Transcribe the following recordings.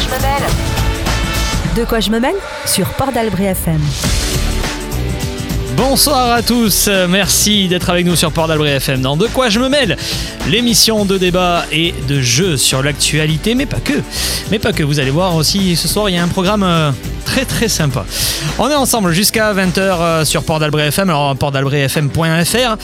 quoi je me mêle De quoi je me mêle Sur Port d'Albret FM. Bonsoir à tous, euh, merci d'être avec nous sur Port d'Albret FM dans De quoi je me mêle L'émission de débat et de jeux sur l'actualité, mais pas que. Mais pas que, vous allez voir aussi ce soir, il y a un programme euh, très très sympa. On est ensemble jusqu'à 20h sur Port d'Albret FM, alors portdalbretfm.fr.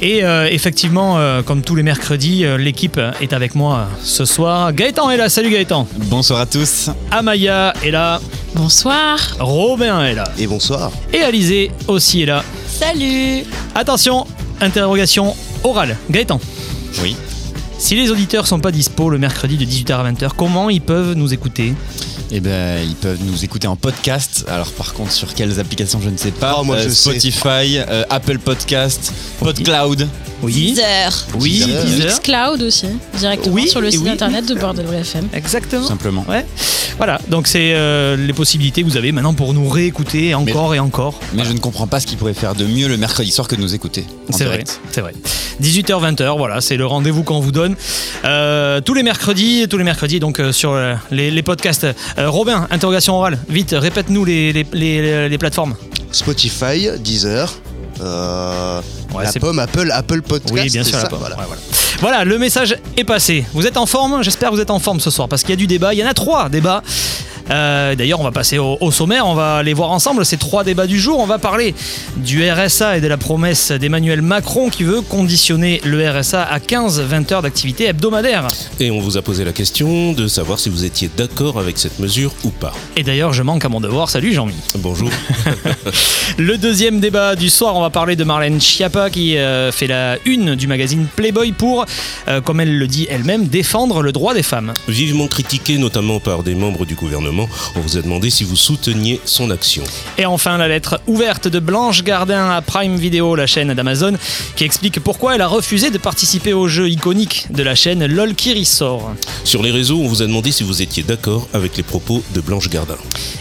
Et euh, effectivement, euh, comme tous les mercredis, euh, l'équipe est avec moi ce soir. Gaëtan est là, salut Gaëtan. Bonsoir à tous. Amaya est là, Bonsoir. Robin est là. Et bonsoir. Et Alizé aussi est là. Salut. Attention, interrogation orale. Gaëtan, Oui. si les auditeurs sont pas dispo le mercredi de 18h à 20h, comment ils peuvent nous écouter? Eh ben, ils peuvent nous écouter en podcast. Alors, par contre, sur quelles applications, je ne sais pas. Oh, moi, je sais. Spotify, euh, Apple Podcast, PodCloud. Oui. Deezer. Oui, Deezer. Cloud aussi, directement Oui, sur le site oui. internet de Bordel FM. Tout Exactement. simplement. Ouais. Voilà, donc c'est euh, les possibilités que vous avez maintenant pour nous réécouter encore et encore. Mais je ne comprends pas ce qu'ils pourraient faire de mieux le mercredi soir que de nous écouter. C'est vrai, c'est vrai. 18h, 20h, voilà, c'est le rendez-vous qu'on vous donne. Euh, tous les mercredis, tous les mercredis, donc euh, sur euh, les, les podcasts. Euh, Robin, interrogation orale, vite, répète-nous les, les, les- les plateformes. Spotify, Deezer, euh, Ouais, la pomme, Apple, Apple Podcast. Oui, bien sûr, la ça, pomme. voilà. Ouais, voilà. Voilà, le message est passé. Vous êtes en forme J'espère que vous êtes en forme ce soir parce qu'il y a du débat. Il y en a trois débats. Euh, D'ailleurs, on va passer au, au sommaire. On va les voir ensemble. Ces trois débats du jour. On va parler du RSA et de la promesse d'Emmanuel Macron qui veut conditionner le RSA à 15-20 heures d'activité hebdomadaire. Et on vous a posé la question de savoir si vous étiez d'accord avec cette mesure ou pas. Et d'ailleurs, je manque à mon devoir. Salut Jean-Mi. Bonjour. Le deuxième débat du soir, on va parler de Marlène Schiappa qui euh, fait la une du magazine Playboy pour, euh, comme elle le dit elle-même, défendre le droit des femmes. Vivement critiqué notamment par des membres du gouvernement, on vous a demandé si vous souteniez son action. Et enfin, la lettre ouverte de Blanche Gardin à Prime Video, la chaîne d'Amazon, qui explique pourquoi elle a refusé de participer au jeu iconique de la chaîne LOL qui ressort. Sur les réseaux, on vous a demandé si vous étiez d'accord avec les propos de Blanche Gardin.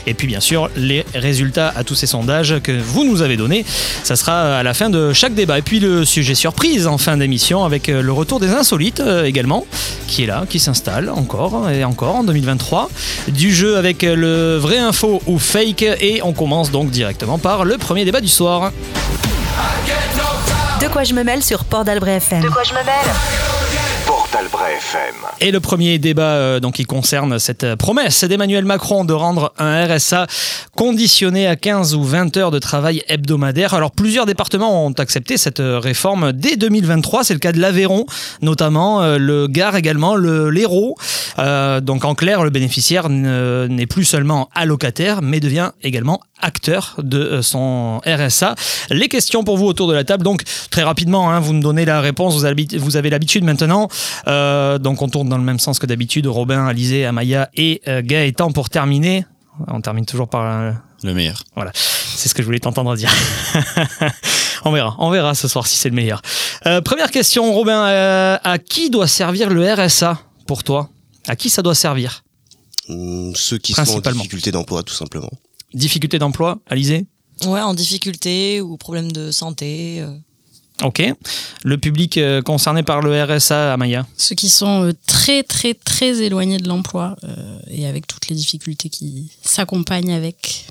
Et puis, bien sûr, les résultats à tous ces sondages que vous nous avez donnés, ça sera à la fin de chaque débat. Et puis, le sujet surprise en fin d'émission avec euh, le retour des insolites euh, également, qui est là, qui s'installe encore et encore en 2023. Du jeu avec euh, le vrai info ou fake. Et on commence donc directement par le premier débat du soir. De quoi je me mêle sur Port d'Albret FM. De quoi je me mêle Et le premier débat euh, donc, qui concerne cette euh, promesse d'Emmanuel Macron de rendre un RSA conditionné à 15 ou 20 heures de travail hebdomadaire. Alors plusieurs départements ont accepté cette euh, réforme dès 2023. C'est le cas de l'Aveyron notamment, euh, le Gard également, le l'Hérault. Donc en clair, le bénéficiaire ne- n'est plus seulement allocataire, mais devient également acteur de euh, son RSA. Les questions pour vous autour de la table. Donc très rapidement, hein, vous me donnez la réponse. Vous avez, l'habitude maintenant. Euh, donc on tourne dans le même sens que d'habitude. Robin, Alizé, Amaya et euh, Gaëtan pour terminer. On termine toujours par euh, Le meilleur. voilà, c'est ce que je voulais t'entendre dire. on verra, on verra ce soir si c'est le meilleur. Euh, première question, Robin, euh, à qui doit servir le RSA pour toi? À qui ça doit servir? Hum, ceux qui sont en Principalement. difficulté d'emploi, tout simplement. Difficulté d'emploi, Alizé Ouais, en difficulté ou problème de santé. euh. Ok. Le public euh, concerné par le RSA, Amaya? Ceux qui sont euh, très très très éloignés de l'emploi euh, et avec toutes les difficultés qui s'accompagnent avec.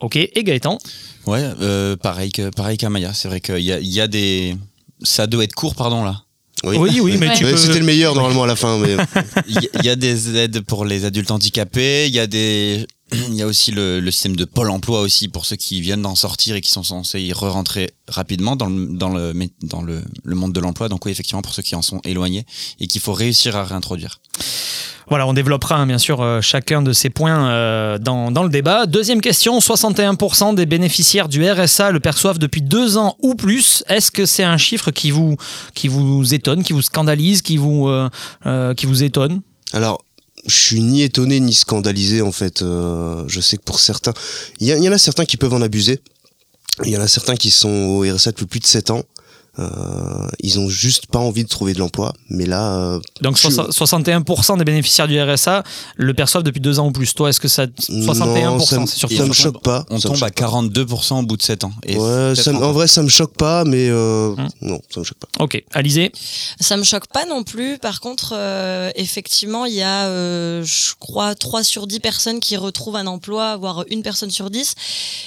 Ok. Et Gaëtan? Ouais, euh, pareil que pareil qu'Amaya. C'est vrai qu'il y a, il y a des. Ça doit être court, pardon, là. Oui, oui, mais Ouais. tu peux... C'était le meilleur normalement à la fin, mais Il y, il y a des aides pour les adultes handicapés. Il y a des. Il y a aussi le, le système de Pôle emploi aussi pour ceux qui viennent d'en sortir et qui sont censés y re-rentrer rapidement dans le, dans le, dans le, le monde de l'emploi. Donc oui, effectivement, pour ceux qui en sont éloignés et qu'il faut réussir à réintroduire. Voilà, on développera hein, bien sûr euh, chacun de ces points euh, dans, dans le débat. Deuxième question, 61% des bénéficiaires du RSA le perçoivent depuis deux ans ou plus. Est-ce que c'est un chiffre qui vous, qui vous étonne, qui vous scandalise, qui vous, euh, euh, qui vous étonne? Alors. Je suis ni étonné ni scandalisé en fait. Euh, je sais que pour certains, il y, y en a certains qui peuvent en abuser. Il y en a certains qui sont au RSA depuis plus de 7 ans. Euh, ils ont juste pas envie de trouver de l'emploi. Mais là, euh, Donc soix- 61% des bénéficiaires du RSA le perçoivent depuis deux ans ou plus. Toi, est-ce que ça 61% non, ça, c'est surtout ça me on choque pas. On ça tombe à choque pas. 42% au bout de 7 ans. Et Ouais, ça en vrai, ça me choque pas, mais euh, Hmm. non, ça me choque pas. Ok, Alizé. Ça me choque pas non plus. Par contre, euh, effectivement, il y a, euh, je crois, 3 sur 10 personnes qui retrouvent un emploi, voire une personne sur 10.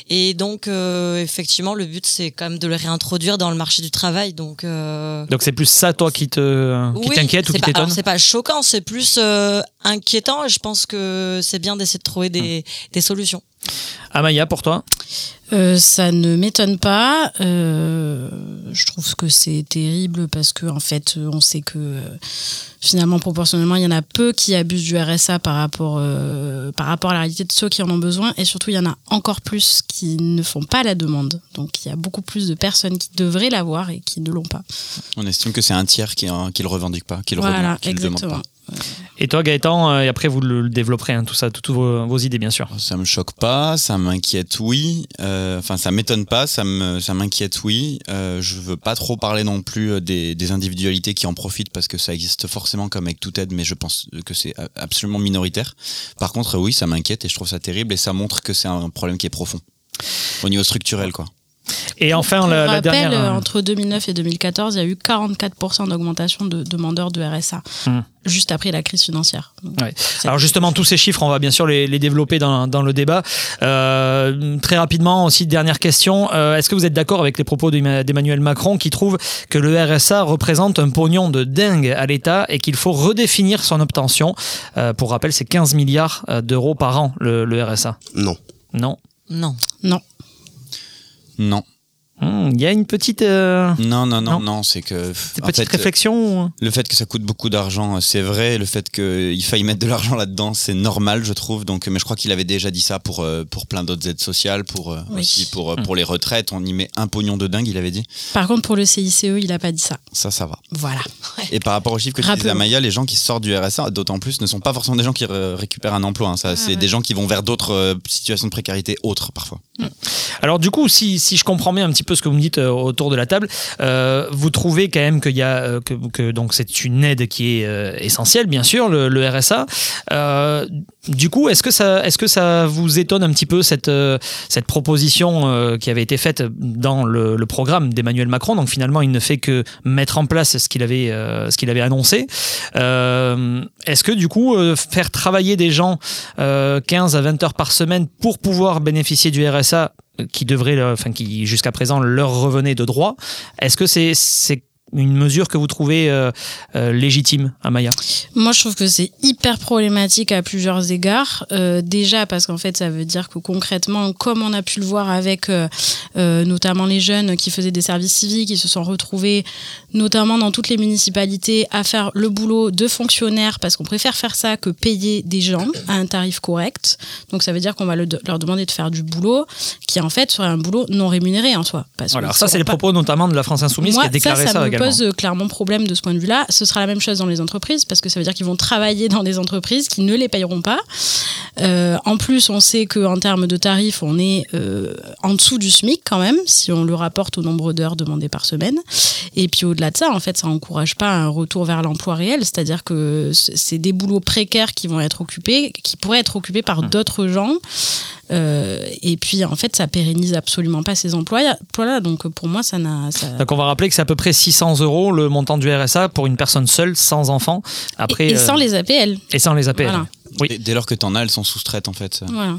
Et donc, euh, effectivement, le but, c'est quand même de les réintroduire dans le marché du travail. Donc, euh, Donc c'est plus ça toi qui te qui oui, t'inquiète ou qui t'étonne C'est pas choquant, c'est plus euh, inquiétant. Et je pense que c'est bien d'essayer de trouver des, des solutions. Amaya pour toi? Euh, ça ne m'étonne pas. Euh, je trouve que c'est terrible parce que en fait, euh, on sait que euh, finalement, proportionnellement, il y en a peu qui abusent du RSA par rapport euh, par rapport à la réalité de ceux qui en ont besoin, et surtout, il y en a encore plus qui ne font pas la demande. Donc, il y a beaucoup plus de personnes qui devraient l'avoir et qui ne l'ont pas. On estime que c'est un tiers qui, qui le revendique pas, qui le, voilà, redemande- qui le demande exactement. pas. Et toi Gaëtan, euh, et après vous le, développerez, hein, tout ça, toutes vos, idées bien sûr. Ça me choque pas, ça m'inquiète oui. Euh, Enfin, ça m'étonne pas, ça m'inquiète oui. Euh, je veux pas trop parler non plus euh, des, des individualités qui en profitent parce que ça existe forcément comme avec toute aide, mais je pense que c'est absolument minoritaire. Par contre, oui, ça m'inquiète et je trouve ça terrible et ça montre que c'est un problème qui est profond au niveau structurel, quoi. Et enfin Pour la, la rappel, dernière. euh, euh, entre 2009 et 2014, il y a eu 44% d'augmentation de demandeurs de RSA, Hmm. juste après la crise financière. Donc, Ouais. c'est- Alors justement, tous ces chiffres, on va bien sûr les, les développer dans, dans le débat. Euh, très rapidement, aussi, dernière question. Euh, Est-ce que vous êtes d'accord avec les propos d'Emma- d'Emmanuel Macron qui trouve que le RSA représente un pognon de dingue à l'État et qu'il faut redéfinir son obtention? Euh, Pour rappel, c'est 15 milliards d'euros par an, le, le RSA. Non. Non Non. Non, Hmm, Il y a une petite, euh, non, non, non, Non. non, c'est que une petite fait, réflexion ou- Le fait que ça coûte beaucoup d'argent, euh, c'est vrai. Le fait qu'il faille mettre de l'argent là-dedans, c'est normal, je trouve. Donc, mais je crois qu'il avait déjà dit ça pour euh, pour plein d'autres aides sociales, pour euh, Oui. aussi pour euh, Hmm. pour les retraites. On y met un pognon de dingue, il avait dit. Par contre, pour le CICE, il a pas dit ça. Ça, ça va. Voilà. Et par rapport aux chiffres que tu disais. Maya, les gens qui sortent du RSA, d'autant plus, ne sont pas forcément des gens qui ré- récupèrent un emploi. hein. Ça, c'est ouais. des gens qui vont vers d'autres euh, situations de précarité autres parfois. Alors du coup, si, si je comprends bien un petit peu ce que vous me dites euh, autour de la table, euh, vous trouvez quand même qu'il y a euh, que, donc c'est une aide qui est essentielle, bien sûr, le, RSA. Du coup, est-ce que ça est-ce que ça vous étonne un petit peu cette cette proposition qui avait été faite dans le, programme d'Emmanuel Macron? Donc finalement, il ne fait que mettre en place ce qu'il avait ce qu'il avait annoncé. Est-ce que du coup, faire travailler des gens euh, 15 à 20 heures par semaine pour pouvoir bénéficier du RSA qui devrait, leur- enfin qui jusqu'à présent leur revenait de droit. Est-ce que c'est c'est une mesure que vous trouvez euh, euh, légitime, Amaya Moi, je trouve que c'est hyper problématique à plusieurs égards. Euh, déjà parce qu'en fait, ça veut dire que concrètement, comme on a pu le voir avec euh, euh, notamment les jeunes qui faisaient des services civiques, qui se sont retrouvés notamment dans toutes les municipalités à faire le boulot de fonctionnaires parce qu'on préfère faire ça que payer des gens à un tarif correct. Donc ça veut dire qu'on va le- leur demander de faire du boulot qui en fait serait un boulot non rémunéré en soi. Parce Voilà, qu'ils alors ça, c'est les pas- propos notamment de la France Insoumise moi, qui a déclaré ça, ça, également. Pose euh, clairement problème de ce point de vue-là. Ce sera la même chose dans les entreprises parce que ça veut dire qu'ils vont travailler dans des entreprises qui ne les payeront pas. Euh, en plus, on sait qu'en termes de tarifs, on est euh, en dessous du SMIC quand même, si on le rapporte au nombre d'heures demandées par semaine. Et puis au-delà de ça, en fait, ça encourage pas un retour vers l'emploi réel, c'est-à-dire que c'est des boulots précaires qui vont être occupés, qui pourraient être occupés par d'autres gens. Euh, et puis en fait, ça pérennise absolument pas ces emplois- emplois-là. Donc pour moi, ça n'a. ça- Donc on va rappeler que c'est à peu près 600 euros le montant du RSA pour une personne seule, sans enfant. Après, et, et sans euh, les APL. et sans les APL. Voilà. Oui. Dès- Dès lors que t'en as, elles sont soustraites en fait. Voilà.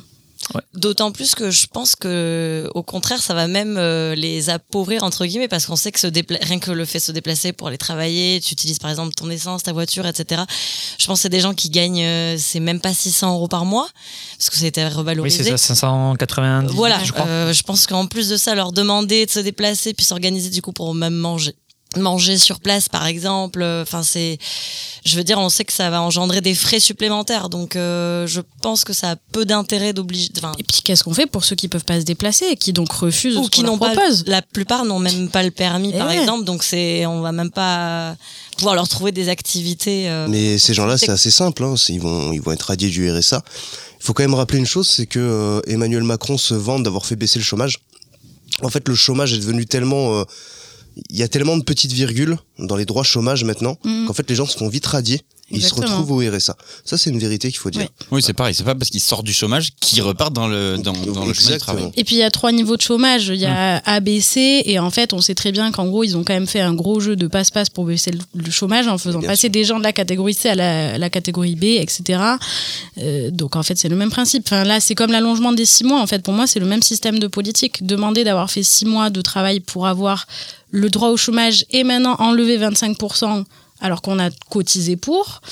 D'autant plus que je pense que, au contraire, ça va même euh, les appauvrir entre guillemets parce qu'on sait que se rien que le fait de se déplacer pour aller travailler, tu utilises par exemple ton essence, ta voiture, etc. Je pense que c'est des gens qui gagnent, euh, c'est même pas 600 euros par mois parce que c'était Oui, revalorisé. c'est ça, 590. Voilà, je crois. euh, je pense qu'en plus de ça, leur demander de se déplacer puis s'organiser du coup pour même manger manger sur place par exemple euh, enfin c'est je veux dire on sait que ça va engendrer des frais supplémentaires donc euh, je pense que ça a peu d'intérêt d'obliger enfin Et puis qu'est-ce qu'on fait pour ceux qui peuvent pas se déplacer et qui donc refusent ou ce qui n'ont pas la plupart n'ont même pas le permis Eh par ouais. exemple donc c'est on va même pas pouvoir leur trouver des activités euh, Mais ces gens-là, c'est- c'est assez simple. Hein. Ils, vont, ils vont être radiés du RSA. Il faut quand même rappeler une chose, c'est que euh, Emmanuel Macron se vante d'avoir fait baisser le chômage. En fait, le chômage est devenu tellement euh, il y a tellement de petites virgules dans les droits chômage maintenant Mhm. qu'en fait les gens se font vite radier et ils se retrouvent au RSA. Ça c'est une vérité qu'il faut dire. Oui, c'est pareil. C'est pas parce qu'ils sortent du chômage qu'ils repartent dans le dans, dans le chemin du travail. Et puis il y a trois niveaux de chômage. Il y a A, B, C. Et en fait, on sait très bien qu'en gros, ils ont quand même fait un gros jeu de passe-passe pour baisser le, chômage en faisant passer des gens de la catégorie C à la, la catégorie B, etc. Euh, donc en fait, c'est le même principe. Enfin, là, c'est comme l'allongement des six mois. En fait, pour moi, c'est le même système de politique. Demander d'avoir fait six mois de travail pour avoir le droit au chômage et maintenant enlever 25% alors qu'on a cotisé pour,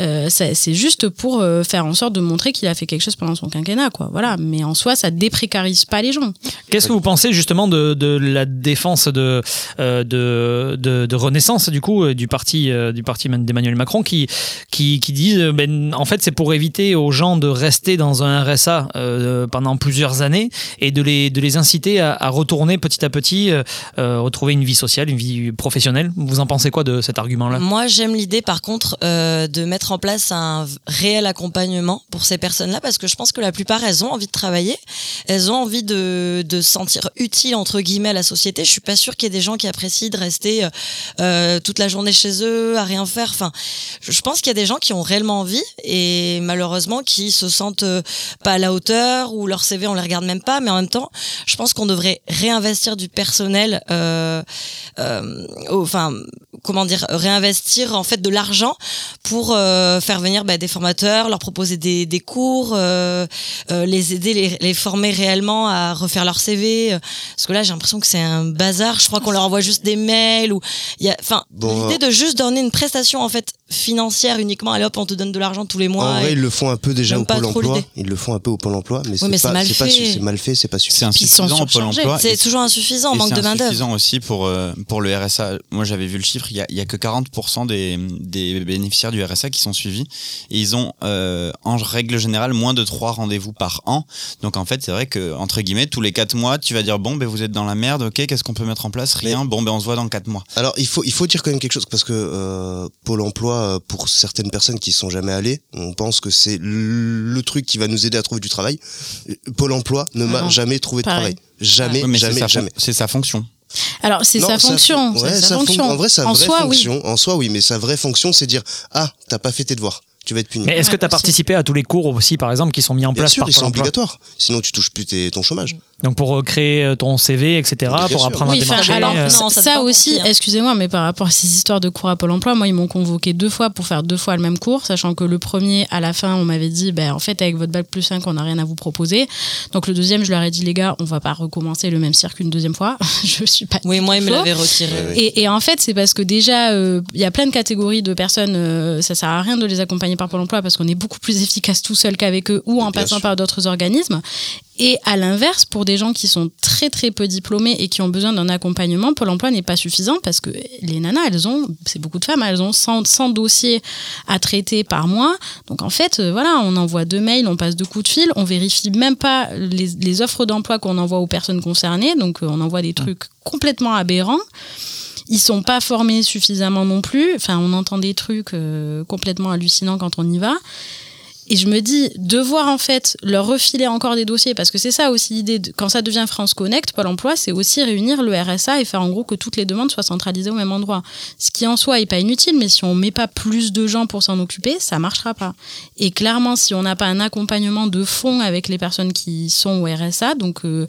euh, c'est juste pour euh, faire en sorte de montrer qu'il a fait quelque chose pendant son quinquennat, quoi. Voilà. Mais en soi, ça déprécarise pas les gens. Qu'est-ce que vous pensez justement de, de la défense de, euh, de, de, de Renaissance du coup du parti euh, du parti d'Emmanuel Macron qui qui, qui disent ben, en fait c'est pour éviter aux gens de rester dans un RSA euh, pendant plusieurs années et de les de les inciter à, à retourner petit à petit retrouver une vie sociale une vie professionnelle vous en pensez quoi de cet argument là Moi, j'aime l'idée, par contre, euh, de mettre en place un réel accompagnement pour ces personnes-là, parce que je pense que la plupart, elles ont envie de travailler, elles ont envie de, se sentir utiles entre guillemets à la société. Je suis pas sûre qu'il y ait des gens qui apprécient de rester euh, euh, toute la journée chez eux à rien faire. Enfin, je pense qu'il y a des gens qui ont réellement envie et malheureusement qui se sentent pas à la hauteur ou leur CV on les regarde même pas. Mais en même temps, je pense qu'on devrait réinvestir du personnel. Enfin, comment dire, réinvestir en fait de l'argent pour euh, faire venir bah, des formateurs, leur proposer des, des cours, euh, euh, les aider, les, les former réellement à refaire leur CV. Parce que là, j'ai l'impression que c'est un bazar. Je crois qu'on leur envoie juste des mails ou il y a, enfin, Bon, l'idée de juste donner une prestation en fait financière uniquement. Allez hop, on te donne de l'argent tous les mois. en vrai, ils le font un peu déjà au Pôle emploi. Ils le font un peu au Pôle emploi, mais c'est c'est mal c'est fait. c'est mal fait, c'est pas suffisant. C'est insuffisant au Pôle emploi. C'est toujours insuffisant, manque c'est de main d'œuvre. insuffisant aussi pour, euh, pour le RSA. Moi, j'avais vu le chiffre, il y a, y a que 40% des, des bénéficiaires du RSA qui sont suivis. Et ils ont, euh, en règle générale, moins de trois rendez-vous par an. Donc, en fait, c'est vrai que, entre guillemets, tous les quatre mois, tu vas dire, bon, ben, vous êtes dans la merde, ok, qu'est-ce qu'on peut mettre en place? Rien, bon, ben, on se voit dans quatre mois. Alors il faut il faut dire quand même quelque chose parce que euh, Pôle Emploi euh, pour certaines personnes qui sont jamais allées, on pense que c'est le truc qui va nous aider à trouver du travail. Pôle Emploi ne m'a Non. jamais trouvé de Pareil. travail. Jamais, mais jamais, jamais. c'est sa fonction. Alors, c'est sa ça- fonction. ouais, sa fon- fonction. En vrai, sa en vraie soi, oui. fonction, en soi, oui, mais sa vraie fonction, c'est dire ah, t'as pas fait tes devoirs, tu vas être puni. mais est-ce que tu as participé à tous les cours aussi par exemple qui sont mis en Bien place sûr, par ils sont obligatoires. Sinon, tu touches plus tes- ton chômage. Donc pour euh, créer euh, ton CV etc pour apprendre Oui, à enfin, démarcher alors, euh, non, ça, ça aussi, hein. excusez-moi, mais par rapport à ces histoires de cours à Pôle emploi, moi, ils m'ont convoqué deux fois pour faire deux fois le même cours, sachant que le premier, à la fin, on m'avait dit, ben, en fait, avec votre bac plus 5, on n'a rien à vous proposer. Donc, le deuxième, je leur ai dit, les gars, on va pas recommencer le même cirque une deuxième fois. je suis pas. Oui, moi, il me l'avait retiré. Et, et en fait, c'est parce que déjà, euh, il y a plein de catégories de personnes, euh, ça sert à rien de les accompagner par Pôle emploi parce qu'on est beaucoup plus efficace tout seul qu'avec eux ou en Bien passant sûr. par d'autres organismes. Et à l'inverse, pour des gens qui sont très très peu diplômés et qui ont besoin d'un accompagnement, Pôle emploi n'est pas suffisant parce que les nanas, elles ont, c'est beaucoup de femmes, elles ont 100, 100 dossiers à traiter par mois. Donc en fait, euh, voilà, on envoie deux mails, on passe deux coups de fil, on vérifie même pas les, les offres d'emploi qu'on envoie aux personnes concernées. Donc euh, on envoie des trucs complètement aberrants. Ils sont pas formés suffisamment non plus. Enfin, on entend des trucs euh, complètement hallucinants quand on y va. Et je me dis, devoir en fait leur refiler encore des dossiers, parce que c'est ça aussi l'idée, quand ça devient France Connect, Pôle emploi, c'est aussi réunir le RSA et faire en gros que toutes les demandes soient centralisées au même endroit. Ce qui en soi est pas inutile, mais si on met pas plus de gens pour s'en occuper, ça marchera pas. Et clairement, si on n'a pas un accompagnement de fond avec les personnes qui sont au RSA, donc euh,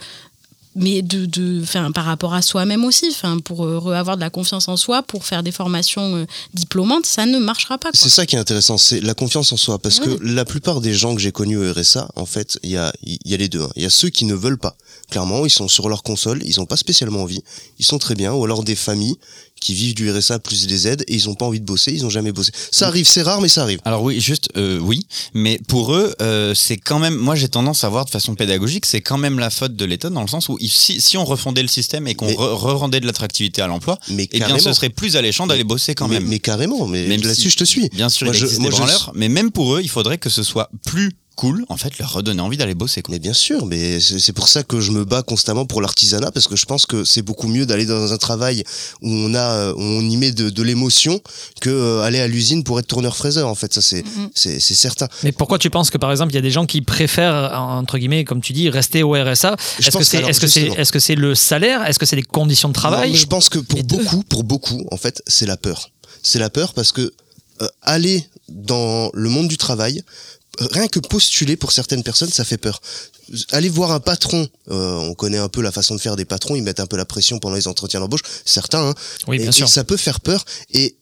mais de, de enfin, par rapport à soi-même aussi, enfin, pour euh, avoir de la confiance en soi, pour faire des formations euh, diplômantes, ça ne marchera pas. C'est ça qui est intéressant, c'est la confiance en soi. Parce que la plupart des gens que j'ai connus au RSA, en fait, il y a, il y a les deux. hein. Il y a ceux qui ne veulent pas. Clairement, ils sont sur leur console, ils n'ont pas spécialement envie, ils sont très bien. Ou alors des familles qui vivent du RSA plus des aides et ils n'ont pas envie de bosser, ils n'ont jamais bossé. Ça arrive, c'est rare, mais ça arrive. Alors oui, juste euh, oui, mais pour eux, euh, c'est quand même. Moi, j'ai tendance à voir de façon pédagogique, c'est quand même la faute de l'État dans le sens où si, si on refondait le système et qu'on re- re-rendait de l'attractivité à l'emploi, Mais eh bien, ce serait plus alléchant d'aller bosser quand même. mais carrément, mais Même là-dessus, si- je te suis. Bien sûr, Moi, il je- moi, des je- mais même pour eux, il faudrait que ce soit plus cool, en fait, leur redonner envie d'aller bosser. Quoi. Mais bien sûr, mais c'est pour ça que je me bats constamment pour l'artisanat parce que je pense que c'est beaucoup mieux d'aller dans un travail où on a, où on y met de, de l'émotion que euh, aller à l'usine pour être tourneur fraiseur. En fait, ça c'est c'est c'est certain. Mais pourquoi tu penses que par exemple il y a des gens qui préfèrent entre guillemets comme tu dis rester au RSA Est-ce que c'est est-ce que c'est que c'est le salaire? Est-ce que c'est les conditions de travail? Non, je pense que pour beaucoup, pour beaucoup, en fait, c'est la peur. C'est la peur parce que euh, aller dans le monde du travail, rien que postuler pour certaines personnes, ça fait peur. Aller voir un patron, euh, on connaît un peu la façon de faire des patrons, ils mettent un peu la pression pendant les entretiens d'embauche, certains, hein, Oui, et, bien et sûr. ça peut faire peur. Et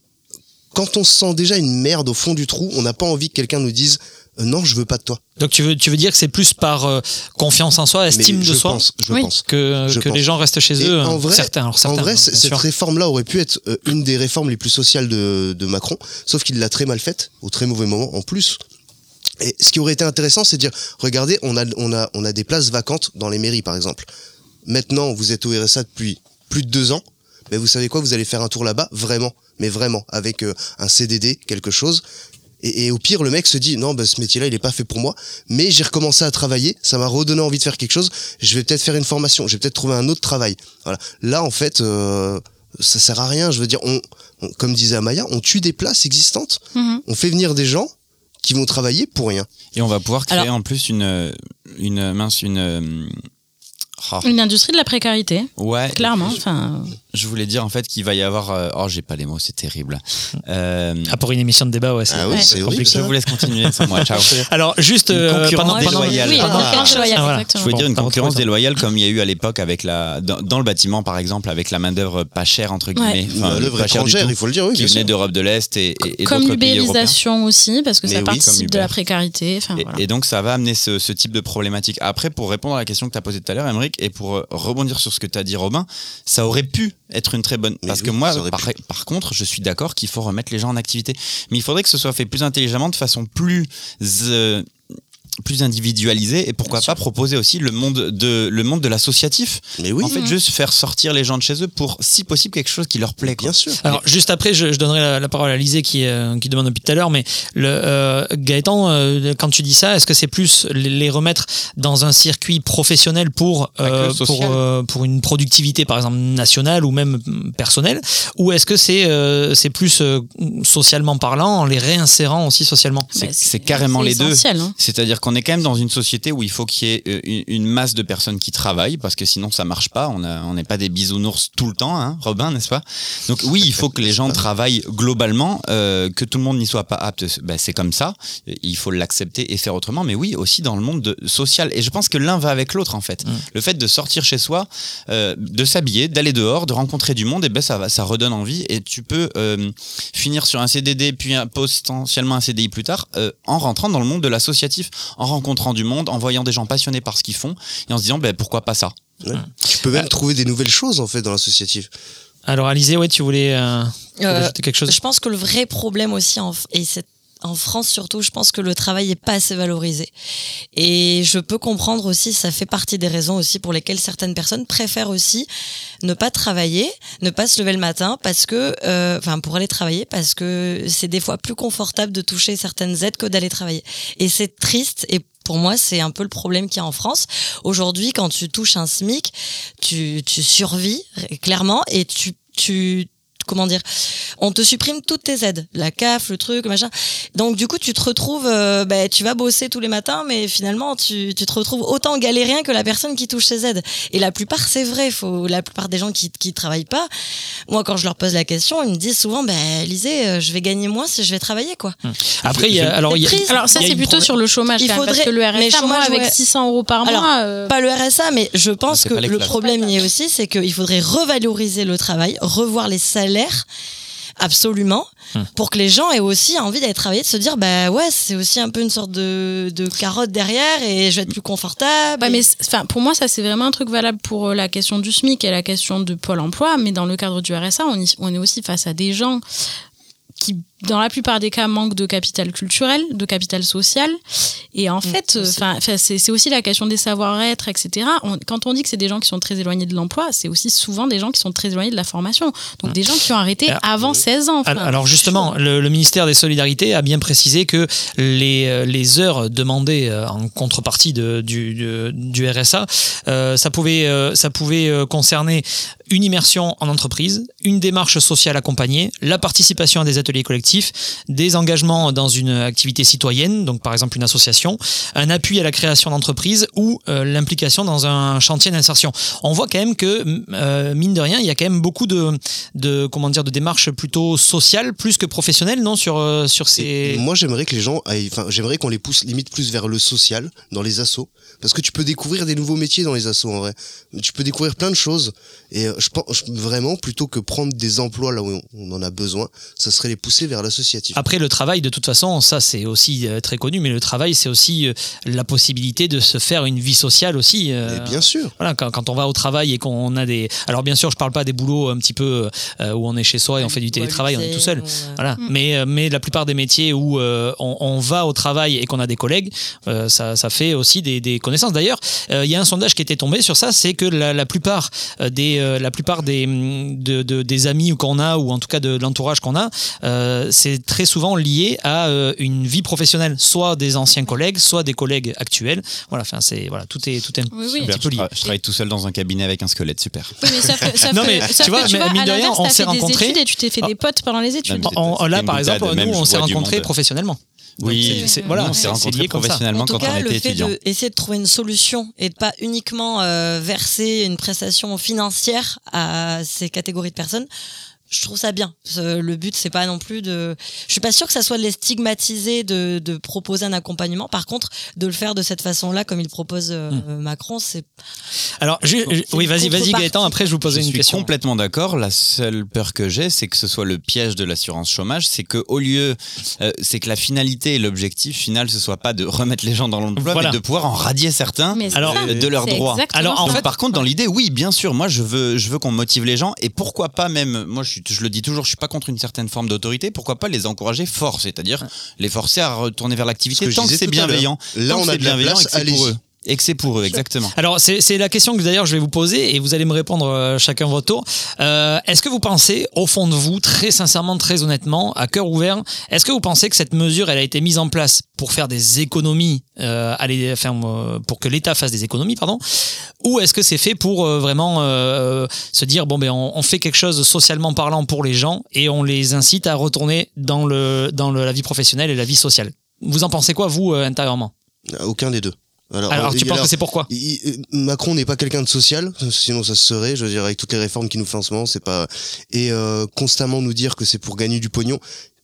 quand on se sent déjà une merde au fond du trou, on n'a pas envie que quelqu'un nous dise euh, non, je veux pas de toi. Donc tu veux tu veux dire que c'est plus par euh, confiance en soi, estime de je soi pense, je Oui. pense. que, Je que pense. les gens restent chez Et eux. en hein. vrai- certains, alors certains, en vrai, hein, cette réforme-là aurait pu être euh, une des réformes les plus sociales de, de Macron, sauf qu'il l'a très mal faite, au très mauvais moment en plus. Et ce qui aurait été intéressant, c'est de dire, regardez, on a, on, a, on a des places vacantes dans les mairies, par exemple. Maintenant, vous êtes au RSA depuis plus de deux ans, mais vous savez quoi, vous allez faire un tour là-bas, vraiment, mais vraiment, avec euh, un CDD, quelque chose. Et, et au pire, le mec se dit, non, bah, ce métier-là, il est pas fait pour moi, mais j'ai recommencé à travailler, ça m'a redonné envie de faire quelque chose, je vais peut-être faire une formation, je vais peut-être trouver un autre travail. Voilà. Là, en fait, euh, ça sert à rien. Je veux dire, on, on- comme disait Amaya, on tue des places existantes, Mhm. on fait venir des gens qui vont travailler pour rien. Et on va pouvoir créer Alors- en plus une, une mince, une. euh, ah, Une industrie de la précarité, ouais. clairement. Je, Enfin, je voulais dire en fait qu'il va y avoir. euh, oh, j'ai pas les mots, c'est terrible. Euh, Ah, pour une émission de débat, ouais. c'est- Ah oui, Ouais. je vous laisse continuer sans moi. Ciao. Alors juste Une euh, concurrence pendant, pendant- déloyale. oui, Ah. concurrence déloyale, Ah, voilà. exactement. Je voulais Bon, dire une concurrence déloyale comme il y a eu à l'époque avec la dans, dans le bâtiment par exemple avec la main d'œuvre pas chère entre guillemets, Enfin, l'œuvre pas chère du étrangère, tout, il faut le dire, oui, qui venait d'Europe de l'Est et, et, et comme l'ubérisation aussi, parce que Mais ça oui, participe de la précarité. Et, donc ça va amener ce, type de problématique. Après, pour répondre à la question que tu as posée tout à l'heure, Emmerich, et pour euh, rebondir sur ce que tu as dit, Robin, ça aurait pu être une très bonne. Mais Parce oui, que moi, pu. par contre, je suis d'accord qu'il faut remettre les gens en activité. Mais il faudrait que ce soit fait plus intelligemment, de façon plus. euh, plus individualisée et pourquoi pas proposer aussi le monde de le monde de l'associatif. Mais oui, en fait juste faire sortir les gens de chez eux pour si possible quelque chose qui leur plaît quoi. bien sûr. Alors juste après, je, je donnerai la, la parole à Lisée qui, euh, qui demande depuis tout à l'heure, mais le, euh, Gaëtan, euh, quand tu dis ça, est-ce que c'est plus les, les remettre dans un circuit professionnel pour, euh, pour, euh, pour une productivité par exemple nationale ou même mm, personnelle, ou est-ce que c'est euh, c'est plus euh, socialement parlant en les réinsérant aussi socialement? C'est Bah, c'est carrément les deux. essentiel, hein. C'est-à-dire qu'on est quand même dans une société où il faut qu'il y ait euh, une, masse de personnes qui travaillent parce que sinon ça marche pas. On n'est pas des bisounours tout le temps, hein, Robin, n'est-ce pas? Donc oui, il faut que les gens travaillent globalement, euh, que tout le monde n'y soit pas apte. Ben, c'est comme ça. Il faut l'accepter et faire autrement. Mais oui, aussi dans le monde de- social. Et je pense que l'un va avec l'autre en fait. Le fait de sortir chez soi, euh, de s'habiller, d'aller dehors, de rencontrer du monde, et ben ça va, ça redonne envie. Et tu peux euh, finir sur un CDD puis un- potentiellement un CDI plus tard en rentrant dans le monde de l'associatif, en rencontrant du monde, en voyant des gens passionnés par ce qu'ils font et en se disant ben, pourquoi pas ça. Ouais. Tu peux même trouver des nouvelles choses en fait dans l'associatif. Alors Alizé, ouais, tu voulais, euh, Euh, ajouter quelque chose? Je pense que le vrai problème aussi, en, et c'est en France surtout, je pense que le travail est pas assez valorisé. Et je peux comprendre aussi, ça fait partie des raisons aussi pour lesquelles certaines personnes préfèrent aussi ne pas travailler, ne pas se lever le matin parce que, euh, enfin, pour aller travailler parce que c'est des fois plus confortable de toucher certaines aides que d'aller travailler. Et c'est triste et pour moi, c'est un peu le problème qu'il y a en France. Aujourd'hui, quand tu touches un SMIC, tu, tu survis clairement et tu, tu, comment dire, on te supprime toutes tes aides, la CAF, le truc, machin. Donc du coup, tu te retrouves, euh, ben, tu vas bosser tous les matins, mais finalement, tu, tu te retrouves autant galérien que la personne qui touche ses aides. Et la plupart, c'est vrai. Faut la plupart des gens qui qui travaillent pas. Moi, quand je leur pose la question, ils me disent souvent, ben, Lisez, euh, je vais gagner moins si je vais travailler, quoi. Après, il y a, alors il y a. Alors ça il c'est plutôt problème- sur le chômage Il quand même, parce faudrait- que le mais RSA moi avec ouais. 600 euros par Alors, mois euh, Pas le RSA, mais je pense c'est que le problème y est aussi, c'est qu'il faudrait revaloriser le travail, revoir les salaires. Absolument, pour que les gens aient aussi envie d'aller travailler, de se dire bah ouais c'est aussi un peu une sorte de, de carotte derrière et je vais être plus confortable. Ouais, mais enfin pour moi ça c'est vraiment un truc valable pour euh, la question du SMIC et la question de Pôle Emploi, mais dans le cadre du RSA on, y- on est aussi face à des gens qui dans la plupart des cas, manque de capital culturel, de capital social. Et en fait, aussi. enfin, enfin, c'est aussi la question des savoir-être, etc. On- quand on dit que c'est des gens qui sont très éloignés de l'emploi, c'est aussi souvent des gens qui sont très éloignés de la formation. Donc des gens qui ont arrêté Alors, avant 16 ans. enfin. Alors, justement, le, le ministère des Solidarités a bien précisé que les, euh, les heures demandées euh, en contrepartie de, du, RSA, euh, ça pouvait, euh, ça pouvait concerner une immersion en entreprise, une démarche sociale accompagnée, la participation à des ateliers collectifs, des engagements dans une activité citoyenne, donc par exemple une association, un appui à la création d'entreprises ou euh, l'implication dans un chantier d'insertion. On voit quand même que, euh, mine de rien, il y a quand même beaucoup de, comment dire de démarches plutôt sociales plus que professionnelles non sur euh, sur ces moi, j'aimerais que les gens, j'aimerais qu'on les pousse limite plus vers le social dans les assos, parce que tu peux découvrir des nouveaux métiers dans les assos en vrai. Tu peux découvrir plein de choses. Et je pense vraiment plutôt que prendre des emplois là où on en a besoin, ça serait les pousser vers l'associatif. après le travail de toute façon ça c'est aussi euh, très connu mais le travail c'est aussi euh, la possibilité de se faire une vie sociale aussi euh, Et bien sûr. Voilà, quand, quand on va au travail et qu'on a des. Alors, bien sûr, je parle pas des boulots un petit peu euh, où on est chez soi et on fait du télétravail, on est tout seul. Voilà. Mais, euh, mais la plupart des métiers où euh, on, on va au travail et qu'on a des collègues, euh, ça, ça fait aussi des, des connaissances. D'ailleurs, euh, il y a un sondage qui était tombé sur ça, c'est que la, la plupart des, euh, la plupart des, de, de- des amis qu'on a ou en tout cas de, de l'entourage qu'on a, euh, c'est très souvent lié à euh, une vie professionnelle, soit des anciens collègues, soit des collègues actuels. Voilà. Enfin, c'est voilà, tout est tout est un Oui, oui. petit peu je, lié. je travaille tout seul dans un cabinet avec un squelette, super. Oui, mais sauf que- sauf Non, mais tu vois, mine de rien, on s'est fait des rencontrés. études et tu t'es fait des potes pendant les études. Non, là, par exemple, nous, on s'est rencontrés professionnellement. Oui, c'est- voilà, on c'est- s'est rencontrés professionnellement En tout quand cas, on le était fait étudiant. d'essayer de trouver une solution et de pas uniquement euh, verser une prestation financière à ces catégories de personnes, je trouve ça bien. Le but, c'est pas non plus de. Je suis pas sûre que ça soit de les stigmatiser, de, de proposer un accompagnement. Par contre, de le faire de cette façon-là, comme il propose euh, Hmm. Macron, c'est. Alors, je- oui, vas-y, vas-y. Gaëtan. Après, je vous Je poserai une suis question. complètement d'accord. La seule peur que j'ai, c'est que ce soit le piège de l'assurance chômage. C'est que au lieu, euh, c'est que la finalité et l'objectif final, ce soit pas de remettre les gens dans l'emploi, Voilà. mais de pouvoir en radier certains Mais Alors, euh, de leurs droits. Alors, en ça. fait, par contre, dans l'idée, oui, bien sûr, moi, je veux, je veux qu'on motive les gens et pourquoi pas même, moi, je, je le dis toujours, je suis pas contre une certaine forme d'autorité. Pourquoi pas les encourager fort, c'est-à-dire les forcer à retourner vers l'activité tant que c'est bienveillant. Là, tant on que a c'est de la bienveillant place, et que c'est pour allez-y. Et que c'est pour eux, exactement. Alors, c'est c'est la question que d'ailleurs je vais vous poser et vous allez me répondre euh, chacun votre tour. Euh, est-ce que vous pensez, au fond de vous, très sincèrement, très honnêtement, à cœur ouvert, est-ce que vous pensez que cette mesure, elle a été mise en place pour faire des économies, euh, à les- enfin, euh, pour que l'État fasse des économies, pardon, ou est-ce que c'est fait pour euh, vraiment euh, se dire, bon, ben, on, on fait quelque chose socialement parlant pour les gens et on les incite à retourner dans, le, dans le- la vie professionnelle et la vie sociale? Vous en pensez quoi, vous, euh, intérieurement? Aucun des deux. Alors, Alors, euh, tu penses que c'est pourquoi il- Macron n'est pas quelqu'un de social, sinon ça se serait. Je veux dire, avec toutes les réformes qu'il nous fait en ce moment, c'est pas. Et euh, constamment nous dire que c'est pour gagner du pognon,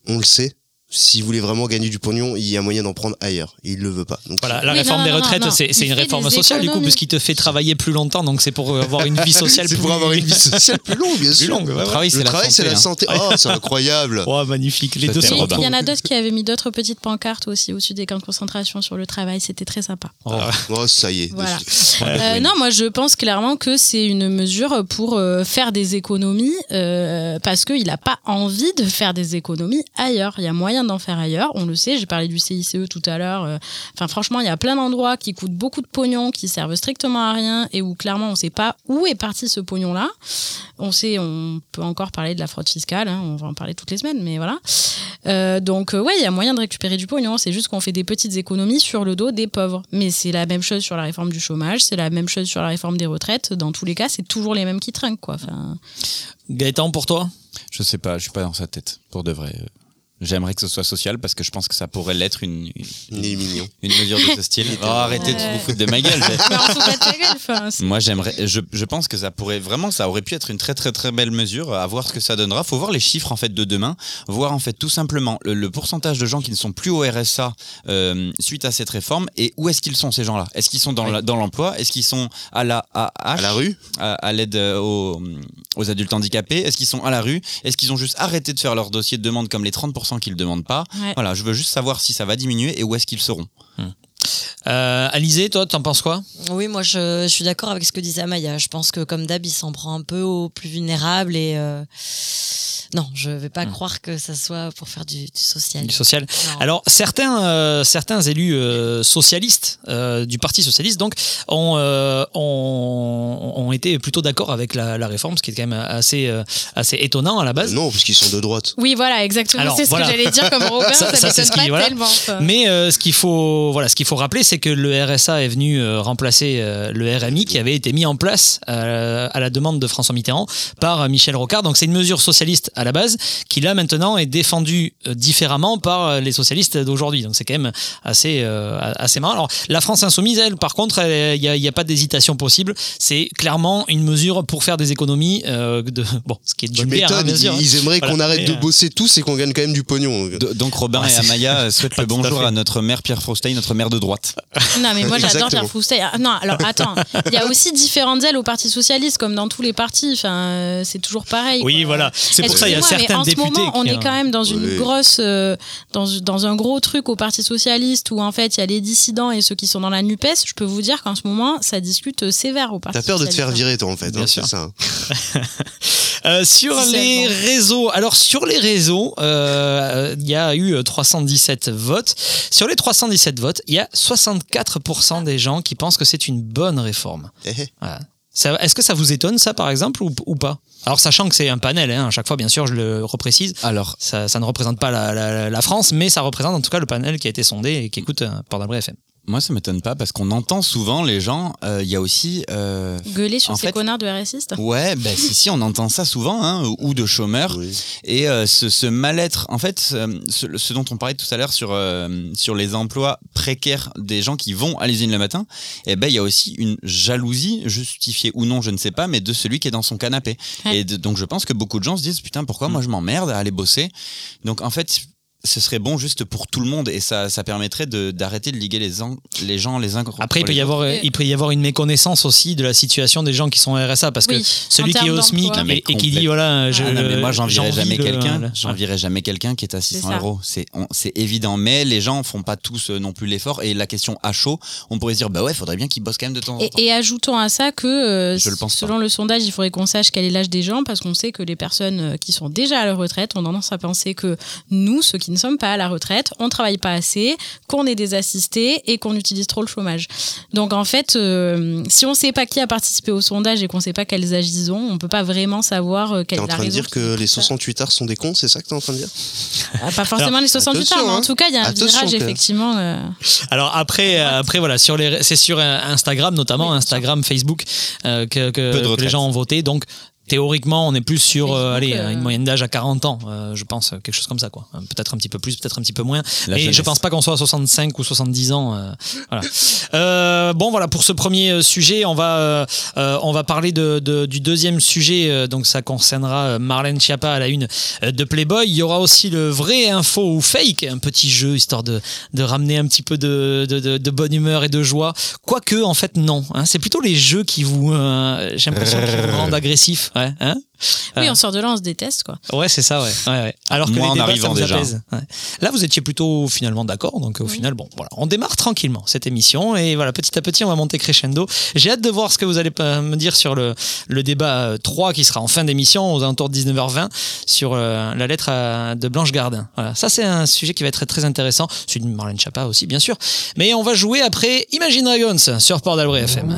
on le sait. S'il voulait vraiment gagner du pognon, il y a moyen d'en prendre ailleurs. Et il le veut pas. Donc, Voilà, la Oui, réforme non, des retraites, c'est une réforme sociale du coup, puisqu'il te fait travailler plus longtemps, donc c'est pour avoir une vie sociale c'est plus pour avoir une vie sociale plus longue, bien plus sûr. longue. ouais, Le ouais. travail, Le c'est la santé. hein. santé. Oh, c'est incroyable. Oh, magnifique, les deux sont il y en a d'autres qui avaient mis d'autres petites pancartes aussi au-dessus des camps de concentration sur le travail. C'était très sympa. Oh, oh, ça y est. Voilà. Euh, non, moi je pense clairement que c'est une mesure pour euh, faire des économies euh, parce qu'il n'a pas envie de faire des économies ailleurs. Il y a moyen d'en faire ailleurs. On le sait, j'ai parlé du CICE tout à l'heure. euh, Enfin, franchement, il y a plein d'endroits qui coûtent beaucoup de pognon, qui servent strictement à rien et où clairement on ne sait pas où est parti ce pognon-là. On sait, on peut encore parler de la fraude fiscale, hein, on va en parler toutes les semaines, mais voilà. Euh, donc, euh, ouais, il y a moyen de récupérer du pognon. C'est juste qu'on fait des petites économies sur le dos des pauvres. Mais c'est la même chose sur la réforme du chômage, c'est la même chose sur la réforme des retraites. Dans tous les cas, c'est toujours les mêmes qui trinquent, quoi. Enfin, Gaëtan, pour toi? Je sais pas, je suis pas dans sa tête, pour de vrai. J'aimerais que ce soit social parce que je pense que ça pourrait l'être une, une, mesure de ce style. Oh, arrêtez de vous foutre de ma gueule. Moi, j'aimerais, je, je pense que ça pourrait vraiment, ça aurait pu être une très très très belle mesure. À voir ce que ça donnera. Faut voir les chiffres en fait de demain, voir en fait tout simplement le, le pourcentage de gens qui ne sont plus au RSA euh, suite à cette réforme et où est-ce qu'ils sont ces gens-là? Est-ce qu'ils sont dans la- dans l'emploi? Est-ce qu'ils sont à la À la rue? À, à l'aide euh, aux, aux adultes handicapés? Est-ce qu'ils sont à la rue? Est-ce qu'ils ont juste arrêté de faire leur dossier de demande comme les 30% qu'ils ne demandent pas Ouais. Voilà, je veux juste savoir si ça va diminuer et où est-ce qu'ils seront. Euh, Alizé, toi, t'en penses quoi? Oui, moi je, je suis d'accord avec ce que disait Amaya. Je pense que comme d'hab, il s'en prend un peu aux plus vulnérables et euh, non, je vais pas croire que ça soit pour faire du, du social. du social Non. Alors certains euh, certains élus euh, socialistes euh, du Parti socialiste donc ont euh, ont, ont été plutôt d'accord avec la, la réforme, ce qui est quand même assez euh, assez étonnant à la base. Non, parce qu'ils sont de droite. Oui, voilà, exactement. Alors, C'est ce voilà. que j'allais dire comme Robin. Ça- ça ça, c'est m'étonne ce qui- pas voilà. tellement. Mais euh, ce qu'il faut, voilà, ce qu'il faut rappeler, c'est que le RSA est venu euh, remplacer euh, le RMI qui avait été mis en place euh, à la demande de François Mitterrand par euh, Michel Rocard. Donc c'est une mesure socialiste à la base qui là maintenant est défendue euh, différemment par euh, les socialistes d'aujourd'hui. Donc c'est quand même assez euh, assez marrant. Alors la France insoumise, elle, par contre, il n'y a, pas d'hésitation possible. C'est clairement une mesure pour faire des économies de bon, ce qui est de bonne guerre, hein, m'étonnes, bien sûr. ils, ils aimeraient Voilà. qu'on arrête de euh, bosser tous et qu'on gagne quand même du pognon. Donc Robin Ah, et Amaya souhaitent le à bonjour à notre mère Pierre Frostein, notre mère de droite. Non, mais moi j'adore. Pierre Froustey. Ah, Non, alors attends, il y a aussi différentes ailes au Parti Socialiste, comme dans tous les partis. Enfin, euh, c'est toujours pareil. Oui, quoi. voilà. C'est pour ça il y a certains en ce députés moment, on est quand même dans une Oui. grosse, euh, dans, dans un gros truc au Parti socialiste où en fait il y a les dissidents et ceux qui sont dans la Nupes. Je peux vous dire qu'en ce moment, ça discute euh, sévère au Parti. T'as peur de te faire socialiste. virer, toi, en fait. Bien hein, sûr. c'est ça. Euh, sur les réseaux, alors sur les réseaux, euh, il y a eu euh, 317 votes. Sur les 317 votes, il y a 64% des gens qui pensent que c'est une bonne réforme. Eh, eh. Voilà. Est-ce que ça vous étonne ça par exemple ou, ou pas? Alors sachant que c'est un panel, hein, à chaque fois bien sûr je le reprécise, Alors, ça, ça ne représente pas la, la- la France, mais ça représente en tout cas le panel qui a été sondé et qui écoute euh, Portable FM. Moi ça m'étonne pas parce qu'on entend souvent les gens, euh, il y a aussi... euh, Gueuler sur ces fait- connards de RSistes. Ouais, ben si, si, on entend ça souvent, hein, ou de chômeurs. Oui. Et euh, ce, ce mal-être, en fait, ce, ce dont on parlait tout à l'heure sur, euh, sur les emplois précaires des gens qui vont à l'usine le matin, eh ben il y a aussi une jalousie, justifiée ou non, je ne sais pas, mais de celui qui est dans son canapé. Ouais. Et de- donc je pense que beaucoup de gens se disent, putain, pourquoi moi je m'emmerde à aller bosser? Donc en fait... Ce serait bon juste pour tout le monde et ça, ça permettrait de- d'arrêter de, liguer les, en- les gens les uns contre Après, il peut, les y autres. avoir, il peut y avoir une méconnaissance aussi de la situation des gens qui sont RSA parce que Oui, celui en qui est au SMIC. Non, et, et qui dit voilà, je, Ah non, mais moi j'envierais j'envie jamais quelqu'un, jamais quelqu'un qui est à 600 ça. euros. C'est évident, mais les gens font pas tous euh, non plus l'effort. Et la question à chaud, on pourrait se dire bah ouais, faudrait bien qu'ils bossent quand même de temps en Et, temps. et ajoutons à ça que, euh, Je le pense selon le sondage, il faudrait qu'on sache quel est l'âge des gens, parce qu'on sait que les personnes euh, qui sont déjà à la retraite ont tendance à penser que nous, ceux qui ne sommes pas à la retraite, on travaille pas assez, qu'on est des assistés et qu'on utilise trop le chômage. Donc en fait, euh, si on sait pas qui a participé au sondage et qu'on sait pas quels âges ils ont, on peut pas vraiment savoir euh, T'es quelle en est la train de raison dire que les ça. 68 arts sont des cons, c'est ça que t'es en train de dire? Ah, Pas forcément les 68 attention, ans, mais en hein. tout cas, il y a un Attention, virage effectivement. euh, Alors après, euh, après voilà, sur les, c'est sur Instagram notamment, Oui, Instagram, Facebook, euh, que, que- que les gens ont voté. Donc théoriquement, on est plus sur euh, allez, euh, une moyenne d'âge à 40 ans, euh, je pense, quelque chose comme ça, quoi. Euh, Peut-être un petit peu plus, peut-être un petit peu moins. La Et je pense pas qu'on soit à 65 ou 70 ans. euh, voilà. Euh, bon, voilà, pour ce premier sujet, on va, on va parler de, de- du deuxième sujet. euh, donc, ça concernera Marlène Schiappa à la une de Playboy. Il y aura aussi le vrai info ou fake, un petit jeu histoire de, de ramener un petit peu de, de, de- de bonne humeur et de joie. Quoique, en fait, non. hein. C'est plutôt les jeux qui vous, euh, j'ai l'impression, qui vous rendent agressif. Ouais, hein? Oui, Ah. on sort de là, on se déteste, quoi. Ouais, c'est ça, ouais. ouais, ouais. Alors que Moi, en les débats, ça arrivant vous déjà. Ouais. Là, vous étiez plutôt finalement d'accord, donc au final, bon, voilà, on démarre tranquillement cette émission et voilà, petit à petit, on va monter crescendo. J'ai hâte de voir ce que vous allez euh, me dire sur le, le débat euh, 3 qui sera en fin d'émission, aux alentours de 19h20, sur euh, la lettre à- de Blanche Gardin. Voilà, ça, c'est un sujet qui va être très, très intéressant. Celui de Marlène Chapa aussi, bien sûr. Mais on va jouer après Imagine Dragons sur Port d'Albret FM.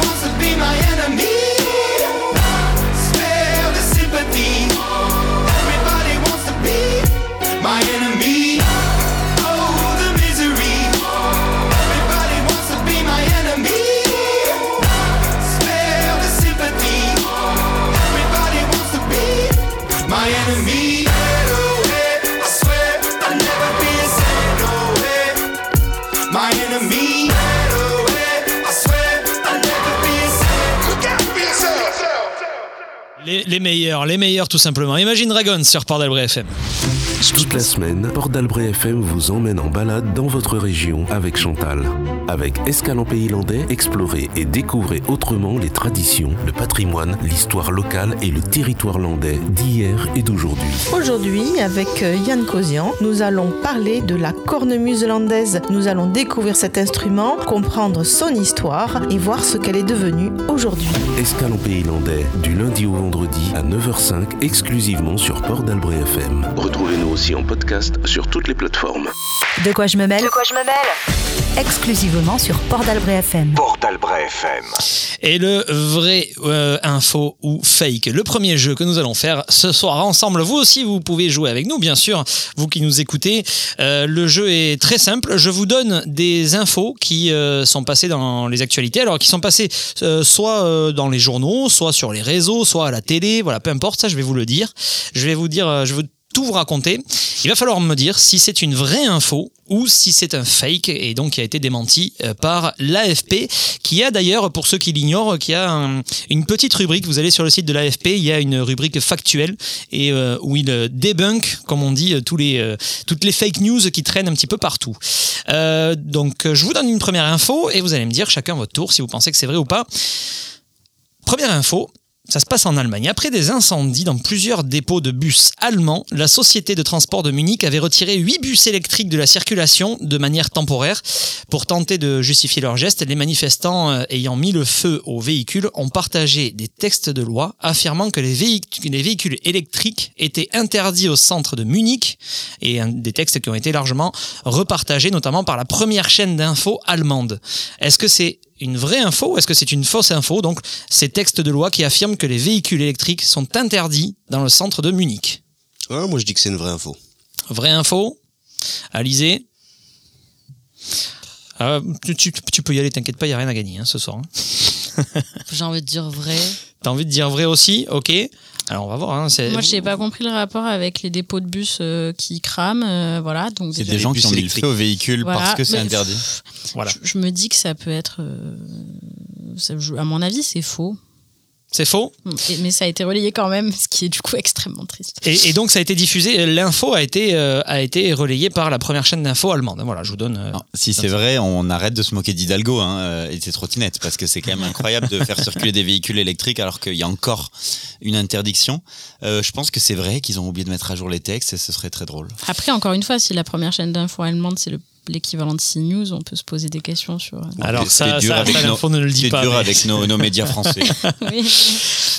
my enemy. Les, meilleurs, les meilleurs tout simplement. Imagine Dragons sur Port d'Albret FM. Toute la semaine, Port d'Albret FM vous emmène en balade dans votre région avec Chantal. Avec Escale en Pays Landais, explorez et découvrez autrement les traditions, le patrimoine, l'histoire locale et le territoire landais d'hier et d'aujourd'hui. Aujourd'hui, avec euh, Yann Cosian, nous allons parler de la cornemuse landaise. Nous allons découvrir cet instrument, comprendre son histoire et voir ce qu'elle est devenue aujourd'hui. Escale en Pays Landais, du lundi au vendredi à 9h05, exclusivement sur Port d'Albret FM. Retrouvez-nous aussi en podcast sur toutes les plateformes. De quoi je me mêle De quoi je me mêle Exclusivement sur Port d'Albret FM. Port d'Albret FM. Et le vrai euh, info ou fake. Le premier jeu que nous allons faire ce soir ensemble. Vous aussi, vous pouvez jouer avec nous, bien sûr, vous qui nous écoutez. Euh, le jeu est très simple. Je vous donne des infos qui euh, sont passées dans les actualités. Alors, qui sont passées euh, soit euh, dans les journaux, soit sur les réseaux, soit à la télé. Voilà, peu importe, ça, je vais vous le dire. Je vais vous dire, euh, je vais tout vous raconter. Il va falloir me dire si c'est une vraie info ou si c'est un fake et donc qui a été démenti euh, par l'AFP qui a d'ailleurs pour ceux qui l'ignorent qui a un- une petite rubrique. Vous allez sur le site de l'AFP il y a une rubrique factuelle et euh, où il euh, débunk comme on dit tous les toutes les fake news qui traînent un petit peu partout. Euh, donc je vous donne une première info et vous allez me dire chacun votre tour si vous pensez que c'est vrai ou pas. Première info, ça se passe en Allemagne. Après des incendies dans plusieurs dépôts de bus allemands, la société de transport de Munich avait retiré 8 bus électriques de la circulation de manière temporaire. Pour tenter de justifier leur geste, les manifestants euh, ayant mis le feu aux véhicules ont partagé des textes de loi affirmant que les, véhic- les véhicules électriques étaient interdits au centre de Munich et des textes qui ont été largement repartagés, notamment par la première chaîne d'infos allemande. Est-ce que c'est une vraie info ou est-ce que c'est une fausse info? Donc, ces textes de loi qui affirment que les véhicules électriques sont interdits dans le centre de Munich. Ouais, moi je dis que c'est une vraie info. Vraie info? Alizé? Euh, tu, tu- tu peux y aller, t'inquiète pas, il n'y a rien à gagner hein, ce soir. hein. J'ai envie de dire vrai. T'as envie de dire vrai aussi? Ok. Alors on va voir. hein, Moi, je n'ai pas compris le rapport avec les dépôts de bus euh, qui crament. euh, voilà, donc C'est des gens qui ont mis le feu au véhicule Voilà, parce que c'est interdit. Voilà. je, je me dis que ça peut être. euh, ça- je- à mon avis, c'est faux. C'est faux Et- mais ça a été relayé quand même, ce qui est du coup extrêmement triste. et, et donc ça a été diffusé, l'info a été, euh, a été relayée par la première chaîne d'info allemande. Voilà, je vous donne... euh, Non, si c'est vrai, on arrête de se moquer d'Hidalgo hein, euh, et de ses trottinettes parce que c'est quand même incroyable de faire circuler des véhicules électriques alors qu'il y a encore une interdiction. Euh, je pense que c'est vrai qu'ils ont oublié de mettre à jour les textes et ce serait très drôle. Après, encore une fois, si la première chaîne d'info allemande, c'est le l'équivalent de CNews, on peut se poser des questions sur. euh, Alors C'est ça, dur ça, l'info ne le dit C'est pas. dur mais- avec nos, nos médias français. oui.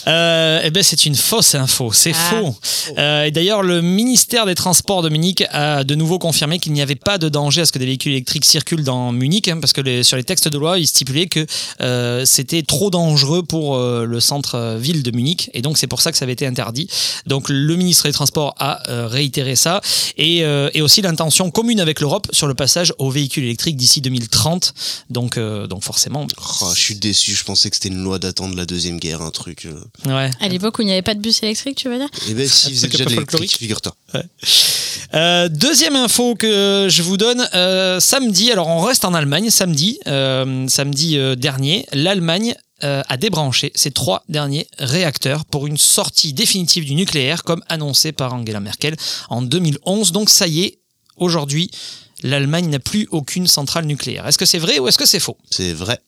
Euh, eh ben, c'est une fausse info, c'est Ah. faux. Euh, et d'ailleurs, le ministère des Transports de Munich a de nouveau confirmé qu'il n'y avait pas de danger à ce que des véhicules électriques circulent dans Munich, hein, parce que les- sur les textes de loi, il stipulait que euh, c'était trop dangereux pour euh, le centre-ville de Munich, et donc c'est pour ça que ça avait été interdit. Donc le ministre des Transports a euh, réitéré ça, et, euh, et aussi l'intention commune avec l'Europe sur le passage aux véhicules électriques d'ici 2030. Donc, euh, donc forcément, Oh, je suis déçu, je pensais que c'était une loi datant de la Deuxième Guerre, un truc. euh. ouais. À l'époque où il n'y avait pas de bus électrique, tu veux dire? Eh ben, si, vous êtes déjà de l'électrique, figure-toi. Euh, deuxième info que je vous donne, euh, samedi, alors on reste en Allemagne, samedi, euh, samedi euh, dernier, l'Allemagne a débranché ses trois derniers réacteurs pour une sortie définitive du nucléaire, comme annoncé par Angela Merkel en 2011. Donc ça y est, aujourd'hui, l'Allemagne n'a plus aucune centrale nucléaire. Est-ce que c'est vrai ou est-ce que c'est faux? C'est vrai.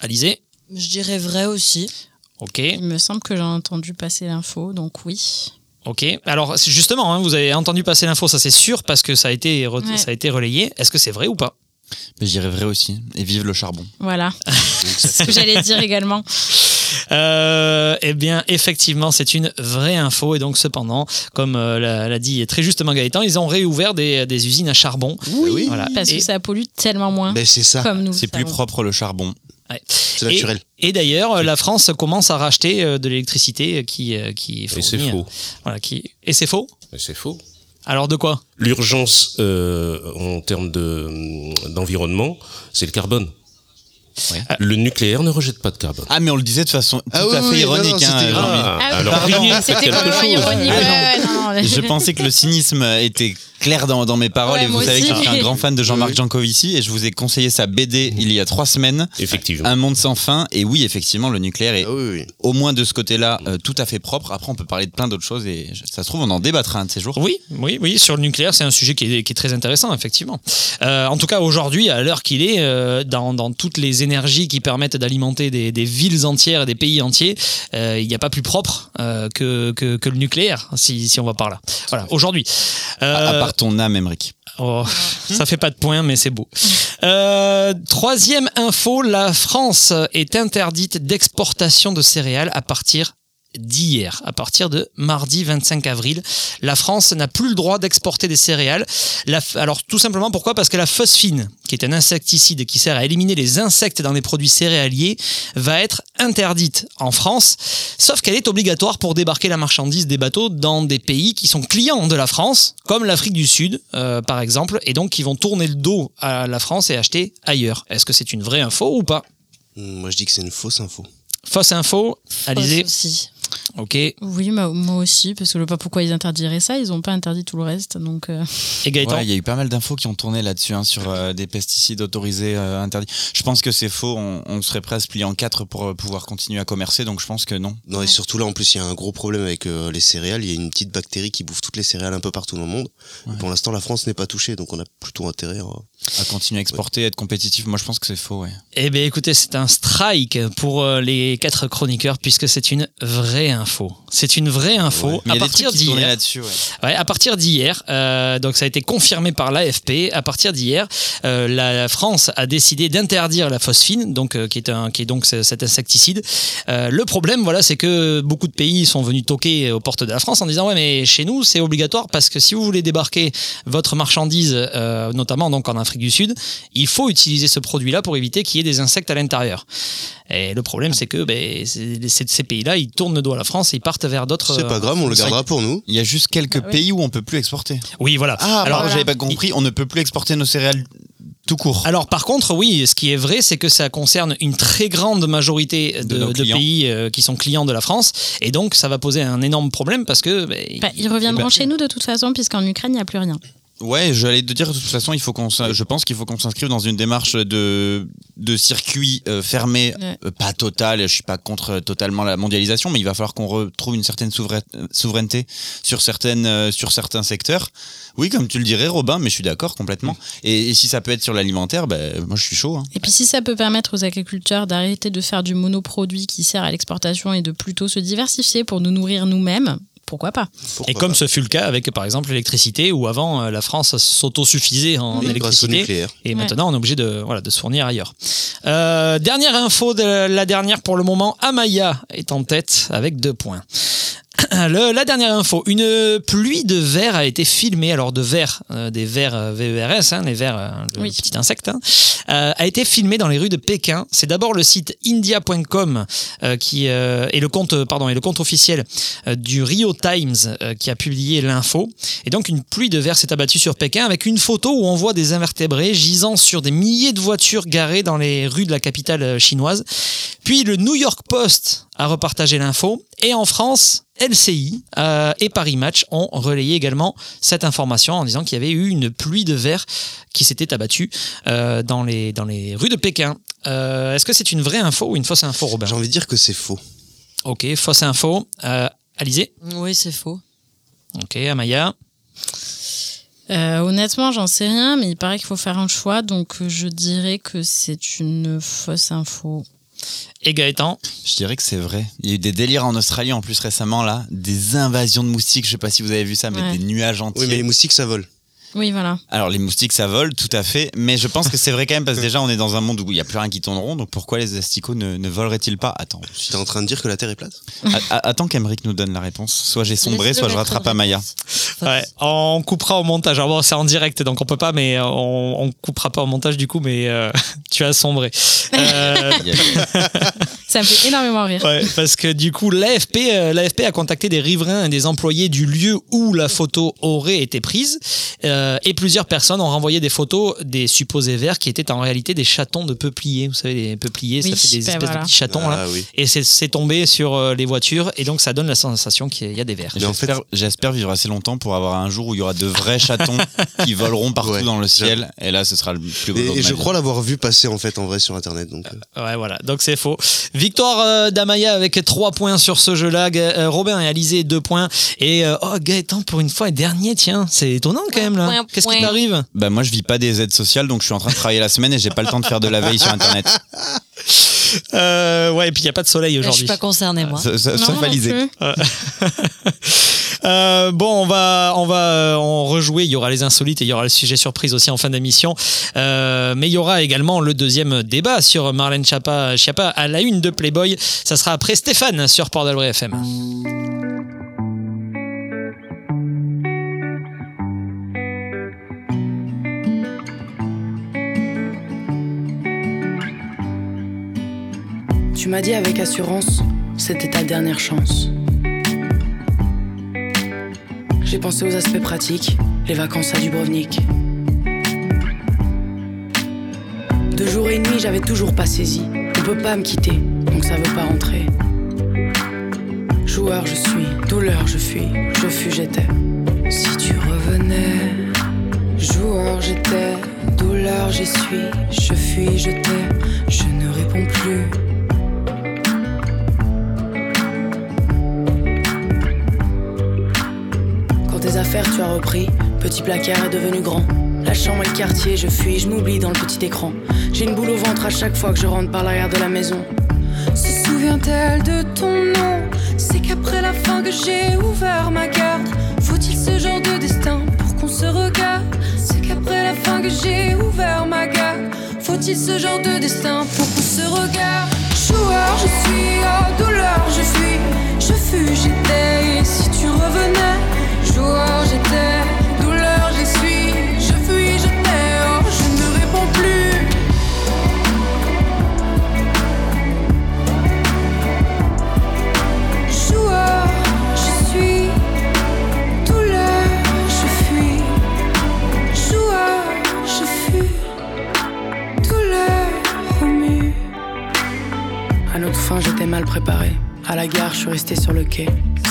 Alizé? Je dirais vrai aussi. Ok, Il me semble que j'ai entendu passer l'info, donc oui. ok. Alors c'est justement, hein, vous avez entendu passer l'info, ça c'est sûr, parce que ça a été, re- Ouais. ça a été relayé. Est-ce que c'est vrai ou pas? Mais je dirais vrai aussi. Et vive le charbon. Voilà, c'est ce que j'allais dire également. Euh, eh bien, effectivement, c'est une vraie info. Et donc, cependant, comme euh, l'a dit très justement Gaëtan, ils ont réouvert des, des usines à charbon. Oui. Voilà. Parce Et- que ça pollue tellement moins. Ben, c'est ça. Comme nous. C'est plus propre le charbon. ouais. C'est Et- naturel. Et, d'ailleurs, la France commence à racheter euh, de l'électricité qui, qui est Et fournie. c'est faux. Voilà, qui... Et c'est faux? Et c'est faux. Alors, de quoi? L'urgence euh, en termes de, d'environnement, c'est le carbone. Ouais. Le nucléaire ne rejette pas de carbone. Ah, mais on le disait de façon tout Ah à oui, fait oui, non, ironique. non, hein, c'était- Jean-Mi. Ah, Ah oui, alors pardon, riez, c'est c'était quelque complètement chose. ironique. Ah, ouais, non, Je pensais que le cynisme était clair dans, dans mes paroles Ouais, et vous savez que je suis un grand fan de Jean-Marc. Jancovici et je vous ai conseillé sa BD il y a trois semaines, Effectivement. Un monde sans fin. Et oui, effectivement, le nucléaire est Ah oui, oui. au moins de ce côté-là euh, tout à fait propre. Après, on peut parler de plein d'autres choses et je- ça se trouve, on en débattra un de ces jours. Oui, oui, oui, sur le nucléaire, c'est un sujet qui est, qui est très intéressant, effectivement. Euh, en tout cas, aujourd'hui, à l'heure qu'il est, euh, dans, dans toutes les énergies qui permettent d'alimenter des, des villes entières et des pays entiers, euh, il n'y a pas plus propre euh, que, que, que le nucléaire, si, si on va par là. Voilà, aujourd'hui. À, Euh, à part ton âme, Emmerich. Oh, ça fait pas de points, mais c'est beau. Euh, troisième info, la France est interdite d'exportation de céréales à partir d'hier, à partir de mardi 25 avril. La France n'a plus le droit d'exporter des céréales. La alors tout simplement pourquoi? Parce que la phosphine, qui est un insecticide qui sert à éliminer les insectes dans les produits céréaliers, va être interdite en France, sauf qu'elle est obligatoire pour débarquer la marchandise des bateaux dans des pays qui sont clients de la France, comme l'Afrique du Sud euh, par exemple, et donc qui vont tourner le dos à la France et acheter ailleurs. Est-ce que c'est une vraie info ou pas? Moi, je dis que c'est une fausse info. Fausse info, Alizé. Fausse aussi. Ok. Et Oui, moi, moi aussi, parce que je vois pas pourquoi ils interdiraient ça. Ils ont pas interdit tout le reste, donc. euh, Gaëtan Ouais, il y a eu pas mal d'infos qui ont tourné là-dessus, hein, sur euh, des pesticides autorisés, euh, interdits. Je pense que c'est faux. On, on serait prêt à se plier en quatre pour euh, pouvoir continuer à commercer, donc je pense que non. Non, et surtout là, en plus, il y a un gros problème avec euh, les céréales. Il y a une petite bactérie qui bouffe toutes les céréales un peu partout dans le monde. Et Pour l'instant, la France n'est pas touchée, donc on a plutôt intérêt à... À continuer à exporter, être compétitif. Moi, je pense que c'est faux, ouais. Eh bien, écoutez, c'est un strike pour euh, les quatre chroniqueurs puisque c'est une vraie info. C'est une vraie info. Ouais. Mais à partir d'hier, là-dessus, ouais. Ouais, à partir d'hier, euh, donc ça a été confirmé par l'AFP. À partir d'hier, euh, la France a décidé d'interdire la phosphine, donc qui est un, qui est donc ce- cet insecticide. Le problème, voilà, c'est que beaucoup de pays sont venus toquer aux portes de la France en disant ouais, mais chez nous c'est obligatoire parce que si vous voulez débarquer votre marchandise, notamment donc en Afrique du Sud, il faut utiliser ce produit-là pour éviter qu'il y ait des insectes à l'intérieur. Et le problème, c'est que ben, ces pays-là, ils tournent le dos à la France et ils partent vers d'autres. C'est pas euh, grave, on le c'est gardera pour nous. Il y a juste quelques Ah pays où on peut plus exporter. Oui, voilà. Ah, alors voilà. j'avais pas compris. On ne peut plus exporter nos céréales tout court. Alors par contre, oui, ce qui est vrai, c'est que ça concerne une très grande majorité De pays euh, qui sont clients de la France, et donc ça va poser un énorme problème parce que ben, bah, ils reviendront Eh ben- chez nous de toute façon, puisqu'en Ukraine, il n'y a plus rien. Ouais, j'allais te dire de toute façon, il faut qu'on, je pense qu'il faut qu'on s'inscrive dans une démarche de de circuit euh, fermé, Ouais. euh, pas total. Je suis pas contre euh, totalement la mondialisation, mais il va falloir qu'on retrouve une certaine souverain- souveraineté sur certaines euh, sur certains secteurs. Oui, comme tu le dirais, Robin, mais je suis d'accord complètement. Et, et si ça peut être sur l'alimentaire, ben moi je suis chaud. hein. Et puis si ça peut permettre aux agriculteurs d'arrêter de faire du monoproduit qui sert à l'exportation et de plutôt se diversifier pour nous nourrir nous-mêmes, pourquoi pas Et comme ce fut le cas avec, par exemple, l'électricité, où avant, euh, la France s'autosuffisait en Oui, électricité. Et Ouais. maintenant, on est obligé de, voilà, de se fournir ailleurs. Euh, dernière info, de la dernière pour le moment, Amaya est en tête avec deux points. Le- la dernière info, une pluie de vers a été filmée, alors de vers, euh, des vers euh, VERS, hein, les vers, euh, le Oui. petit insecte, hein, euh, a été filmée dans les rues de Pékin. C'est d'abord le site india.com euh, qui euh, et le compte, pardon, et le compte officiel du Rio Times euh, qui a publié l'info. Et donc une pluie de vers s'est abattue sur Pékin avec une photo où on voit des invertébrés gisant sur des milliers de voitures garées dans les rues de la capitale chinoise. Puis le New York Post a repartagé l'info et en France, LCI euh, et Paris Match ont relayé également cette information en disant qu'il y avait eu une pluie de verre qui s'était abattue euh, dans, les, dans les rues de Pékin. Euh, Est-ce que c'est une vraie info ou une fausse info, Robin J'ai envie de dire que c'est faux. Ok, fausse info. Euh, Alizé? Oui, c'est faux. Ok, Amaya? Euh, honnêtement, j'en sais rien, mais il paraît qu'il faut faire un choix, donc je dirais que c'est une fausse info. Et Gaëtan Je dirais que c'est vrai. Il y a eu des délires en Australie en plus récemment là, des invasions de moustiques. Je sais pas si vous avez vu ça, mais Ouais. des nuages entiers. Oui, mais les moustiques, ça vole. Oui, voilà. Alors les moustiques ça vole, tout à fait, mais je pense que c'est vrai quand même parce que déjà on est dans un monde où il y a plus rien qui tourne rond, donc pourquoi les asticots ne, ne voleraient-ils pas? Attends, Tu es en train de dire que la Terre est plate? A- attends qu'Emeric nous donne la réponse. Soit j'ai sombré, soit je rattrape Amaya. réponse. Ouais, on coupera au montage. Alors bon, c'est en direct, donc on peut pas, mais euh, on, on coupera pas au montage du coup, mais euh, tu as sombré. Euh, Ça me fait énormément rire. Ouais, parce que du coup, l'AFP, l'AFP a contacté des riverains et des employés du lieu où la photo aurait été prise. euh, et plusieurs personnes ont renvoyé des photos des supposés vers qui étaient en réalité des chatons de peupliers. Vous savez, les peupliers, Oui, ça fait des espèces voilà. de petits chatons. là. Ah oui. Et c'est, tombé sur euh, les voitures. Et donc, ça donne la sensation qu'il y a des vers. Mais en fait- J'espère vivre assez longtemps pour avoir un jour où il y aura de vrais chatons qui voleront partout Ouais, dans le ciel. Et là, ce sera le plus beau Et, et je crois l'avoir vu passer en fait en vrai sur internet. Donc, euh, Ouais, voilà. Donc, c'est faux. Victoire euh, d'Amaya avec 3 points sur ce jeu-là. Euh, Robin et Alizé, 2 points. Et euh, oh, Gaëtan, pour une fois, est dernier. Tiens, c'est étonnant quand même là. Qu'est-ce qui t'arrive Bah moi je vis pas des aides sociales donc je suis en train de travailler la semaine et j'ai pas le temps de faire de la veille sur internet. Euh, ouais, et puis il n'y a pas de soleil Je aujourd'hui. suis pas concernée, moi. Ça- ça- non plus. Euh, bon, on va, on va euh, en rejouer. Il y aura les insolites et il y aura le sujet surprise aussi en fin d'émission. Euh, mais il y aura également le deuxième débat sur Marlène Schiappa, Schiappa à la une de Playboy. Ça sera après Stéphane sur Port d'Albret FM. Tu m'as dit avec assurance, c'était ta dernière chance. J'ai pensé aux aspects pratiques, les vacances à Dubrovnik. De jour et de nuit, j'avais toujours pas saisi. On peut pas me quitter, donc ça veut pas rentrer. Joueur, je suis, douleur, je fuis, je fus, j'étais. Si tu revenais, joueur, j'étais, douleur, j'y suis, je fuis, je t'ai, je ne réponds plus. Tu as repris, petit placard est devenu grand. La chambre et le quartier, je fuis, je m'oublie dans le petit écran. J'ai une boule au ventre à chaque fois que je rentre par l'arrière de la maison. Se souvient-elle de ton nom? C'est qu'après la fin que j'ai ouvert ma carte. Faut-il ce genre de destin pour qu'on se regarde? C'est qu'après la fin que j'ai ouvert ma garde. Faut-il ce genre de destin pour qu'on se regarde? Joueur, je suis, oh douleur, je suis, je fus, j'étais. Et si tu revenais, joueur, j'étais, douleur, j'y suis, je fuis, je t'ai, oh, je ne réponds plus. Joueur, je suis, douleur, je fuis, joueur, je fuis, douleur remue. À notre fin, j'étais mal préparé. À la gare, je suis resté sur le quai.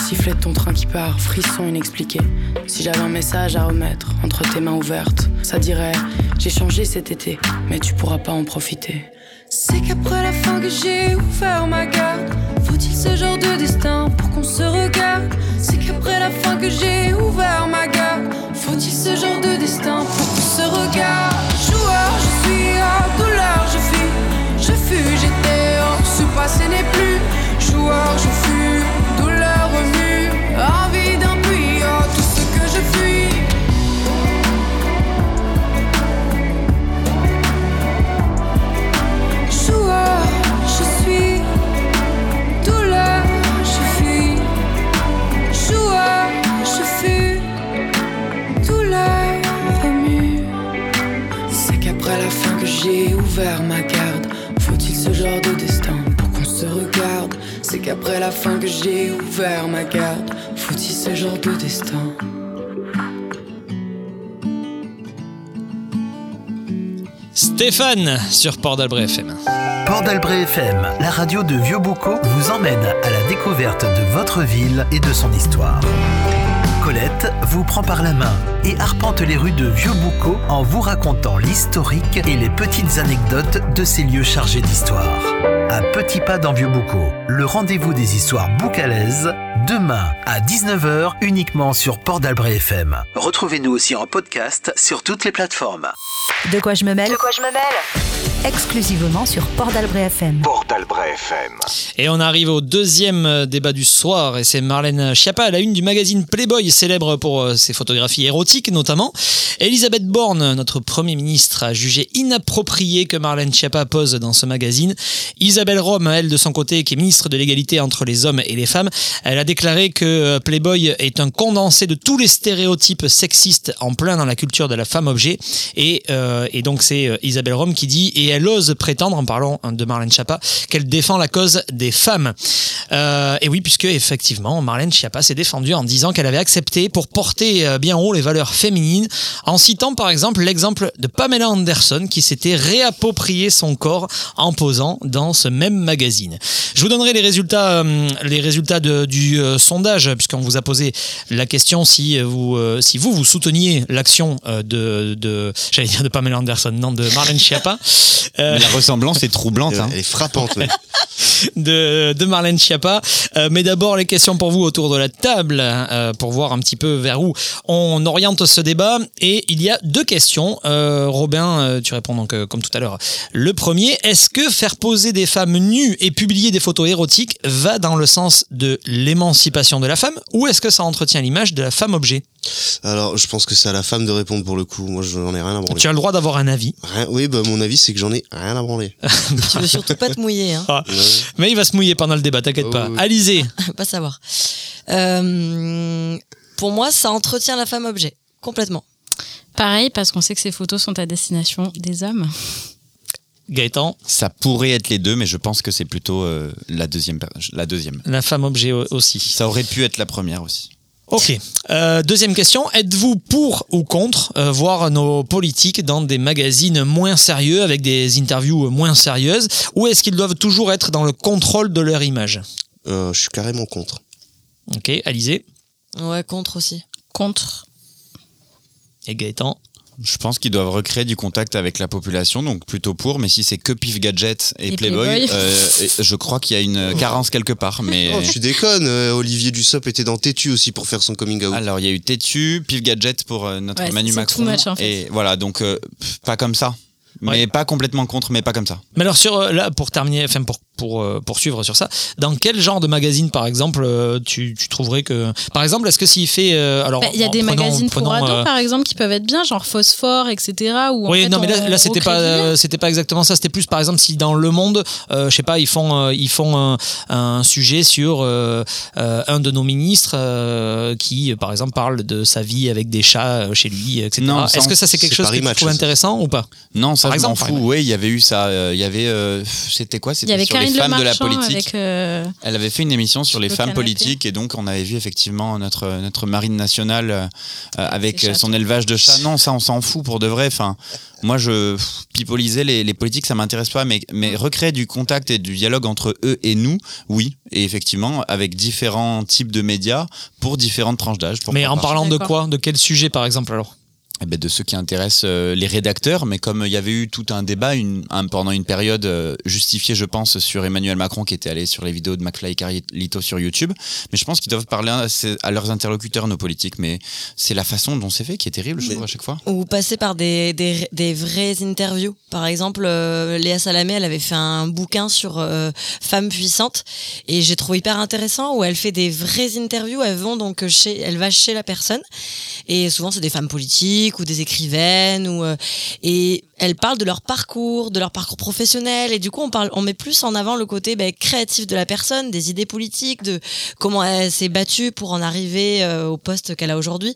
Sifflet de ton train qui part, frisson inexpliqué. Si j'avais un message à remettre entre tes mains ouvertes, ça dirait J'ai changé cet été, mais tu pourras pas en profiter. C'est qu'après la fin que j'ai ouvert ma garde. Faut-il ce genre de destin pour qu'on se regarde? C'est qu'après la fin que j'ai ouvert ma garde. Faut-il ce genre de destin pour qu'on se regarde? Joueur, je suis, oh, douleur, je fuis. Je fus, j'étais, oh, ce passé n'est plus. Joueur, je fus, Envie d'ennui, oh tout ce que je fuis. Joua, je suis. Toul, je fuis. Joua, je suis Toul C'est qu'après la fin que j'ai ouvert ma garde. Faut-il ce genre de destin Pour qu'on se regarde? C'est qu'après la fin que j'ai ouvert ma garde. Faut-il ce genre de destin Stéphane sur Port d'Albret FM. Port d'Albret FM, la radio de Vieux Bocaux, vous emmène à la découverte de votre ville et de son histoire. Colette vous prend par la main et arpente les rues de Vieux Boucau en vous racontant l'historique et les petites anecdotes de ces lieux chargés d'histoire. À petits pas dans Vieux Boucau, le rendez-vous des histoires boucalaises, demain à 19h uniquement sur Port d'Albret FM. Retrouvez-nous aussi en podcast sur toutes les plateformes. De quoi je me mêle? De quoi je me mêle? Exclusivement sur Port d'Albret FM. Port d'Albret FM. Et on arrive au deuxième euh, débat du soir et c'est Marlène Schiappa à la une du magazine Playboy, célèbre pour euh, ses photographies érotiques notamment. Elisabeth Borne, notre Premier ministre, a jugé inapproprié que Marlène Schiappa pose dans ce magazine. Isabelle Rome, elle de son côté, qui est ministre de l'égalité entre les hommes et les femmes, elle a déclaré que euh, Playboy est un condensé de tous les stéréotypes sexistes en plein dans la culture de la femme objet. Et, euh, et donc c'est Isabelle Rome qui dit, et elle ose prétendre, en parlant de Marlène Schiappa, qu'elle défend la cause des femmes. Euh, et oui, puisque effectivement, Marlène Schiappa s'est défendue en disant qu'elle avait accepté pour porter euh, bien haut les valeurs féminines, en citant par exemple l'exemple de Pamela Anderson qui s'était réapproprié son corps en posant dans ce même magazine. Je vous donnerai les résultats, euh, les résultats du euh, sondage, puisqu'on vous a posé la question si vous, si vous, vous souteniez l'action de, de j'allais dire de Pamela Anderson, non, de Marlène Schiappa. Euh, la ressemblance est troublante. hein. Elle est frappante. ouais. de, de Marlène Schiappa. Euh, mais d'abord, les questions pour vous autour de la table, euh, pour voir un petit peu vers où on oriente ce débat. Et il y a deux questions. Euh, Robin, euh, tu réponds donc euh, comme tout à l'heure. Le premier, est-ce que faire poser des femmes nues et publier des photos érotiques va dans le sens de l'émancipation de la femme ou est-ce que ça entretient l'image de la femme objet? Alors, je pense que c'est à la femme de répondre pour le coup. Moi, je n'en ai rien à branler. Tu as le droit d'avoir un avis. Rien- oui, bah, mon avis, c'est que j'en ai rien à branler. Tu veux surtout pas te mouiller, hein Ah. Mais il va se mouiller pendant le débat, t'inquiète pas. Oh, oui. Alizé, Pas savoir. Euh, pour moi, ça entretient la femme objet. Complètement. Pareil, parce qu'on sait que ces photos sont à destination des hommes. Gaëtan, Ça pourrait être les deux, mais je pense que c'est plutôt euh, la deuxième. La deuxième. la femme objet au- aussi. Ça aurait pu être la première aussi. Ok. Euh, deuxième question. Êtes-vous pour ou contre euh, voir nos politiques dans des magazines moins sérieux, avec des interviews moins sérieuses, ou est-ce qu'ils doivent toujours être dans le contrôle de leur image? Euh, je suis carrément contre. Ok, Alizé? Ouais, contre aussi. Contre. et Gaëtan? Je pense qu'ils doivent recréer du contact avec la population, donc plutôt pour. Mais si c'est que Pif Gadget et, Et Playboy, Playboy. euh, je crois qu'il y a une carence quelque part. Mais Oh, tu déconnes, euh, Olivier Dussopt était dans Tétu aussi pour faire son coming out. alors il y a eu Tétu, Pif Gadget pour euh, notre Ouais, Manu c'est Macron. too much, en fait. Et voilà, donc euh, pff, pas comme ça. Mais Ouais. pas complètement contre, mais pas comme ça. Mais alors sur euh, là pour terminer, enfin pour pour euh, poursuivre sur ça, dans quel genre de magazine par exemple euh, tu, tu trouverais que par exemple est-ce que s'il fait euh, alors Bah, Il y a en des magazines pour ados, euh, par exemple, qui peuvent être bien, genre Phosphore, etc. Où, en Oui, fait, non, mais là, là c'était pas, euh, c'était pas exactement ça. C'était plus, par exemple, si dans Le Monde, euh, je sais pas, ils font, euh, ils font un, un sujet sur euh, euh, un de nos ministres euh, qui, par exemple, parle de sa vie avec des chats chez lui, etc. Est-ce que ça c'est quelque c'est chose que tu trouves intéressant ou pas? Non, ça Par je m'en exemple, par fous. Oui, il y avait eu ça. euh, Il y avait, euh, c'était quoi C'était avait sur les femmes de la politique. avec. euh, Elle avait fait une émission sur les Le femmes canapé. politiques et donc on avait vu effectivement notre notre marine nationale euh, avec son élevage de chats. Non, ça on s'en fout pour de vrai. Enfin, moi je pipoliser les, les politiques, ça m'intéresse pas, mais mais recréer du contact et du dialogue entre eux et nous, oui, et effectivement avec différents types de médias pour différentes tranches d'âge. Mais en pas. parlant de quoi? De quel sujet, par exemple alors? De ceux qui intéressent euh, les rédacteurs, mais comme il y avait eu tout un débat une, un- pendant une période euh, justifiée, je pense, sur Emmanuel Macron qui était allé sur les vidéos de McFly et Carlito sur YouTube, mais je pense qu'ils doivent parler à, leurs interlocuteurs, nos politiques, mais c'est la façon dont c'est fait qui est terrible, je trouve, à chaque fois. Ou passer par des, des, des vraies interviews. Par exemple, euh, Léa Salamé, elle avait fait un bouquin sur euh, femmes puissantes et j'ai trouvé hyper intéressant où elle fait des vraies interviews. Elle, vont donc chez, elle va chez la personne et souvent c'est des femmes politiques ou des écrivaines euh, et elles parlent de leur parcours, de leur parcours professionnel. Et du coup on parle, on met plus en avant le côté ben, créatif de la personne, des idées politiques, de comment elle s'est battue pour en arriver euh, au poste qu'elle a aujourd'hui.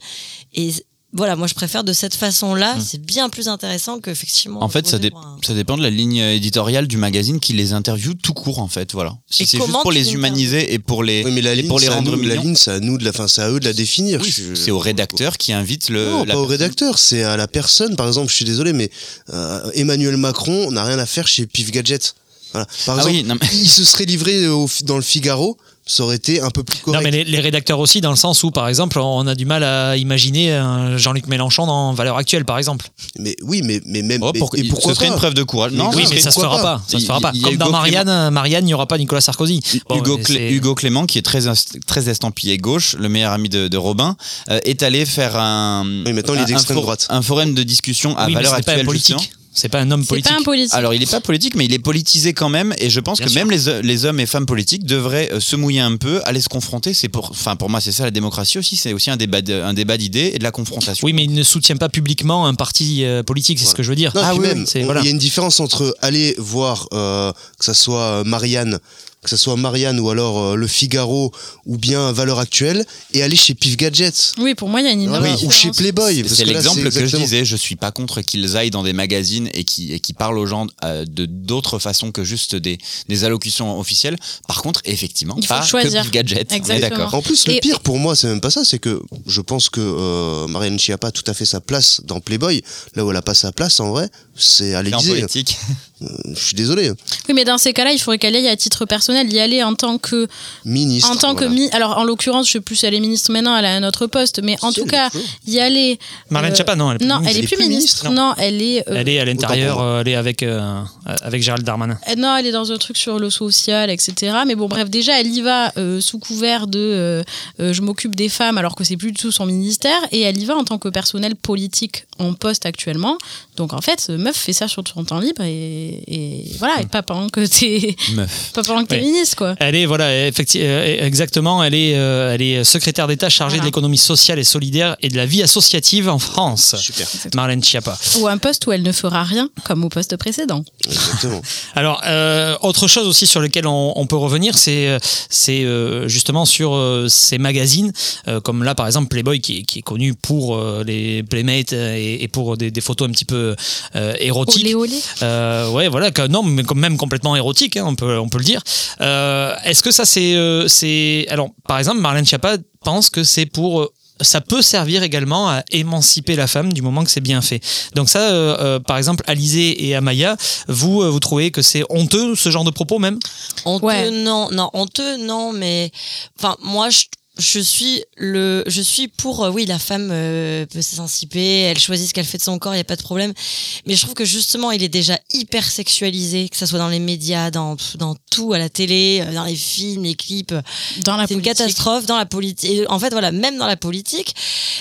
Et voilà, moi je préfère de cette façon-là. C'est bien plus intéressant qu'effectivement. Mm. En fait, ça, poser dé- pour un- ça dépend de la ligne éditoriale du magazine qui les interviewe tout court, en fait. Voilà. Si Et c'est juste pour les humaniser et pour les, Oui, mais la et ligne, pour les c'est à rendre nous, la ligne, c'est à nous de la fin, c'est à eux de la définir. Oui, Je- c'est au rédacteur qui invite le. Non, la pas au rédacteur, c'est à la personne. Par exemple, je suis désolé, mais euh, Emmanuel Macron n'a rien à faire chez Pif Gadget. Voilà. Par Ah exemple, oui, non, mais- il se serait livré au, dans le Figaro, ça aurait été un peu plus correct. Non, mais les, les rédacteurs aussi, dans le sens où, par exemple, on a du mal à imaginer un Jean-Luc Mélenchon dans Valeurs Actuelles, par exemple. Mais oui, mais, mais même. Oh, mais- pour- et pourquoi ce serait pas une preuve de courage. Non, oui, mais ça se fera pas pas. Ça se fera pas. Comme dans Hugo Marianne, Marianne, il n'y aura pas Nicolas Sarkozy. Bon, Hugo, Clé- Hugo Clément, qui est très, très estampillé gauche, le meilleur ami de, de Robin, euh, est allé faire un, Oui, maintenant, il est un- un d'extrême for- droite. un forum de discussion à Oui, mais valeur c'est pas un actuelle. politique. C'est pas un homme politique. pas un politique. Alors, il n'est pas politique, mais il est politisé quand même. Et je pense Bien que sûr. même les, les hommes et femmes politiques devraient euh, se mouiller un peu, aller se confronter. C'est pour, enfin, pour moi, c'est ça la démocratie aussi. C'est aussi un débat, de- un débat d'idées et de la confrontation. Oui, mais il ne soutient pas publiquement un parti euh, politique, c'est ce que je veux dire. Non, ah oui, même, oui, c'est on- voilà. il y a une différence entre aller voir euh, que ça soit Marianne, que ça soit Marianne ou alors euh, Le Figaro ou bien Valeur Actuelle et aller chez Pif Gadget. Oui, pour moi, il y a une énorme ou chez. Playboy. parce C'est l'exemple que exactement- je disais. Je suis pas contre qu'ils aillent dans des magazines et qui, et qui parlent aux gens euh, de d'autres façons que juste des, des allocutions officielles. Par contre, effectivement, Il faut pas choisir. que Pif Gadget. On est Exactement. d'accord. En plus, le Et- pire pour moi, c'est même pas ça, c'est que je pense que euh, Marianne Chiappa a tout à fait sa place dans Playboy. Là où elle a pas sa place, en vrai, c'est à l'Élysée. politique. Je suis désolé. Oui, mais dans ces cas-là, il faudrait qu'elle aille à titre personnel, y aller en tant que Ministre. en tant que mi alors en l'occurrence je sais plus si elle est ministre maintenant elle a un autre poste mais en tout cas y aller Marlène euh, Schiappa, non, elle est plus non ministre. elle est plus ministre non elle est euh, Elle est à l'intérieur, euh, elle est avec, euh, avec Gérald Darmanin. euh, non, elle est dans un truc sur le social, etc. Mais bon, bref, déjà, elle y va euh, sous couvert de euh, euh, je m'occupe des femmes, alors que c'est plus du tout son ministère, et elle y va en tant que personnel politique en poste actuellement. Donc en fait, meuf fait ça sur son temps libre, et, et voilà, et pas pendant que t'es Meuf. pas pendant que t'es Ouais. ministre, quoi. Elle est, voilà, effectivement, exactement, elle est, euh, elle est secrétaire d'État chargée Voilà. de l'économie sociale et solidaire et de la vie associative en France. Super. Marlène Schiappa. Ou un poste où elle ne fera rien, comme au poste précédent. Exactement. Alors, euh, autre chose aussi sur lequel on, on peut revenir, c'est euh, c'est euh, justement sur euh, ces magazines, euh, comme là par exemple Playboy qui, est- qui est connu pour euh, les Playmates euh, et, et pour des, des photos un petit peu euh, érotiques. Olé, olé. Euh, ouais, voilà, que- non, mais même complètement érotique, hein, on peut on peut le dire. Euh, Est-ce que ça c'est euh, c'est alors par exemple Marlène Schiappa pense que c'est pour euh, ça peut servir également à émanciper la femme du moment que c'est bien fait. Donc ça, euh, euh, par exemple, Alizé et Amaya, vous, euh, vous trouvez que c'est honteux ce genre de propos même? Honteux, Ouais. non, non, honteux, non, mais enfin, moi, je, je suis le, je suis pour, euh, oui, la femme euh, peut s'émanciper, elle choisit ce qu'elle fait de son corps, il y a pas de problème. Mais je trouve que justement, il est déjà hyper sexualisé, que ça soit dans les médias, dans, dans tout, à la télé, euh, dans les films, les clips. Dans la C'est une catastrophe dans la politique. En fait, voilà, même dans la politique.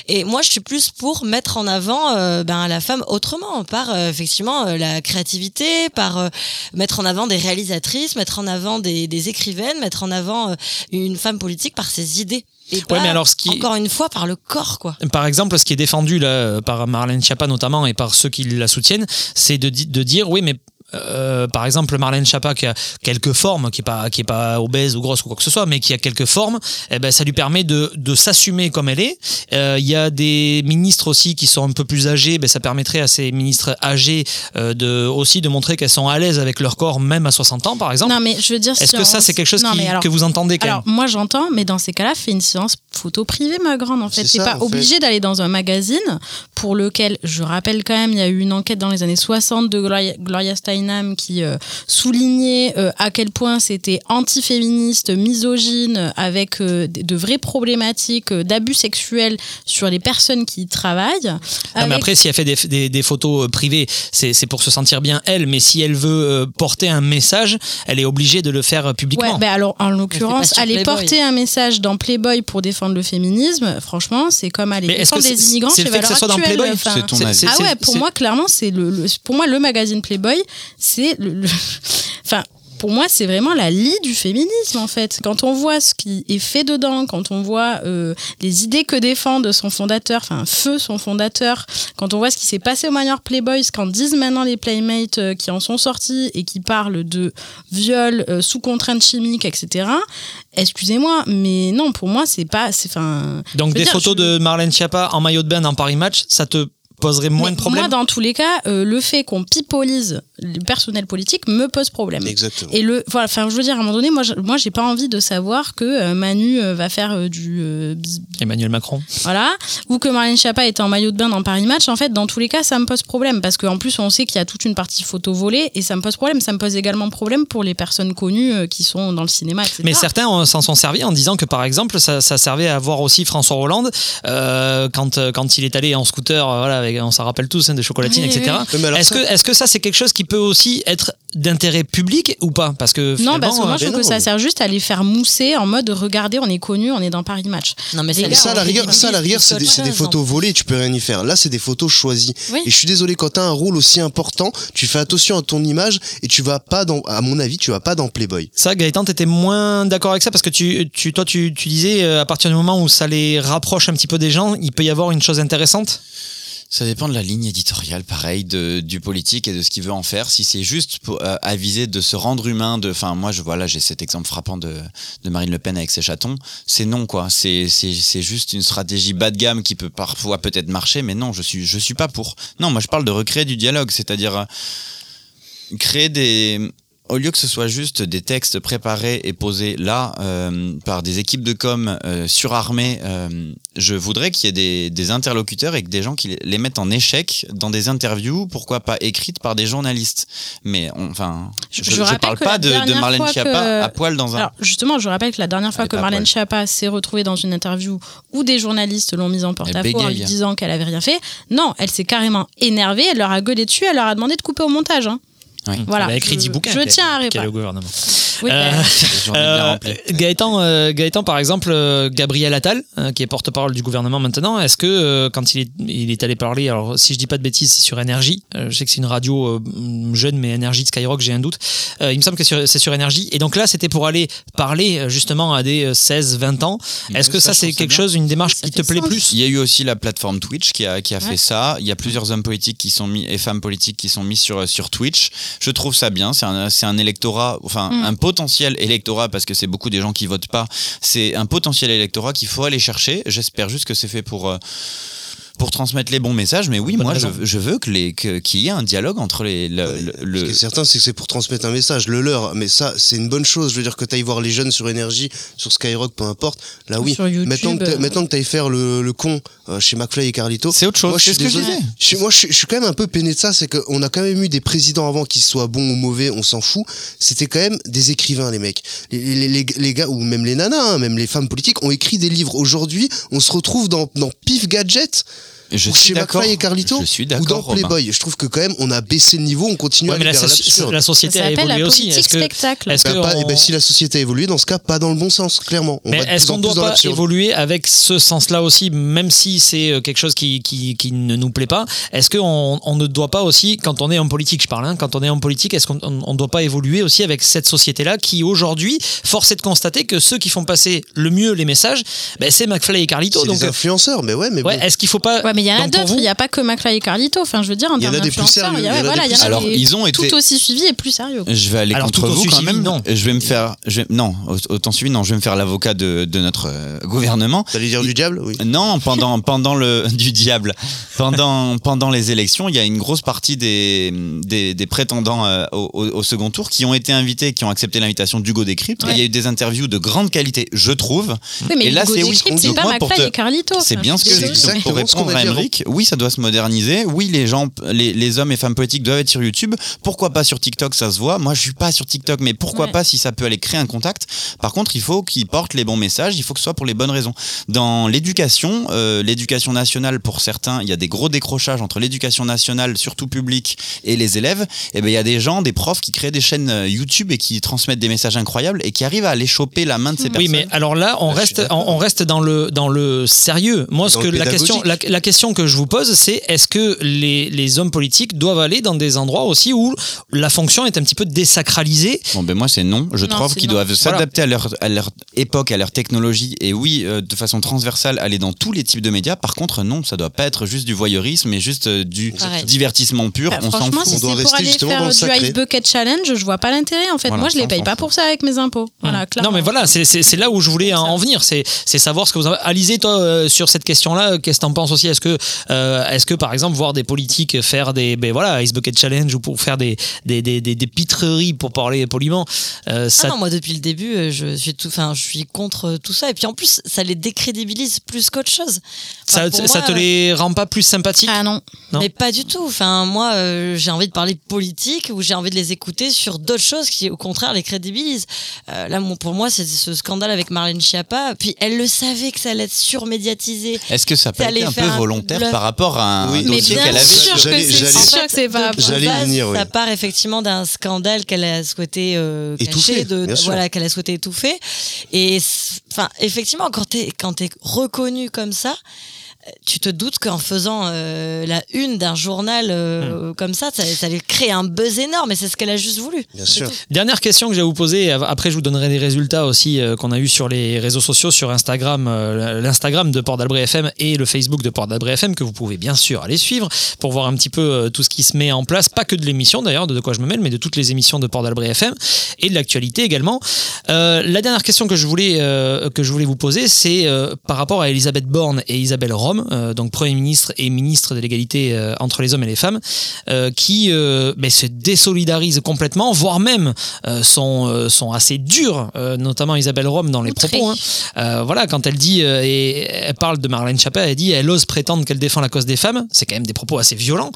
Et moi, je suis plus pour mettre en avant euh, ben, la femme autrement, par euh, effectivement la créativité, par euh, mettre en avant des réalisatrices, mettre en avant des, des écrivaines, mettre en avant une femme politique par ses idées. Et pas, mais alors, ce qui- encore une fois, par le corps, quoi. Par exemple, ce qui est défendu là par Marlène Schiappa notamment et par ceux qui la soutiennent, c'est de, di- de dire oui, mais euh, par exemple Marlène Schiappa qui a quelques formes, qui est pas qui est pas obèse ou grosse ou quoi que ce soit, mais qui a quelques formes, eh ben ça lui permet de, de s'assumer comme elle est. Euh, Il y a des ministres aussi qui sont un peu plus âgés, ben ça permettrait à ces ministres âgés euh, de aussi de montrer qu'elles sont à l'aise avec leur corps même à 60 ans par exemple. Non, mais je veux dire. Est-ce si que ça c'est quelque chose Non, qui- mais alors- que vous entendez quand Alors même? moi j'entends, mais dans ces cas-là, fais une séance photo privée, ma grande. En fait, C'est t'es pas obligé d'aller dans un magazine pour lequel, je rappelle quand même, il y a eu une enquête dans les années 60 de Gloria, Gloria Steinem qui euh, soulignait euh, à quel point c'était antiféministe, misogyne, avec euh, de de vraies problématiques euh, d'abus sexuels sur les personnes qui y travaillent. Non, mais après, si elle fait des, des- des photos euh, privées, c'est pour se sentir bien elle. Mais si elle veut euh, porter un message, elle est obligée de le faire euh, publiquement. Ouais, bah alors en l'occurrence, aller porter un message dans Playboy pour défendre le féminisme, franchement, c'est comme aller défendre c'est- immigrants c'est chez Valeurs ça soit dans Actuelles, Playboy? enfin. C'est ton C'est- avis. c'est- Ah ouais, pour moi, clairement, c'est le, le- pour moi le magazine Playboy, c'est le, le- enfin. pour moi, c'est vraiment la lie du féminisme, en fait. Quand on voit ce qui est fait dedans, quand on voit euh, les idées que défend son fondateur, enfin, Feu, son fondateur, quand on voit ce qui s'est passé au Minor Playboys, qu'en disent maintenant les Playmates euh, qui en sont sortis et qui parlent de viol euh, sous contrainte chimique, etc. Excusez-moi, mais non, pour moi, c'est pas. c'est- Enfin, Donc des dire, photos je- de Marlène Schiappa en maillot de bain dans Paris Match, ça te poserait moins Mais de problèmes Moi, dans tous les cas, euh, le fait qu'on pipolise le personnel politique me pose problème. Exactement. Et le, voilà, enfin, je veux dire, à un moment donné, moi, je- moi, j'ai pas envie de savoir que euh, Manu euh, va faire euh, du, euh, Emmanuel Macron. voilà, ou que Marlène Schiappa est en maillot de bain dans Paris Match. En fait, dans tous les cas, ça me pose problème parce qu'en plus, on sait qu'il y a toute une partie photo volée et ça me pose problème. Ça me pose également problème pour les personnes connues euh, qui sont dans le cinéma, etc. Mais certains s'en sont servis en disant que par exemple ça, ça servait à voir aussi François Hollande euh, quand, euh, quand il est allé en scooter, euh, voilà, avec, on s'en rappelle tous, hein, des chocolatines, Oui, etc. oui. Est-ce ça- que, est-ce que ça c'est quelque chose qui peut aussi être d'intérêt public ou pas? Parce que Non, parce que moi, euh, je trouve que ça sert juste à les faire mousser en mode regardez, on est connu, on est dans Paris Match. Non, mais gars, ça, à la on rigueur, fait ça, à la rigueur, c'est des, photos volées, tu peux rien y faire. Là, c'est des photos choisies. Oui. Et je suis désolé, quand t'as un rôle aussi important, tu fais attention à ton image et tu vas pas dans, à mon avis, tu vas pas dans Playboy. Ça, Gaëtan, t'étais moins d'accord avec ça parce que tu, tu, toi, tu, tu disais euh, à partir du moment où ça les rapproche un petit peu des gens, il peut y avoir une chose intéressante? Ça dépend de la ligne éditoriale, pareil, de, du politique et de ce qu'il veut en faire. Si c'est juste pour, euh, de se rendre humain, de, enfin, moi, je vois là, j'ai cet exemple frappant de, de Marine Le Pen avec ses chatons. C'est non, quoi. C'est, c'est, c'est juste une stratégie bas de gamme qui peut parfois peut-être marcher, mais non, je suis, je suis pas pour. Non, moi, je parle de recréer du dialogue, c'est-à-dire euh, créer des, au lieu que ce soit juste des textes préparés et posés là euh, par des équipes de com euh, surarmées, euh, je voudrais qu'il y ait des, des interlocuteurs et que des gens qui les- mettent en échec dans des interviews, pourquoi pas écrites par des journalistes. Mais on- enfin, je, Je parle pas de, de Marlène Schiappa que- à poil dans un. Alors justement, je rappelle que la dernière fois que Marlène. Schiappa s'est retrouvée dans une interview où des journalistes l'ont mise en porte-à-faux en lui disant qu'elle avait rien fait, non, elle s'est carrément énervée, elle leur a gueulé dessus, elle leur a demandé de couper au montage. hein. Oui. Voilà, Elle a écrit je- 10 bouquins. je qu'elle- tiens à au gouvernement? Oui, Euh, bah, Euh, remplies. Gaëtan, euh, Gaëtan, par exemple, euh, Gabriel Attal, euh, qui est porte-parole du gouvernement maintenant, est-ce que euh, quand il est, il est allé parler, alors si je dis pas de bêtises, c'est sur Énergie, euh, je sais que c'est une radio euh, jeune, mais Énergie de Skyrock, j'ai un doute, Euh, il me semble que c'est sur- Énergie, et donc là c'était pour aller parler justement à des 16-20 ans. Est-ce que ça, c'est quelque chose, une démarche Ça qui te plaît sens. plus? Il y a eu aussi la plateforme Twitch qui a, qui a Ouais. fait ça. Il y a plusieurs hommes politiques qui sont mis et femmes politiques qui sont mis sur, sur Twitch. Je trouve ça bien. C'est un, électorat, enfin Mm. un potentiel électorat parce que c'est beaucoup des gens qui votent pas. C'est un potentiel électorat qu'il faut aller chercher. J'espère juste que c'est fait pour. euh, pour transmettre les bons messages, mais oui, moi je, je veux que les que- qu'il y ait un dialogue entre les le, le- le- Ce qui est certain, c'est que c'est pour transmettre un message, le leur. Mais ça, c'est une bonne chose. Je veux dire que t'ailles voir les jeunes sur énergie, sur Skyrock, peu importe. Là, oui. Sur YouTube, maintenant que euh. maintenant que t'ailles faire le, le con euh, chez McFly et Carlito. C'est autre chose, Moi, je suis ce que je disais. Moi, je suis, je suis quand même un peu peiné de ça. C'est qu'on a quand même eu des présidents avant qui soient bons ou mauvais, on s'en fout. C'était quand même des écrivains, les mecs. Les, les, les, les gars, ou même les nanas, hein, même les femmes politiques, ont écrit des livres. Aujourd'hui, on se retrouve dans, dans Pif Gadget. Je ou suis chez. McFly et Carlito Je suis ou dans. Romain. Playboy. Je trouve que quand même on a baissé le niveau, on continue Ouais, à mais aller la, vers la société ça a s'appelle la évolué aussi. politique Est-ce que, spectacle. est-ce Bah, que pas- on- eh ben, si la société a évolué, dans ce cas, pas dans le bon sens, clairement. On Mais est-ce qu'on ne doit pas évoluer avec ce sens-là aussi, même si c'est euh, quelque chose qui, qui, qui ne nous plaît pas? Est-ce qu'on on ne doit pas aussi, quand on est en politique, je parle, hein, quand on est en politique, est-ce qu'on ne doit pas évoluer aussi avec cette société-là qui aujourd'hui, force est de constater que ceux qui font passer le mieux les messages, ben, c'est McFly et Carlito. C'est Donc, des influenceurs, mais ouais, mais ouais, bon. est-ce qu'il faut pas. Ouais, mais il y en a d'autres, il n'y a pas que McFly et Carlito. Enfin, je veux dire, en Il y en termes a des plus d'influenceurs, sérieux, il y en a voilà, Alors, ils ont été- tout aussi suivis et plus sérieux. Je vais aller Alors, contre vous quand suivi, même. non. Je vais me faire. Je vais- non, au- autant suivi, non. Je vais me faire l'avocat de, de notre euh, gouvernement. T'allais dire du diable Oui. Non, pendant pendant le du diable, pendant pendant les élections, il y a une grosse partie des des, des prétendants euh, au, au- au second tour qui ont été invités, qui ont accepté l'invitation d'Hugo Décrypte. Et Il y a eu des interviews de grande qualité, je trouve. Oui, mais et là, c'est oui. C'est pas McFly et Carlito. c'est bien ce que je Pour répondre à. Emmerich, oui, ça doit se moderniser. Oui, les gens, les, les hommes et femmes politiques doivent être sur YouTube. Pourquoi pas sur TikTok, ça se voit. Moi, je suis pas sur TikTok, mais pourquoi Ouais. pas si ça peut aller créer un contact. Par contre, il faut qu'ils portent les bons messages. Il faut que ce soit pour les bonnes raisons. Dans l'éducation, euh, l'éducation nationale, pour certains, il y a des gros décrochages entre l'éducation nationale, surtout publique, et les élèves. Et ben, il y a des gens, des profs qui créent des chaînes euh, YouTube et qui transmettent des messages incroyables et qui arrivent à aller choper la main de ces Oui, personnes. mais alors là, on reste, on, on reste dans le dans le sérieux. Moi, ce que la question, la, la question question que je vous pose, c'est est-ce que les, les hommes politiques doivent aller dans des endroits aussi où la fonction est un petit peu désacralisée Bon, ben moi, c'est non. Je Non, trouve qu'ils doivent s'adapter à leur, à leur époque, à leur technologie. Et oui, euh, de façon transversale, aller dans tous les types de médias. Par contre, non, ça doit pas être juste du voyeurisme, mais juste euh, du Pareil. divertissement pur. Bah, on s'en franchement, fout. si c'est pour aller faire du Ice Bucket Challenge, je vois pas l'intérêt en fait. Voilà, Moi, je les paye on pas pour ça avec mes impôts. Voilà, clairement. Non, mais voilà, c'est- là où je voulais en venir. C'est c'est savoir ce que vous avez. Alizé, toi, euh, sur cette question-là, qu'est-ce que t'en penses aussi? Est-ce que, euh, est-ce que, par exemple, voir des politiques faire des, ben voilà, Ice Bucket Challenge ou pour faire des, des, des, des, des pitreries, pour parler poliment, euh, ça. Ah non, moi depuis le début, euh, je suis tout, enfin, je suis contre tout ça. Et puis en plus, ça les décrédibilise plus qu'autre chose. Enfin, ça, ça moi, te les rend pas plus sympathiques Ah non. Non. Mais pas du tout. Enfin, moi, euh, j'ai envie de parler de politique ou j'ai envie de les écouter sur d'autres choses qui, au contraire, les crédibilisent. Euh, là, pour moi, c'est ce scandale avec Marlène Schiappa. Puis elle le savait que ça allait être surmédiatisé. Est-ce que ça peut être un peu un volontaire bluff. par rapport à un Oui. dossier qu'elle avait sûr que J'allais- c'est- j'allais- en fait, que c'est pas- J'allais base, venir, oui. Ça part effectivement d'un scandale qu'elle a souhaité euh, Étouffer, de, voilà, qu'elle a souhaité étouffer. Et enfin, effectivement, quand t'es quand t'es reconnu comme ça. Tu te doutes qu'en faisant euh, la une d'un journal Hmm. euh, comme ça, ça, ça allait créer un buzz énorme et c'est ce qu'elle a juste voulu. Bien sûr. tout. Dernière question que j'ai à vous poser, après je vous donnerai des résultats aussi euh, qu'on a eu sur les réseaux sociaux, sur Instagram, euh, l'Instagram de Port d'Albret FM et le Facebook de Port d'Albret FM que vous pouvez bien sûr aller suivre pour voir un petit peu euh, tout ce qui se met en place, pas que de l'émission d'ailleurs, de, de quoi je me mêle, mais de toutes les émissions de Port d'Albret FM et de l'actualité également. Euh, la dernière question que je voulais, euh, que je voulais vous poser, c'est euh, par rapport à Elisabeth Borne et Isabelle Rome, euh, donc Premier ministre et ministre de l'égalité euh, entre les hommes et les femmes, euh, qui ben, se désolidarisent complètement, voire même sont, sont assez durs, notamment Isabelle Rome dans les propos. hein. Voilà, quand elle dit, et elle parle de Marlène Schiappa, elle dit, elle ose prétendre qu'elle défend la cause des femmes. C'est quand même des propos assez violents.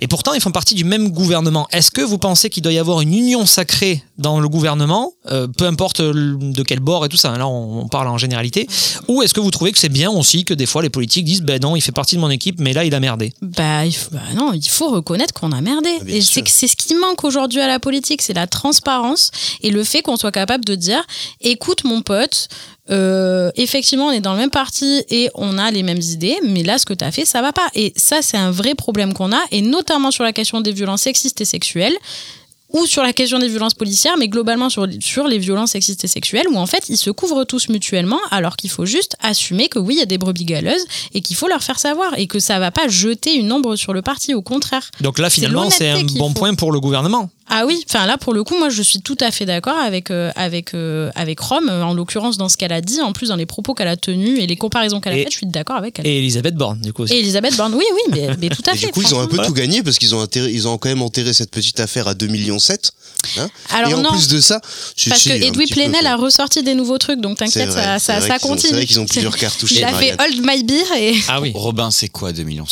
Et pourtant, ils font partie du même gouvernement. Est-ce que vous pensez qu'il doit y avoir une union sacrée dans le gouvernement, peu importe de quel bord et tout ça, là on, on parle en généralité, ou est-ce que vous trouvez que c'est bien aussi que des fois les politiques disent, ben non, il fait partie de mon équipe, mais là il a merdé Bah, il faut- bah non, il faut reconnaître qu'on a merdé. Ah, bien et sûr. c'est que c'est ce qui manque aujourd'hui à la politique, c'est la transparence et le fait qu'on soit capable de dire, écoute mon pote, euh, effectivement on est dans le même parti et on a les mêmes idées, mais là ce que tu as fait ça va pas. Et ça c'est un vrai problème qu'on a, et notamment sur la question des violences sexistes et sexuelles ou sur la question des violences policières, mais globalement sur, sur les violences sexistes et sexuelles, où en fait ils se couvrent tous mutuellement, alors qu'il faut juste assumer que oui, il y a des brebis galeuses et qu'il faut leur faire savoir, et que ça va pas jeter une ombre sur le parti, au contraire. Donc là finalement c'est un bon faut. point pour le gouvernement. Ah oui, enfin là pour le coup, moi je suis tout à fait d'accord avec euh, avec euh, avec Rome, euh, en l'occurrence dans ce qu'elle a dit, en plus dans les propos qu'elle a tenus et les comparaisons qu'elle a faites, je suis d'accord avec elle. Et Elisabeth Borne du coup aussi. Et Elisabeth Borne, oui, oui, mais, mais tout à Et fait. du coup, ils ont un peu tout gagné parce qu'ils ont, enterré- ils ont quand même enterré cette petite affaire à 2,7 millions. Hein Alors et en non, plus de ça, Parce que Edoui Plenel a ressorti des nouveaux trucs, donc t'inquiète, ça, ça, continue. c'est vrai qu'ils ont plusieurs cartouches, Il a fait Hold My Beer et. Ah oui. Robin, c'est quoi 2,7 millions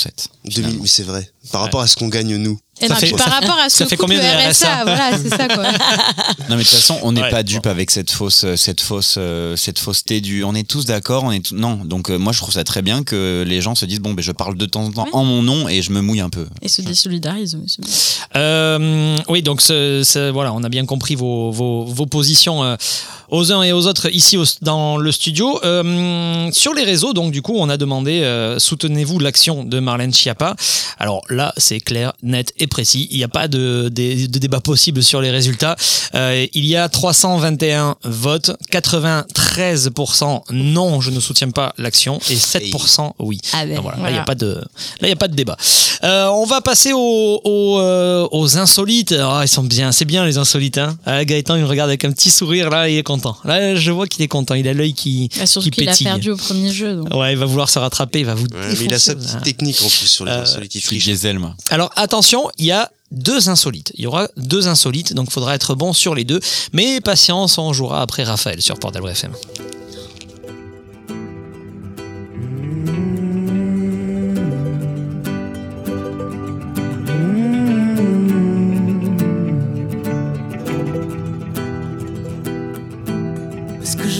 2000, mais c'est vrai. Par rapport à ce qu'on gagne nous. Et Ça non, fait- par rapport à ce ça que fait combien de RSA, RSA? voilà, c'est ça quoi. Non mais de toute façon, on n'est Ouais, pas dupe avec cette fausse, euh, cette fausse, euh, cette fausseté du. On est tous d'accord, on est tout- non. Donc euh, moi je trouve ça très bien que les gens se disent bon ben je parle de temps en temps Ouais. en mon nom et je me mouille un peu. Et se désolidarise. oui, c'est bien. Euh, oui, donc ce- ce- voilà, on a bien compris vos, vos, vos positions euh, aux uns et aux autres ici au- dans le studio. Euh, sur les réseaux, donc du coup, on a demandé euh, soutenez-vous l'action de Marlène Schiappa. Alors là, c'est clair, net et précis. Il n'y a pas de, de- de débat possible sur les résultats. Euh, il y a 321 votes, 93% non, je ne soutiens pas l'action et 7% oui. Ah ben, Donc voilà, là, il n'y a pas de, là, il y a pas de débat. Euh, on va passer aux, aux, euh, aux insolites. Ah, ils sont bien, c'est bien les insolites. Hein. Ah, Gaëtan, il me regarde avec un petit sourire là, il est content. Là, je vois qu'il est content. Il a l'œil qui, Bah, surtout qui qu'il a pétille. perdu au premier jeu. donc. Ouais, il va vouloir se rattraper, il va vous. Ouais, mais il a sa petite technique en plus sur les Euh, insolites. Il diesel moi. Alors attention, il y a deux insolites. Il y aura deux insolites, donc il faudra être bon sur les deux. Mais patience, on jouera après Raphaël sur Port FM.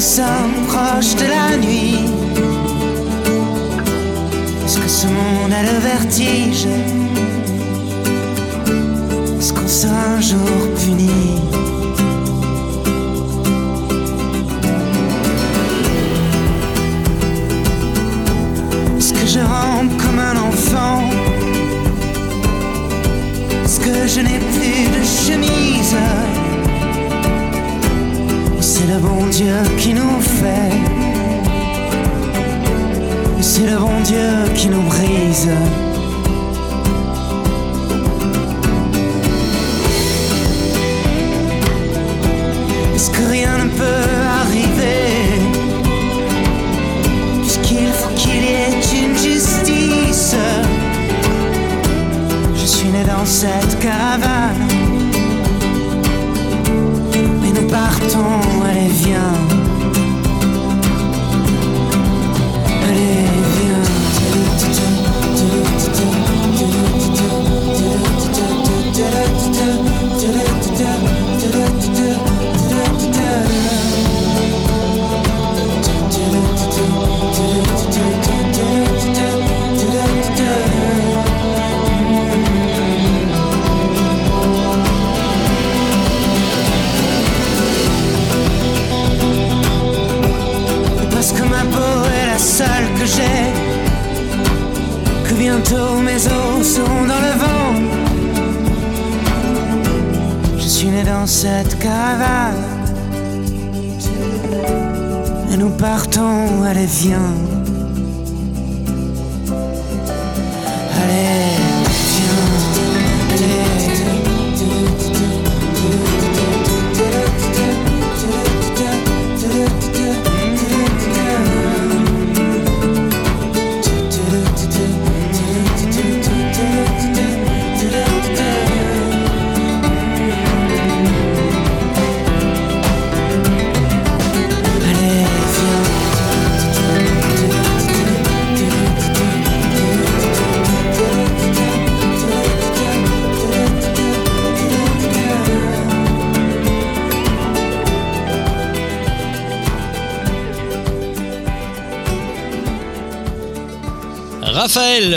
Nous sommes proches de la nuit. Est-ce que ce monde a le vertige? Est-ce qu'on sera un jour puni? Est-ce que je rampe comme un enfant? Est-ce que je n'ai plus de chemise? C'est le bon Dieu qui sun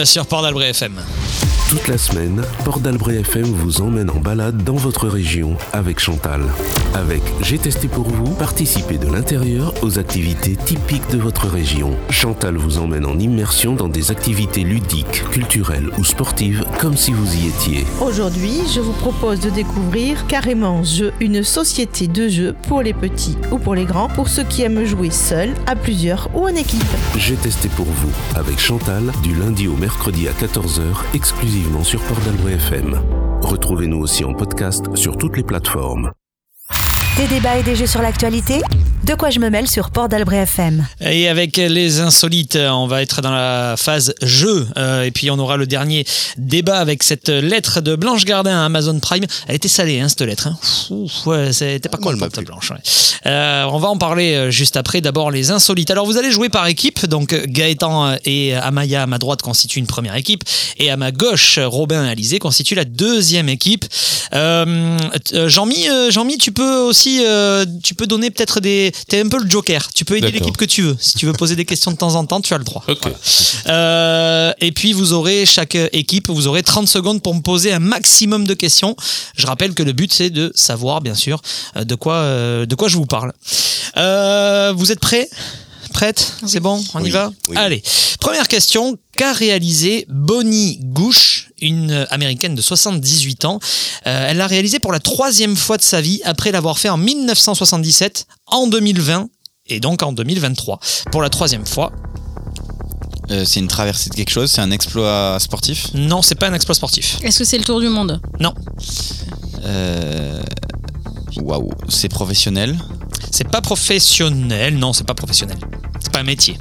Raphaël sur Port d'Albret FM. Toute la semaine, Port d'Albret FM vous emmène en balade dans votre région avec Chantal. Avec J'ai testé pour vous, participez de l'intérieur aux activités typiques de votre région. Chantal vous emmène en immersion dans des activités ludiques, culturelles ou sportives comme si vous y étiez. Aujourd'hui, je vous propose de découvrir Carrément Jeu, une société de jeux pour les petits ou pour les grands, pour ceux qui aiment jouer seuls, à plusieurs ou en équipe. J'ai testé pour vous avec Chantal du lundi au mercredi à 14h exclusivement sur Port d'Albret FM. Retrouvez-nous aussi en podcast sur toutes les plateformes. Des débats et des jeux sur l'actualité De quoi je me mêle sur Port d'Albret FM. Et avec les insolites, on va être dans la phase jeu. Euh, et puis on aura le dernier débat avec cette lettre de Blanche Gardin à Amazon Prime. Elle était salée, hein, cette lettre. Hein. Ouf, ouais, c'était pas contente, Blanche. ouais. Euh, on va en parler euh, juste après. D'abord, les insolites. Alors, vous allez jouer par équipe. Donc, Gaëtan et Amaya à ma droite constituent une première équipe. Et à ma gauche, Robin et Alizé constituent la deuxième équipe. Euh, euh, Jean-Mi, euh, Jean-Mi, tu peux aussi, euh, tu peux donner peut-être des. T'es un peu le joker. Tu peux aider l'équipe que tu veux. Si tu veux poser des questions de temps en temps, tu as le droit. Euh, et puis vous aurez chaque équipe, vous aurez 30 secondes pour me poser un maximum de questions. Je rappelle que le but c'est de savoir bien sûr euh, de quoi euh, de quoi je vous parle. Euh, vous êtes prêts? Prête C'est bon? On y va? Oui. Allez. Première question. Qu'a réalisé Bonnie Gouche, une américaine de 78 ans? Euh, Elle l'a réalisé pour la troisième fois de sa vie après l'avoir fait en 1977, en 2020 et donc en 2023. Pour la troisième fois. Euh, c'est une traversée de quelque chose, c'est un exploit sportif? Non, c'est pas un exploit sportif. Est-ce que c'est le tour du monde? Non. Euh, Waouh, c'est professionnel? C'est pas professionnel, non, c'est pas professionnel. C'est pas un métier.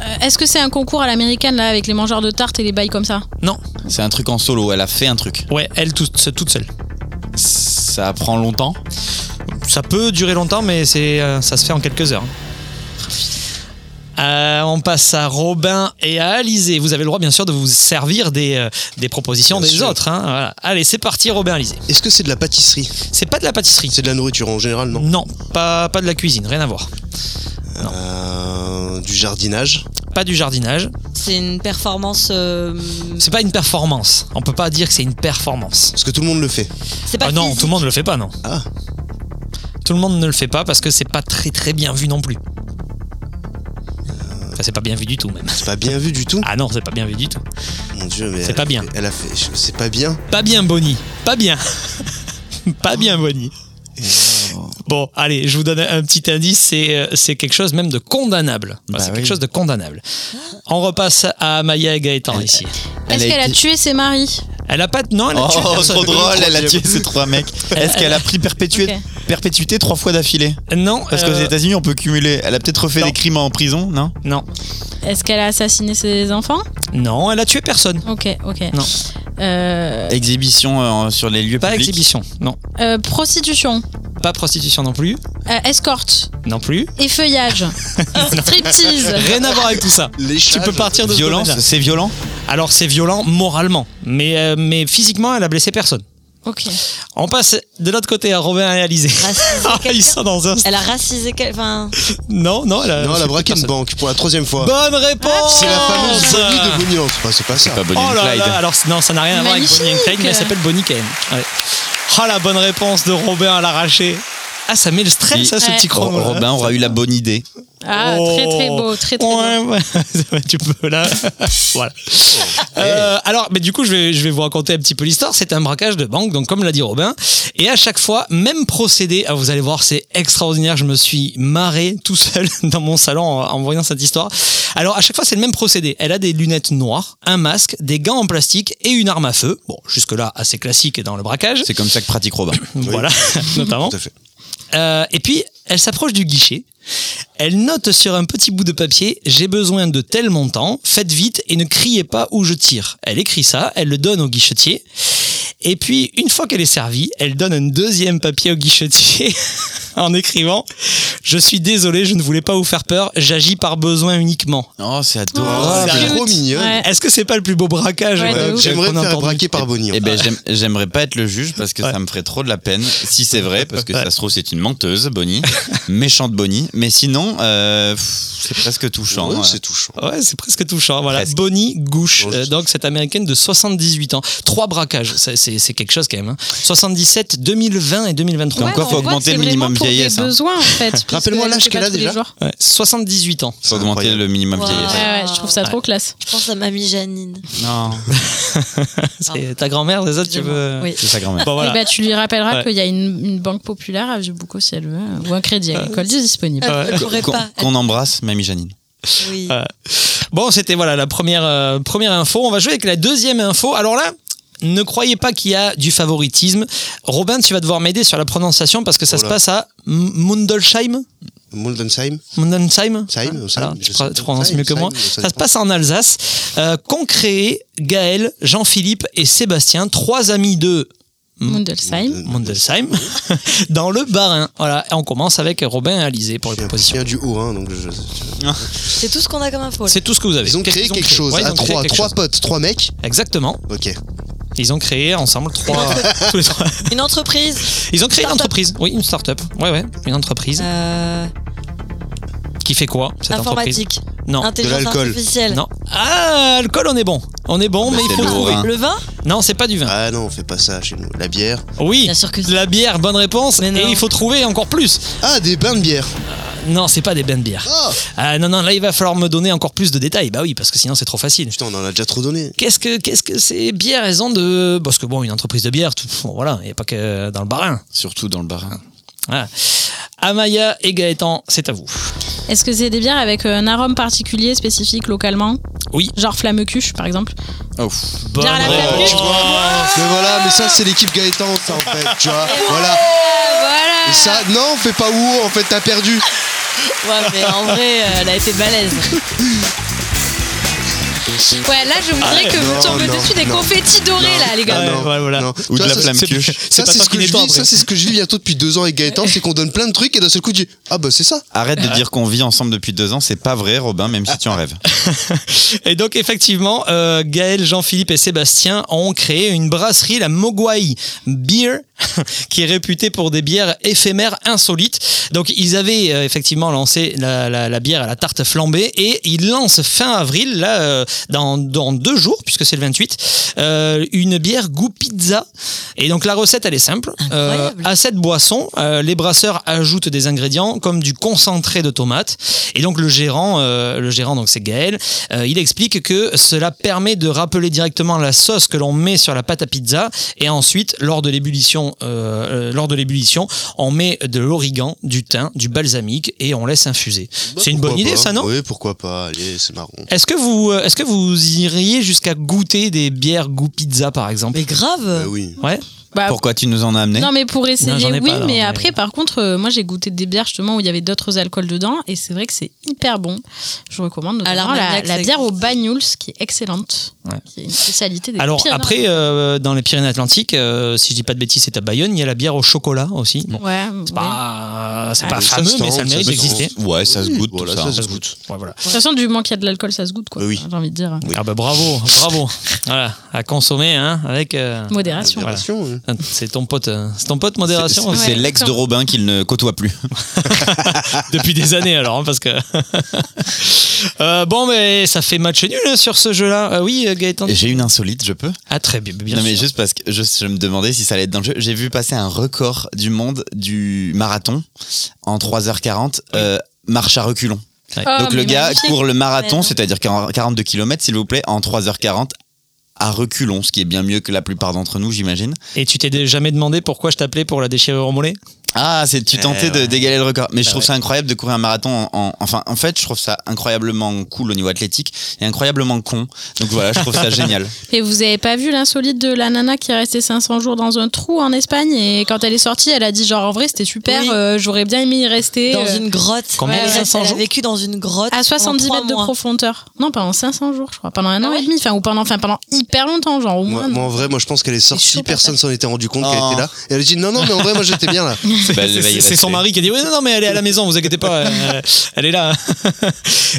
Euh, Est-ce que c'est un concours à l'américaine là avec les mangeurs de tartes et les bails comme ça? Non. C'est un truc en solo, elle a fait un truc. Ouais, elle toute, toute seule. Ça prend longtemps Ça peut durer longtemps, mais euh, ça se fait en quelques heures. Euh, on passe à Robin et à Alizé. Vous avez le droit, bien sûr, de vous servir des, euh, des propositions Bien des sûr. autres. hein. Voilà. Allez, c'est parti, Robin, Alizé. Est-ce que c'est de la pâtisserie C'est pas de la pâtisserie. C'est de la nourriture en général, non Non, pas, pas de la cuisine, rien à voir. Euh, Du jardinage Pas du jardinage. C'est une performance. euh, C'est pas une performance. On peut pas dire que c'est une performance. Parce que tout le monde le fait. C'est pas Ah non, physique. tout le monde ne le fait pas, non. Ah. Tout le monde ne le fait pas parce que c'est pas très très bien vu non plus. Enfin, c'est pas bien vu du tout même. C'est pas bien vu du tout Ah non, c'est pas bien vu du tout. Mon dieu, mais. C'est pas bien. fait- Elle a fait. je- C'est pas bien. Pas bien, Bonnie. Pas bien. pas bien, Bonnie. Bon, allez, je vous donne un petit indice, c'est euh, c'est quelque chose même de condamnable. Enfin, Bah c'est oui. quelque chose de condamnable. On repasse à Maya et Gaëtan ici. Est-ce qu'elle a tué ses maris? Elle a pas non, elle a tué Oh, personne. trop drôle, elle a tué ces trois mecs. Est-ce qu'elle a pris Ok. perpétuité trois fois d'affilée Non, Parce qu'aux euh, États-Unis, on peut cumuler. Elle a peut-être refait non. des crimes en prison, non non, Est-ce qu'elle a assassiné ses enfants non, elle a tué personne. Ok, ok. Non. Euh, Exhibition euh, sur les lieux Pas publics. exhibition, non. euh, prostitution, Pas prostitution non plus, euh, escorte, non plus. effeuillage, striptease. Rien à voir avec tout ça. Tu peux partir de ce Violence, domaine-là. c'est violent Alors c'est violent moralement, mais, euh, mais physiquement, elle a blessé personne. Ok. On passe de l'autre côté à Robin et Alizé. Ah, quelqu'un Ils sont dans un. Elle a racisé quel. Enfin. Non, non, elle a, Non, elle a braqué une banque pour la troisième fois. Bonne réponse C'est la fameuse Bonnie de Bonnie. Non, c'est pas, c'est pas ça. Pas Bonnie Oh là Clyde. là, alors non, ça n'a rien à voir avec Bonnie and Clyde, mais elle s'appelle Bonnie Kane. Ouais. Oh la bonne réponse de Robin à l'arraché. Ah, ça met le stress, Puis, ça, ce Ouais. petit chrono. Robin aura eu la bonne idée. Ah, Oh. très très beau, très très beau. Ouais, ouais. tu peux là. voilà. Euh, alors, mais du coup, je vais, je vais vous raconter un petit peu l'histoire. C'est un braquage de banque, donc comme l'a dit Robin. Et à chaque fois, même procédé. ah, vous allez voir, c'est extraordinaire. Je me suis marré tout seul dans mon salon en, en voyant cette histoire. Alors, à chaque fois, c'est le même procédé. Elle a des lunettes noires, un masque, des gants en plastique et une arme à feu. Bon, jusque-là, assez classique dans le braquage. C'est comme ça que pratique Robin. Voilà, notamment. Tout à fait. Euh, et puis, elle s'approche du guichet. Elle note sur un petit bout de papier J'ai besoin de tel montant, faites vite et ne criez pas où je tire. Elle écrit ça, elle le donne au guichetier. Et puis, une fois qu'elle est servie, elle donne un deuxième papier au guichetier en écrivant Je suis désolé, je ne voulais pas vous faire peur, j'agis par besoin uniquement. Oh, c'est Oh, adorable. c'est Sérieux trop. Ouais. Est-ce que c'est pas le plus beau braquage Ouais, euh. J'aimerais me faire braquer par Bonnie. Eh ben, j'aimerais pas être le juge parce que Ouais. ça me ferait trop de la peine si c'est vrai, parce que ça se trouve c'est une menteuse, Bonnie, méchante Bonnie. Mais sinon, euh, pff, c'est presque touchant. Ouais, ouais. c'est touchant. Ouais, c'est presque touchant. Voilà, Presque. Bonnie Gouche, Bon, euh, je- donc cette américaine de 78 ans. Trois braquages, c'est c'est quelque chose quand même. hein. 77, 2020 et 2023. Comme quoi, faut augmenter le minimum vraiment pour des vieillesse, hein. besoins, en fait. Rappelle-moi elle l'âge qu'elle a déjà. Ouais, 78 ans. Faut augmenter le minimum Wow. vieillesse. Ouais, ouais, je trouve ça trop classe. Je pense à mamie Janine. Non, C'est ta grand-mère, c'est ça tu veux Oui. c'est sa grand-mère. Bon, voilà. Eh ben, tu lui rappelleras Ouais. qu'il y a une, une banque populaire à Vieux-Boucau si elle veut, ou un crédit agricole disponible. Pourrait Qu'on embrasse, Mamie Janine. Oui. Bon, c'était voilà la première, euh, première info. On va jouer avec la deuxième info. Alors là, ne croyez pas qu'il y a du favoritisme. Robin, tu vas devoir m'aider sur la prononciation parce que ça Oh se passe à Mundelsheim? Muldensheim Mundelsheim Voilà, tu, tu prononces Saïm, mieux que moi. Ça se passe en Alsace. Euh, Qu'ont créé Gaël, Jean-Philippe et Sébastien, trois amis de Mundelsheim. Mundelsheim, dans le Bas-Rhin. Voilà, et on commence avec Robin et Alizé pour les Je propositions. viens du Haut-Rhin, donc je. C'est tout ce qu'on a comme info. C'est tout ce que vous avez. Ils ont créé quelque chose Ouais, à trois, quelque trois chose. potes, trois mecs. Exactement. Ok. Ils ont créé ensemble trois. tous les trois. Une entreprise. Ils ont créé une entreprise. Oui, une start-up. Ouais, ouais, une entreprise. Euh, Qui fait quoi cette informatique. entreprise Non. Intelligence artificielle. Non. Ah, alcool, on est bon. On est bon, mais il c'est faut le trouver. vin. Le vin Non, c'est pas du vin. Ah non, on fait pas ça chez nous. La bière. Oui, Bien sûr que de la bière, bonne réponse. Mais Et il faut trouver encore plus. Ah, des bains de bière. Non, c'est pas des bains de bière. Ah Ah non, non, là il va falloir me donner encore plus de détails. Bah oui, parce que sinon c'est trop facile. Putain, on en a déjà trop donné. Qu'est-ce que qu'est-ce que ces bières elles ont de parce que bon une entreprise de bière tout bon, voilà il n'y a pas que dans le barin Surtout dans le barin. voilà. Amaya et Gaëtan c'est à vous Est-ce que c'est des bières avec un arôme particulier spécifique localement? Oui. Genre flamme-cuche, par exemple? Oh. Bonne Bière à la Mais voilà, mais ça c'est l'équipe Gaëtan, ça en fait, tu vois. Voilà. Voilà Et ça, non, fais pas où, en fait, t'as perdu. Ouais, mais en vrai, euh, elle a été balèze. Ouais, là, je voudrais que vous tombez dessus des non. confettis dorés, là, les gars. Ouais, ouais, voilà. Non. Ou de Ça, la flamme. Ça, pas c'est ce que je vis. Ça, c'est ce que je vis bientôt depuis deux ans avec Gaëtan, c'est qu'on donne plein de trucs et d'un seul coup, tu dis ah bah c'est ça. Arrête de dire qu'on vit ensemble depuis deux ans, c'est pas vrai, Robin, même si tu en rêves. Et donc effectivement, euh, Gaël, Jean-Philippe et Sébastien ont créé une brasserie, la Mogwai Beer, qui est réputée pour des bières éphémères insolites. Donc ils avaient euh, effectivement lancé la, la- la bière à la tarte flambée et ils lancent fin avril, là, euh, dans, dans deux jours, puisque c'est le 28, euh, une bière goût pizza. Et donc la recette, elle est simple. Euh, à cette boisson, euh, les brasseurs ajoutent des ingrédients comme du concentré de tomates. Et donc le gérant, euh, le gérant donc c'est Gaël, euh, il explique que cela permet de rappeler directement la sauce que l'on met sur la pâte à pizza. Et ensuite, lors de l'ébullition, euh, euh, lors de l'ébullition, on met de l'origan, du thym, du balsamique et on laisse infuser. c'est une bonne idée, pas ça, non? Oui, pourquoi pas. Allez, c'est marrant. Est-ce que vous, euh, est-ce que vous iriez jusqu'à goûter des bières goût pizza, par exemple? Mais grave. Bah oui. Ouais. Bah, Pourquoi tu nous en as amené Non, mais pour essayer, Non, oui, pas, alors, mais après, par contre, euh, moi j'ai goûté des bières justement où il y avait d'autres alcools dedans et c'est vrai que c'est hyper bon. Je vous recommande notamment la, bière au. Banyuls qui est excellente, Ouais. qui est une spécialité des Alors Pyrénées. après, euh, dans les Pyrénées-Atlantiques, euh, si je dis pas de bêtises, c'est à Bayonne, il y a la bière au chocolat aussi. Bon, Ouais, c'est ouais. pas, c'est pas ça fameux, mais ça mérite d'exister. Ouais, ça se goûte, Voilà, ça. ça se goûte. Ouais, voilà. De toute façon, du moment qu'il y a de l'alcool, ça se goûte, quoi. Oui. J'ai envie de dire. Ah bah bravo, bravo. voilà, à consommer hein, avec euh, Modération. voilà. Modération, oui. C'est ton pote, euh, c'est ton pote modération. C'est c'est l'ex de Robin qu'il ne côtoie plus. Depuis des années alors, hein, parce que. Euh, bon, mais ça fait match nul hein, sur ce jeu-là. Euh, oui, Gaëtan. J'ai une insolite, je peux? Ah très bien, bien Non, mais sûr. juste parce que je, je me demandais si ça allait être dans le jeu. J'ai vu passer un record du monde du marathon en 3h40, euh, marche à reculons. Ouais. Oh, Donc le gars magnifique. court le marathon, c'est-à-dire 42 km, s'il vous plaît, en 3h40 à reculons, ce qui est bien mieux que la plupart d'entre nous, j'imagine. Et tu t'es jamais demandé pourquoi je t'appelais pour la déchirure au mollet? Ah, c'est tu tentais Eh de ouais. d'égaler le record. Mais je Bah trouve ouais. ça incroyable de courir un marathon en, en- enfin en fait, je trouve ça incroyablement cool au niveau athlétique et incroyablement con. Donc voilà, je trouve ça génial. Et vous avez pas vu l'insolite de la nana qui est restée 500 jours dans un trou en Espagne et quand elle est sortie, elle a dit genre en vrai c'était super, Oui. euh, j'aurais bien aimé y rester. Dans euh, une grotte. Combien de reste- 500 elle a jours? vécu dans une grotte. à 70 pendant mètres de profondeur. Non, pendant 500 jours, je crois. Pendant un Ah an ouais et demi, enfin, ou pendant, enfin, pendant hyper longtemps, genre au Moi, moins. moi, en vrai, moi je pense qu'elle est sortie, personne s'en était rendu compte qu'elle Oh. était là. Et elle a dit non, non, mais en vrai, moi j'étais bien là. C'est son mari qui a dit oui non non mais elle est à la maison vous inquiétez pas euh, elle est là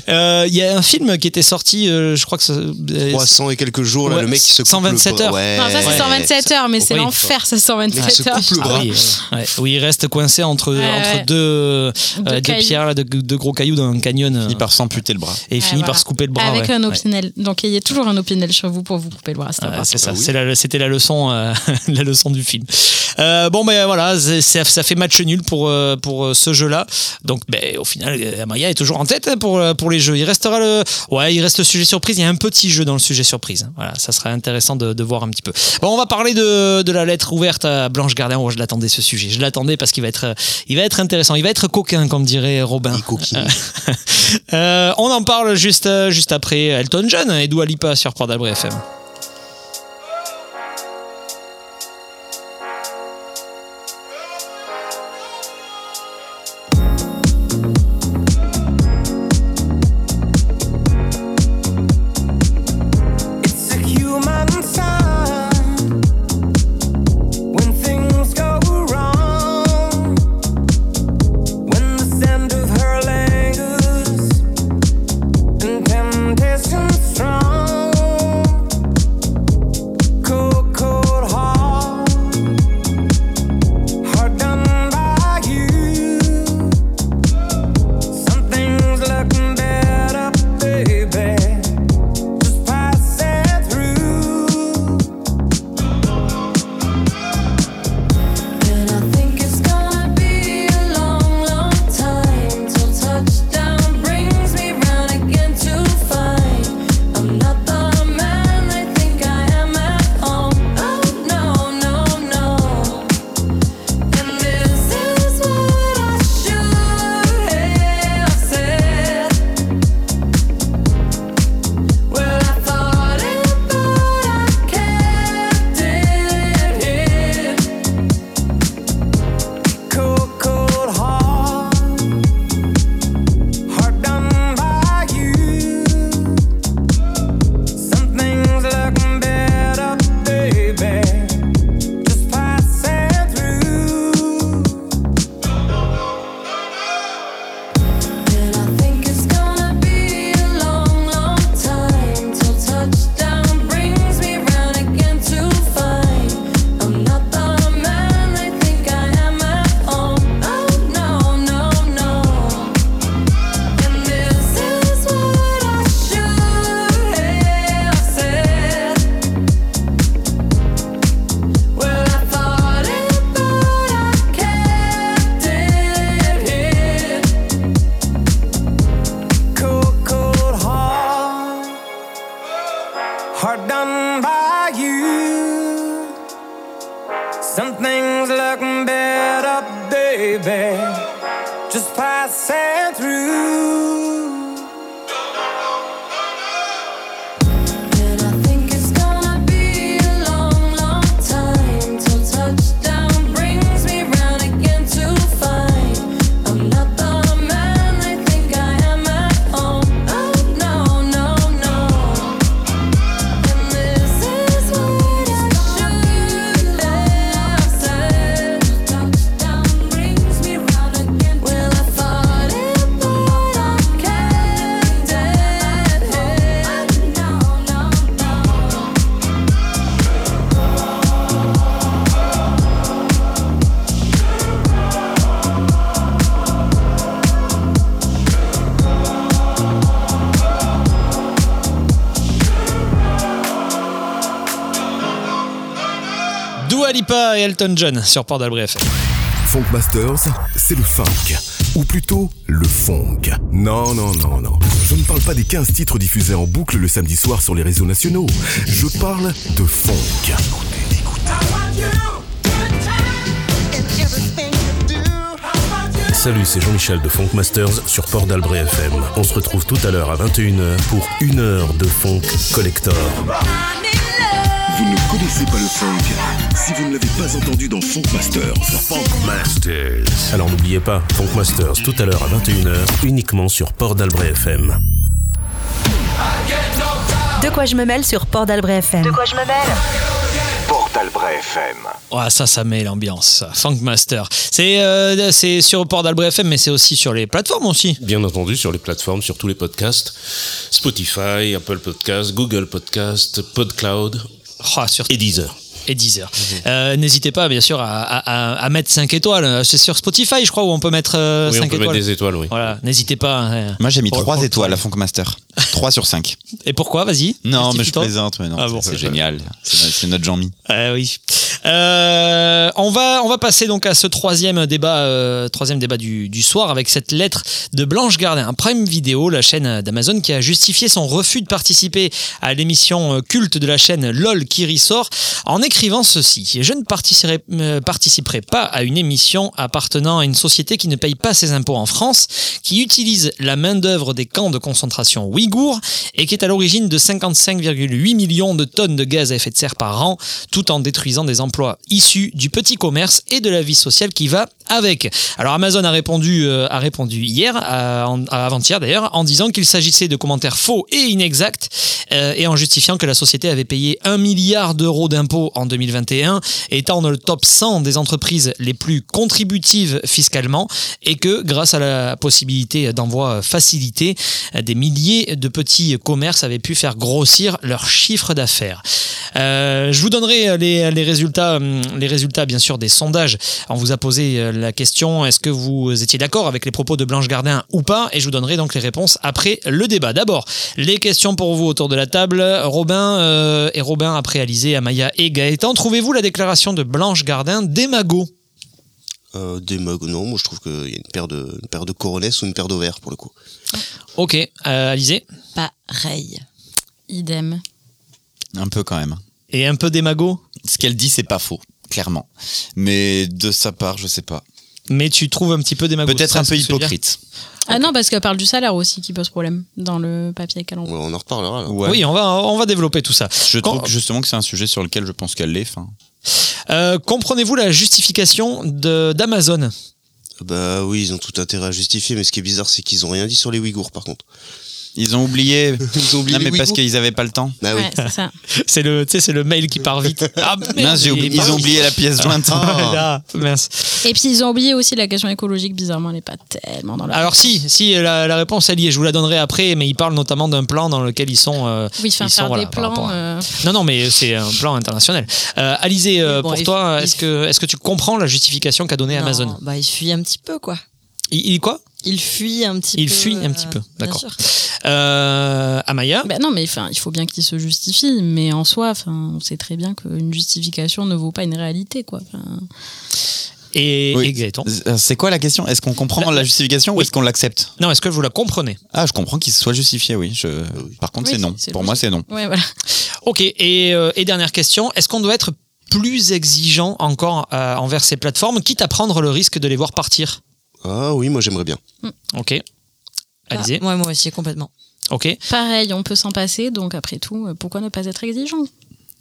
Euh, il y a un film qui était sorti euh, je crois que ça- euh, 300 et quelques jours, là, Ouais, le mec qui se coupe 127 le heures. Ouais. Non, ça c'est Ouais. 127 heures, mais c'est Oui. l'enfer, ça Mais il se 127 heures. coupe le Ah bras. oui, euh, ouais, où il reste coincé entre, Ouais, entre deux, euh, Deux deux cailloux. pierres, là, de, de gros cailloux dans un canyon. euh, Il part s'amputer le bras. et il Ouais, finit par se couper le bras. Avec ouais. un Ouais. opinel. Donc il y a toujours un opinel sur vous pour vous couper le bras. c'est c'est ça, Ah oui. c'était la leçon, euh, la leçon du film. Euh, bon, ben voilà, ça fait match nul pour, euh, pour euh, ce jeu-là. Donc, ben, au final, Amaya est toujours en tête hein, pour, euh, pour les jeux. Il restera le, ouais, il reste le sujet surprise. Il y a un petit jeu dans le sujet surprise. Voilà, ça sera intéressant de, de voir un petit peu. Bon, on va parler de, de la lettre ouverte à Blanche Gardien. Oh, je l'attendais ce sujet. Je l'attendais parce qu'il va être, il va être intéressant. Il va être coquin, comme dirait Robin. Euh, on en parle juste, juste après Elton John et Dua Lipa sur Port d'Albret FM. Et Elton John sur Port d'Albret FM. Funk Masters, c'est le funk. Ou plutôt, le funk. Non, non, non, non. Je ne parle pas des 15 titres diffusés en boucle le samedi soir sur les réseaux nationaux. Je parle de funk. Salut, c'est Jean-Michel de Funk Masters sur Port d'Albret FM. On se retrouve tout à l'heure à 21h pour une heure de funk collector. Vous ne connaissez pas le funk si vous ne l'avez pas entendu dans Funk Masters. Funk Masters. Alors n'oubliez pas, Funk Masters tout à l'heure à 21h uniquement sur Port d'Albret FM. De quoi je me mêle sur Port d'Albret FM. De quoi je me mêle? Portalbret FM. Ouais, ça, ça met l'ambiance. ça. Funk Master. C'est euh, c'est sur Port d'Albret FM, mais c'est aussi sur les plateformes aussi. Bien entendu, sur les plateformes, sur tous les podcasts Spotify, Apple Podcasts, Google Podcasts, PodCloud Ah, sur et Deezer. Et 10 heures. Euh, N'hésitez pas, bien sûr, à, à- à- mettre 5 étoiles. C'est sur Spotify, je crois, où on peut mettre euh, Oui, 5 on peut étoiles. mettre des étoiles, oui. Voilà, n'hésitez pas. hein. Moi, j'ai mis Pour- 3 pour- étoiles à Funk Master. 3 sur 5. Et pourquoi Vas-y. Non, mais je plaisante, mais non, Ah c'est- bon. c'est génial. C'est notre Jean-Mi. Euh, oui. Euh, on va on va passer donc à ce troisième débat euh, troisième débat du, du soir avec cette lettre de Blanche Gardin, Prime Video, la chaîne d'Amazon qui a justifié son refus de participer à l'émission euh, culte de la chaîne LOL qui ressort en écrivant ceci. Je ne participerai, euh, participerai pas à une émission appartenant à une société qui ne paye pas ses impôts en France, qui utilise la main d'œuvre des camps de concentration ouïghours et qui est à l'origine de 55,8 millions de tonnes de gaz à effet de serre par an, tout en détruisant des emplois issus du petit commerce et de la vie sociale qui va avec. Alors Amazon a répondu, euh, a répondu hier, avant-hier d'ailleurs, en disant qu'il s'agissait de commentaires faux et inexacts euh, et en justifiant que la société avait payé 1 milliard d'euros d'impôts en 2021, étant dans le top 100 des entreprises les plus contributives fiscalement et que grâce à la possibilité d'envoi facilité, des milliers de petits commerces avaient pu faire grossir leur chiffre d'affaires. Euh, je vous donnerai les, les résultats, hum, les résultats bien sûr des sondages. On vous a posé euh, la question est-ce que vous étiez d'accord avec les propos de Blanche Gardin ou pas? Et je vous donnerai donc les réponses après le débat. D'abord, les questions pour vous autour de la table. Robin euh, et Robin après Alizé, Amaya et Gaëtan. Trouvez-vous la déclaration de Blanche Gardin démago? Euh, des mugs, non, moi je trouve qu'il y a une paire de, une paire de coronets ou une paire d'ovaires pour le coup. Ok, euh, Alizé? Pareil. Idem. Un peu quand même. Et un peu démago? Ce qu'elle dit, c'est pas faux, clairement. Mais de sa part, je sais pas. Mais tu trouves un petit peu démago Peut-être un peu hypocrite. Ah non, parce qu'elle parle du salaire aussi qui pose problème dans le papier qu'elle envoie. on en reparlera. là. Ouais. Oui, on va, on va développer tout ça. Je Quand- trouve justement que c'est un sujet sur lequel je pense qu'elle l'est. Euh, Comprenez-vous la justification de- d'Amazon? Bah oui, ils ont tout intérêt à justifier, mais ce qui est bizarre, c'est qu'ils ont rien dit sur les Ouïghours par contre. Ils ont oublié. Ils ont oublié non, mais parce qu'ils avaient pas le temps. Bah oui. Ouais, c'est ça. C'est le, tu sais, c'est le mail qui part vite. Ah, merde, Mince, j'ai est oublié- ils ont oublié la pièce jointe. Ah, mince. Et puis ils ont oublié aussi la question écologique, bizarrement, elle n'est pas tellement dans la. Alors si, si la, la réponse elle y est, je vous la donnerai après, mais ils parlent notamment d'un plan dans lequel ils sont. euh, Oui, ils sont, faire voilà, des plans. à- euh, Non, non, mais c'est un plan international. Euh, Alizé, euh, bon, pour toi, est-ce que, est-ce que tu comprends la justification qu'a donnée Amazon Bah, il fuit un petit peu, quoi. il, il quoi? Il fuit un petit Il peu. fuit un euh, petit peu, bien d'accord. Euh, Amaya Ben non, mais enfin, il faut bien qu'il se justifie, mais en soi, enfin, on sait très bien qu'une justification ne vaut pas une réalité, quoi. Et, Oui. et Gaëtan Euh, C'est quoi la question? Est-ce qu'on comprend la, justification ou est-ce qu'on l'accepte? Non, est-ce que vous la comprenez? Ah, je comprends qu'il soit justifié, oui. Je... Par contre, Oui, c'est non. Pour moi, c'est non. ouais, voilà. Ok, et, euh, et dernière question, est-ce qu'on doit être plus exigeant encore euh, envers ces plateformes, quitte à prendre le risque de les voir partir? Ah oui, moi j'aimerais bien. Ok. Alizé Ouais, moi aussi, complètement. Ok. Pareil, on peut s'en passer, donc après tout, euh, pourquoi ne pas être exigeant?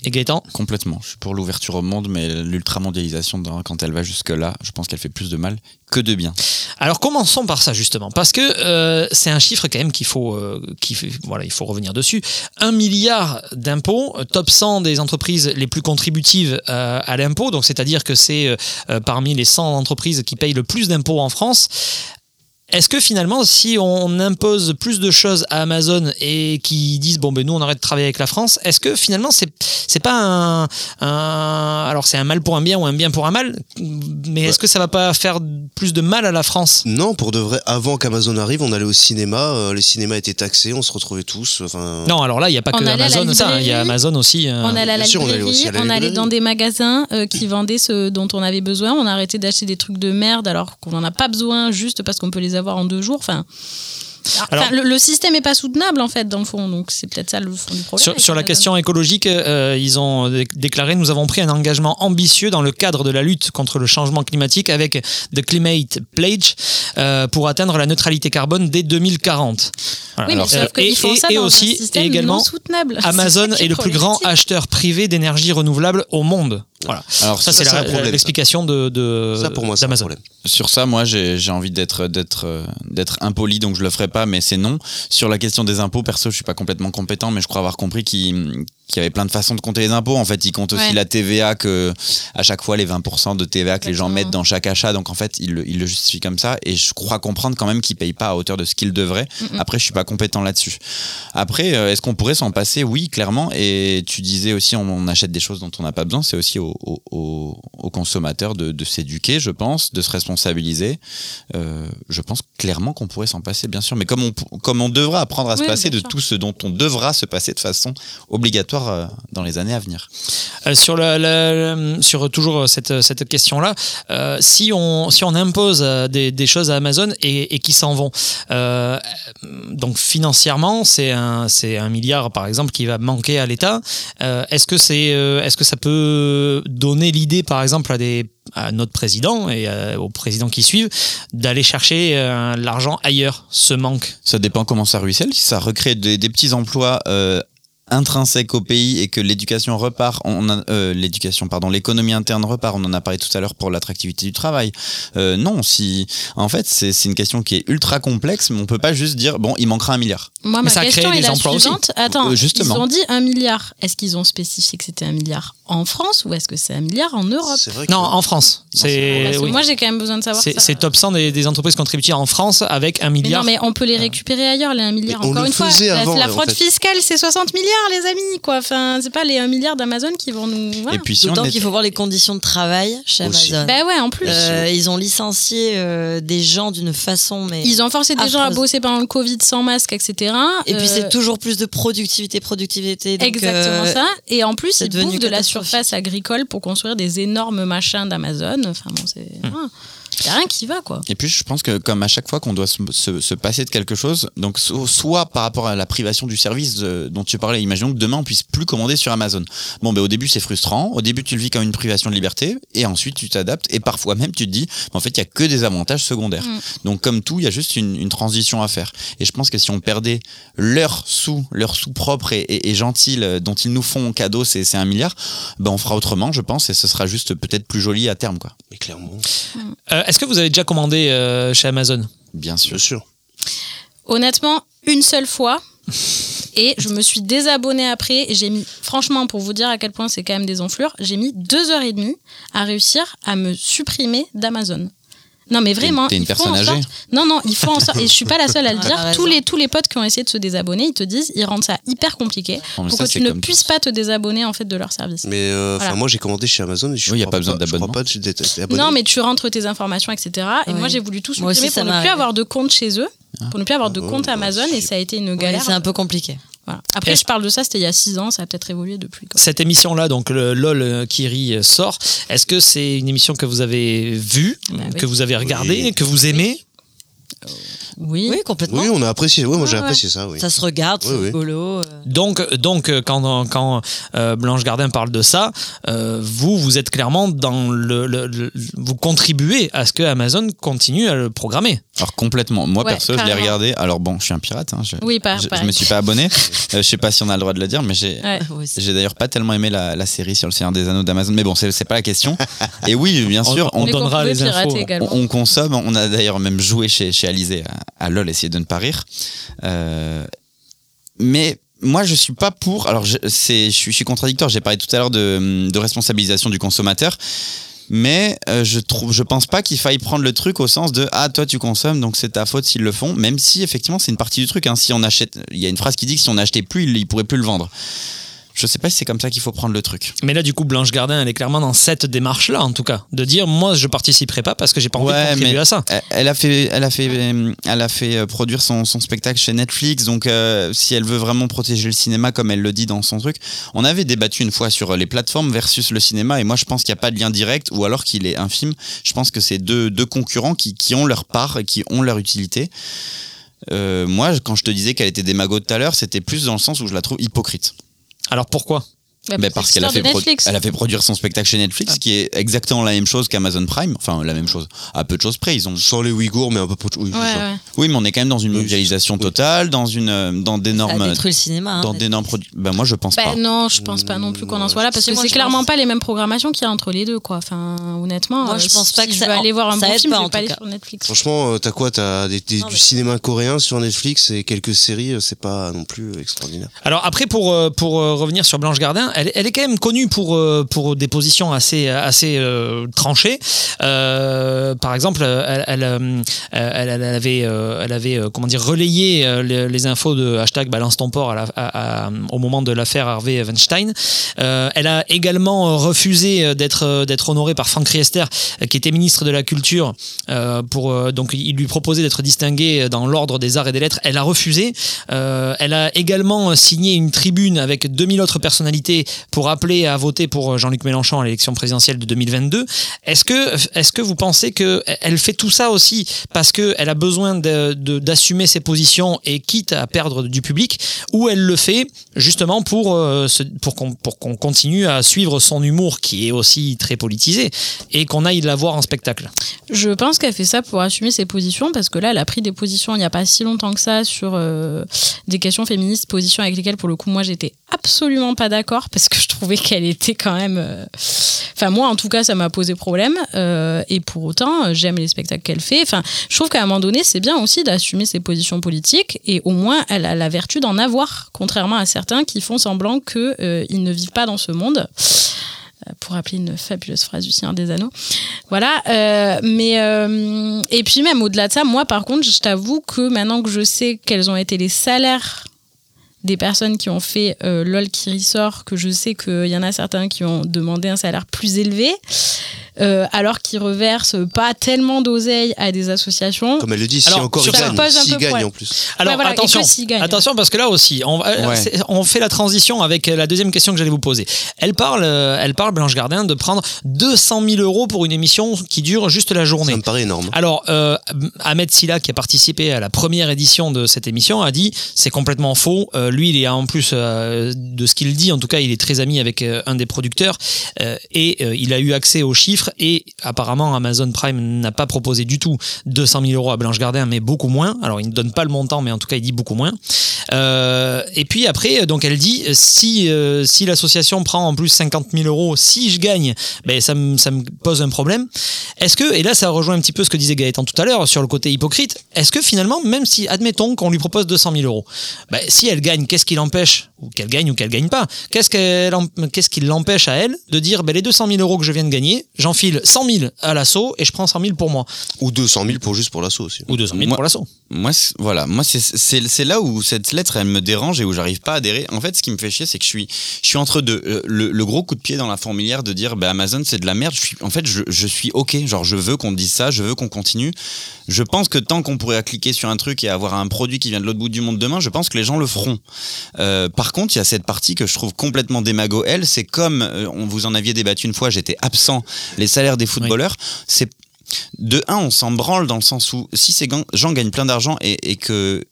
Et Gaëtan Complètement. Je suis pour l'ouverture au monde, mais l'ultramondialisation, quand elle va jusque-là, je pense qu'elle fait plus de mal que de bien. Alors commençons par ça justement, parce que euh, c'est un chiffre quand même qu'il faut, euh, voilà, il faut revenir dessus. Un milliard d'impôts, euh, top 100 des entreprises les plus contributives euh, à l'impôt, donc c'est-à-dire que c'est euh, euh, parmi les 100 entreprises qui payent le plus d'impôts en France. Est-ce que finalement, si on impose plus de choses à Amazon et qui disent bon ben nous on arrête de travailler avec la France, est-ce que finalement c'est c'est pas un, un- alors c'est un mal pour un bien ou un bien pour un mal, mais est-ce que ça va pas faire plus de mal à la France? Non, pour de vrai, avant qu'Amazon arrive, on allait au cinéma, euh, les cinémas étaient taxés, on se retrouvait tous. Enfin, Non, alors là, il n'y a pas On que Amazon, ça, hein, il y a. Amazon aussi. euh. On allait à la bien sûr, on allait librairie, aussi à la on allait librairie. dans des magasins euh, qui vendaient ce dont on avait besoin. On a arrêté d'acheter des trucs de merde alors qu'on n'en a pas besoin juste parce qu'on peut les avoir en deux jours. Enfin, Alors- enfin, le, le système est pas soutenable en fait dans le fond. Donc c'est peut-être ça le fond du problème. Sur, la question écologique, euh, ils ont dé- déclaré nous avons pris un engagement ambitieux dans le cadre de la lutte contre le changement climatique avec The Climate Pledge euh, pour atteindre la neutralité carbone dès 2040. Voilà. Oui, mais Alors, sauf euh, qu'ils et, font et- ça et dans aussi un système et également non soutenable. Amazon est le plus grand acheteur privé d'énergie renouvelable au monde. Voilà. Alors, ça, ça, c'est l'explication de, de ça pour moi, c'est un d'Amazon. problème. Sur ça, moi, j'ai envie d'être d'être d'être impoli, donc je le ferai pas, mais c'est non. Sur la question des impôts, perso, je suis pas complètement compétent, mais je crois avoir compris qu'il qu'il y avait plein de façons de compter les impôts. En fait, ils comptent aussi la TVA que à chaque fois les 20% de TVA que les gens mettent dans chaque achat. Donc en fait, ils le, ils le justifient comme ça, et je crois comprendre quand même qu'ils payent pas à hauteur de ce qu'ils devraient. Après, je suis pas compétent là-dessus. Après, euh, est-ce qu'on pourrait s'en passer? Oui, clairement. Et tu disais aussi, on, on achète des choses dont on n'a pas besoin. C'est aussi aux au, consommateurs de, de s'éduquer, je pense, de se responsabiliser. Euh, je pense clairement qu'on pourrait s'en passer, bien sûr. Mais comme on, comme on devra apprendre à se passer de sûr. tout ce dont on devra se passer de façon obligatoire euh, dans les années à venir. Euh, sur, toujours cette, cette question-là, euh, si, on, si on impose des, des choses à Amazon et, et qui s'en vont, euh, donc financièrement, c'est un, c'est un milliard par exemple qui va manquer à l'État. Est-ce, que c'est, est-ce que ça peut donner l'idée par exemple à, des, à notre président et aux présidents qui suivent d'aller chercher l'argent ailleurs, ce manque? Ça dépend comment ça ruisselle. Si ça recrée des, des petits emplois euh, intrinsèques au pays et que l'éducation repart, on a- euh, l'éducation, pardon, l'économie interne repart. On en a parlé tout à l'heure pour l'attractivité du travail. Euh, non, si, en fait, c'est c'est une question qui est ultra complexe, mais on peut pas juste dire bon, il manquera un milliard. Moi, Mais ma ça a question créé est des la emplois aussi. Attends, Euh, justement. ils ont dit un milliard. Est-ce qu'ils ont spécifié que c'était un milliard en France ou est-ce que c'est un milliard en Europe? C'est vrai que Non, en France. C'est, Parce que oui. moi, j'ai quand même besoin de savoir c'est, ça. c'est top 100 des, des entreprises contributives en France avec un Mais milliard. non, mais on peut les récupérer ailleurs, les 1 milliard. Mais on Encore le une fois, la- en fraude fait. fiscale, c'est 60 milliards, les amis, quoi. Enfin, c'est pas les 1 milliard d'Amazon qui vont nous. voilà. Et puis si D'autant est- qu'il faut voir les conditions de travail chez Aussi. Amazon. Bah ouais, en plus. Euh, ils ont licencié euh, des gens d'une façon mais Ils ont forcé des gens à bosser pendant le Covid sans masque, etc. et puis Euh, c'est toujours plus de productivité productivité donc, Exactement euh, ça. Et en plus, c'est ils bouffent de la surface agricole pour construire des énormes machins d'Amazon. Enfin bon, c'est. voilà. Y a rien qui va, quoi. Et puis je pense que comme à chaque fois qu'on doit se, se- se passer de quelque chose, donc so- soit par rapport à la privation du service euh, dont tu parlais, imaginons que demain on puisse plus commander sur Amazon. Bon, ben au début c'est frustrant, au début tu le vis comme une privation de liberté, et ensuite tu t'adaptes, et parfois même tu te dis, en fait il y a que des avantages secondaires. Mm. Donc comme tout, il y a juste une, une transition à faire. Et je pense que si on perdait leur sous, leur sous propre et, et, et gentil euh, dont ils nous font cadeau, c'est un milliard, ben on fera autrement, je pense, et ce sera juste peut-être plus joli à terme, quoi. Mais clairement, Euh, est-ce que vous avez déjà commandé euh, chez Amazon? Bien sûr. bien sûr. Honnêtement, une seule fois. Et je me suis désabonnée après. Et j'ai mis, franchement, pour vous dire à quel point c'est quand même des enflures, j'ai mis deux heures et demie à réussir à me supprimer d'Amazon. Non, mais vraiment. t'es une personne sorte- âgée Non, non, ils font en sorte. Et je suis pas la seule à le dire. Tous les, tous les potes qui ont essayé de se désabonner, ils te disent, ils rendent ça hyper compliqué Non, pour ça, que tu ne comme puisses pas te désabonner en fait de leur service. Mais euh, Voilà. moi j'ai commandé chez Amazon et je Oui, y a crois pas besoin Je d'abonnement. pas. Non, mais tu rentres tes informations, etc. Et Oui. moi, j'ai voulu tout supprimer pour ne plus avoir de compte chez eux, pour ne plus avoir de Ah, compte bah, Amazon, et ça a été une ouais, galère. c'est un peu compliqué Voilà. Après, je parle de ça, c'était il y a 6 ans, ça a peut-être évolué depuis. quoi. Cette émission-là, donc le LOL euh, Kiri euh, sort. Est-ce que c'est une émission que vous avez vue, Bah oui. que vous avez regardée, Oui. que vous aimez? Oui. Oui, complètement. Oui, on a apprécié. Oui, moi j'ai Ouais, apprécié ça. Oui. Ça se regarde, Oui, c'est oui. rigolo. euh. Donc, donc euh, quand, quand euh, Blanche Gardin parle de ça, euh, vous, vous êtes clairement dans le, le- le- Vous contribuez à ce que Amazon continue à le programmer. Alors complètement. Moi Ouais, perso, je l'ai regardé. Alors bon, je suis un pirate. hein, je, Oui, par- je, je me suis pas abonné. Euh, je sais pas si on a le droit de le dire, mais j'ai Ouais. j'ai d'ailleurs pas tellement aimé la, la série sur le Seigneur des Anneaux d'Amazon. Mais bon, c'est c'est pas la question. Et oui, bien sûr, on donnera les infos. on, on consomme. On a d'ailleurs même joué chez, chez Alizé à, LOL, essayer de ne pas rire. Euh, mais moi, je suis pas pour. Alors, je, je suis contradictoire. J'ai parlé tout à l'heure de, de responsabilisation du consommateur. Mais euh, je trouve, je pense pas qu'il faille prendre le truc au sens de ah toi tu consommes donc c'est ta faute s'ils le font. Même si effectivement c'est une partie du truc. Hein. Si on achète, il y a une phrase qui dit que si on n'achetait plus, ils, ils pourraient plus le vendre. Je sais pas si c'est comme ça qu'il faut prendre le truc. Mais là, du coup, Blanche Gardin, elle est clairement dans cette démarche-là, en tout cas, de dire moi, je participerai pas parce que j'ai pas envie de contribuer à ça. Elle- a fait, elle a fait, euh, elle a fait euh, produire son, son spectacle chez Netflix. Donc, euh, si elle veut vraiment protéger le cinéma, comme elle le dit dans son truc, on avait débattu une fois sur les plateformes versus le cinéma. Et moi, je pense qu'il n'y a pas de lien direct, ou alors qu'il est infime. Je pense que c'est deux, deux concurrents qui, qui ont leur part et qui ont leur utilité. Euh, moi, quand je te disais qu'elle était démago tout à l'heure, c'était plus dans le sens où je la trouve hypocrite. Alors pourquoi? Bah, Ben, parce qu'elle a, fait de pro- Netflix. elle a fait produire son spectacle chez Netflix, qui est exactement la même chose qu'Amazon Prime. Enfin, la même chose. À peu de choses près. Ils ont... Sans les Ouïghours, mais un peu. Oui, Ouais, ouais. Oui, mais on est quand même dans une mondialisation totale, dans une, euh, dans d'énormes, a détruit le cinéma. hein, dans d'énormes produits. Ben moi, je pense Bah, pas. non, je pense pas non plus qu'on en soit là parce que c'est clairement pense. pas les mêmes programmations qu'il y a entre les deux quoi. Enfin, honnêtement, Moi, je euh, pense si pas que je ça- veux aller voir un ça bon film, pas, je vais pas aller sur Netflix. Franchement, euh, t'as quoi? T'as du cinéma coréen sur Netflix et quelques séries, euh, c'est pas non plus extraordinaire. Alors après, pour, euh, pour euh, revenir sur Blanche Gardin, elle, est quand même connue pour, euh, pour des positions assez, assez euh, tranchées. Euh, par exemple, elle, elle, avait, elle avait comment dire, relayé les, infos de hashtag balance ton port au moment de l'affaire Harvey Weinstein. Elle a également refusé d'être honorée par Franck Riester, qui était ministre de la Culture. pour, donc il lui proposait d'être distingué dans l'ordre des arts et des lettres. Elle a refusé. Elle a également signé une tribune avec 2000 autres personnalités pour appeler à voter pour Jean-Luc Mélenchon à l'élection présidentielle de 2022. Est-ce que, est-ce que vous pensez qu'elle fait tout ça aussi parce qu'elle a besoin d'assumer ses positions et quitte à perdre du public ou elle le fait justement pour, euh, pour qu'on continue à suivre son humour qui est aussi très politisé et qu'on aille la voir en spectacle? Je pense qu'elle fait ça pour assumer ses positions parce que là, elle a pris des positions il n'y a pas si longtemps que ça sur euh, des questions féministes, positions avec lesquelles pour le coup moi j'étais absolument pas d'accord parce que je trouvais qu'elle était quand même. euh, Enfin moi en tout cas ça m'a posé problème euh, et pour autant euh, j'aime les spectacles qu'elle fait. Enfin je trouve qu'à un moment donné c'est bien aussi d'assumer ses positions politiques et au moins elle a la vertu d'en avoir contrairement à certains qui font semblant que euh, ne vivent pas dans ce monde pour rappeler une fabuleuse phrase du Seigneur des Anneaux. Voilà, mais et puis même au-delà de ça, moi par contre, je t'avoue que maintenant que je sais quels ont été les salaires des personnes qui ont fait euh, LOL qui ressort, que je sais qu'il y en a certains qui ont demandé un salaire plus élevé, euh, alors qu'ils reversent pas tellement d'oseille à des associations. Comme elle le dit, si Alors, encore sur il ça gagne, pose un s'il peu gagne problème. en plus. Alors Ouais, voilà, et attention, que attention parce que là aussi, on, Ouais. on fait la transition avec la deuxième question que j'allais vous poser. Elle parle, euh, elle parle Blanche Gardin de prendre 200 000 euros pour une émission qui dure juste la journée. Ça me paraît énorme. Alors, euh, Ahmed Silla, qui a participé à la première édition de cette émission, a dit c'est complètement faux. Euh, lui, il est en plus euh, de ce qu'il dit, en tout cas, il est très ami avec euh, un des producteurs euh, et il a eu accès aux chiffres. Et apparemment, Amazon Prime n'a pas proposé du tout 200 000 euros à Blanche Gardin, mais beaucoup moins. Alors, il ne donne pas le montant, mais en tout cas, il dit beaucoup moins. Et puis après, donc elle dit si si l'association prend en plus 50 000 euros, si je gagne, ben ça me ça me pose un problème. Est-ce que et là ça rejoint un petit peu ce que disait Gaëtan tout à l'heure sur le côté hypocrite. Est-ce que finalement, même si admettons qu'on lui propose 200 000 euros, ben, si elle gagne, qu'est-ce qui l'empêche ou qu'elle gagne ou qu'elle gagne pas Qu'est-ce qu'elle qu'est-ce qui l'empêche à elle de dire ben, les 200 000 euros que je viens de gagner, j'enfile 100 000 à l'assaut et je prends 100 000 pour moi Ou 200 000 pour juste pour l'assaut aussi. ou 200 000 Moi- pour l'assaut. Moi, c'est- voilà, moi c'est- c'est c'est là où cette lettre elle me dérange et où j'arrive pas à adhérer. En fait, ce qui me fait chier, c'est que je suis je suis entre deux. Euh, Le, le gros coup de pied dans la fourmilière de dire bah, Amazon c'est de la merde. Je suis, en fait, je, je suis ok. Genre, je veux qu'on dise ça, je veux qu'on continue. Je pense que tant qu'on pourrait cliquer sur un truc et avoir un produit qui vient de l'autre bout du monde demain, je pense que les gens le feront. Euh, par contre, il y a cette partie que je trouve complètement démago. Elle, c'est comme euh, on vous en aviez débattu une fois. J'étais absent. Les salaires des footballeurs, c'est de un, on s'en branle dans le sens où si ces gens gagnent plein d'argent et, et que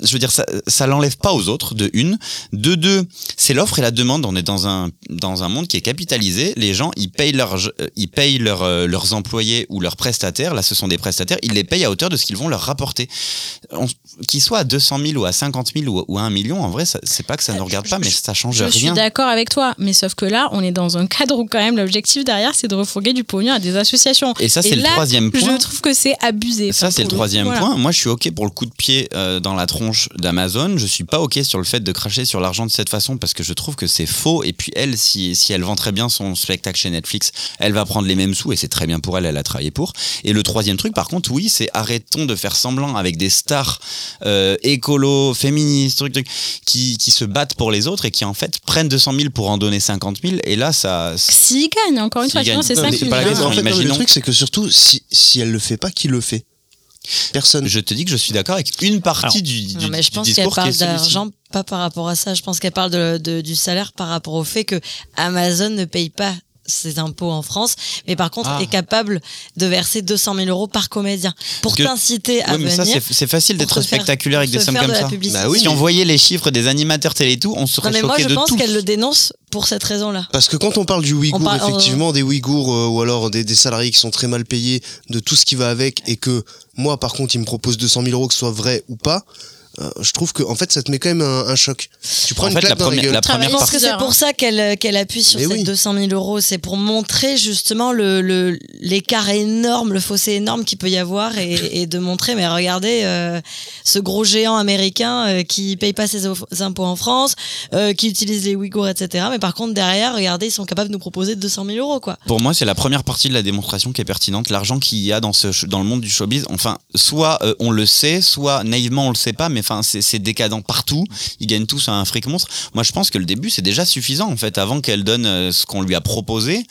je veux dire, ça, ça l'enlève pas aux autres, de une. De deux, c'est l'offre et la demande. On est dans un, dans un monde qui est capitalisé. Les gens, ils payent, leur, euh, ils payent leur, euh, leurs employés ou leurs prestataires. Là, ce sont des prestataires. Ils les payent à hauteur de ce qu'ils vont leur rapporter. Qu'ils soient à 200 000 ou à 50 000 ou, ou à 1 million, en vrai, c'est pas que ça ne regarde pas, mais ça change Je suis rien. d'accord avec toi, mais sauf que là, on est dans un cadre où quand même l'objectif derrière, c'est de refourguer du pognon à des associations. Et ça, c'est le troisième point. Je trouve que c'est abusé. Ça, c'est le troisième voilà. point. Moi, je suis OK pour le coup de pied euh, dans la tronche d'Amazon. Je suis pas OK sur le fait de cracher sur l'argent de cette façon parce que je trouve que c'est faux. Et puis, elle, si, si elle vend très bien son spectacle chez Netflix, elle va prendre les mêmes sous et c'est très bien pour elle. Elle a travaillé pour. Et le troisième truc, par contre, oui, c'est arrêtons de faire semblant avec des stars euh, écolo, féministes, truc, truc, qui, qui se battent pour les autres et qui, en fait, prennent 200 000 pour en donner 50 000. Et là, ça. S'il gagne, encore une fois, c'est ça mais qui c'est pas la question, en fait, non, le truc, c'est que surtout, si, si elle le fait pas, qui le fait? Personne. Je te dis que je suis d'accord avec une partie Alors, du, du, Non, mais je du pense qu'elle discours qui est parle d'argent pas par rapport à ça. Je pense qu'elle parle de, de- du salaire par rapport au fait que Amazon ne paye pas ses impôts en France, mais par contre Ah. est capable de verser 200 000 euros par comédien pour que- t'inciter à Ouais, mais ça, venir. c'est facile d'être faire- spectaculaire avec des sommes comme de la ça. publicité. Bah oui, si on voyait les chiffres des animateurs télé et tout, on serait Non, mais moi je de pense qu'elle le dénonce pour cette raison-là. Parce que quand on parle du Ouïghour, parle- effectivement, des Ouïghours euh, ou alors des, des salariés qui sont très mal payés, de tout ce qui va avec, et que moi, par contre, ils me proposent 200 000 euros, que ce soit vrai ou pas, euh, je trouve que en fait, ça te met quand même un, un choc. Tu prends En une fait, claque la dans la première- gueule. la première Je pense que c'est pour ça qu'elle qu'elle appuie sur Mais ces oui. 200 000 euros? C'est pour montrer justement le le- l'écart énorme, le fossé énorme qu'il peut y avoir et, et de montrer, mais regardez euh, ce gros géant américain euh, qui paye pas ses impôts en France, euh, qui utilise les Ouïghours, etc. Mais par contre derrière, regardez, ils sont capables de nous proposer 200 000 euros quoi. Pour moi, c'est la première partie de la démonstration qui est pertinente. L'argent qu'il y a dans, ce, dans le monde du showbiz, enfin, soit euh, on le sait, soit naïvement on le sait pas, mais enfin, c'est décadent partout. Ils gagnent tous un fric monstre. Moi, je pense que le début, c'est déjà suffisant, en fait, avant qu'elle donne euh, ce qu'on lui a proposé.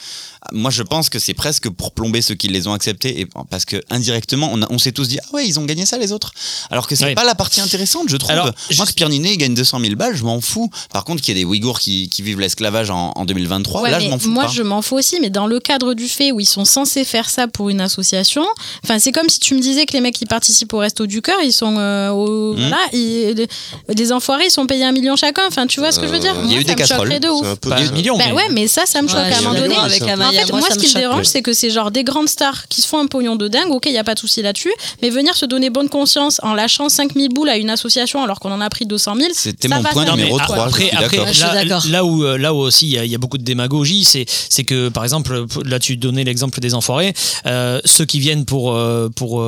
Moi, je pense que c'est presque pour plomber ceux qui les ont acceptés, et parce que indirectement, on, a- on s'est tous dit, ah ouais, ils ont gagné ça, les autres. Alors que c'est Oui. pas la partie intéressante, je trouve. Alors, Moi, juste- que Pierre Ninet il gagne 200 000 balles, je m'en fous. Par contre, qu'il y ait des Ouïghours qui, qui vivent l'esclavage en, en 2023, Ouais, là, je m'en fous moi, pas. je m'en fous aussi, mais dans le cadre du fait où ils sont censés faire ça pour une association, enfin, c'est comme si tu me disais que les mecs qui participent au Resto du Cœur, ils sont, euh, au- voilà, ils- les enfoirés, ils sont payés un million chacun. Enfin, tu vois ce que je veux dire Euh, il y a eu des casseroles. de ouf. Million, Bah mais- ouais, mais ça, ça me choque à un moment donné. En fait, moi, ce qui me dérange, c'est que c'est genre des grandes stars qui se font un pognon de dingue. Ok, il y a pas de souci là-dessus, mais venir se donner bonne conscience en lâchant 5000 boules à une association alors qu'on en a pris 200 000. C'était mon point numéro met. trois, je Après, là, où euh, là où aussi il y, a- beaucoup de démagogie, c'est c'est que par exemple là tu donnais l'exemple des enfoirés, euh, ceux qui viennent pour pour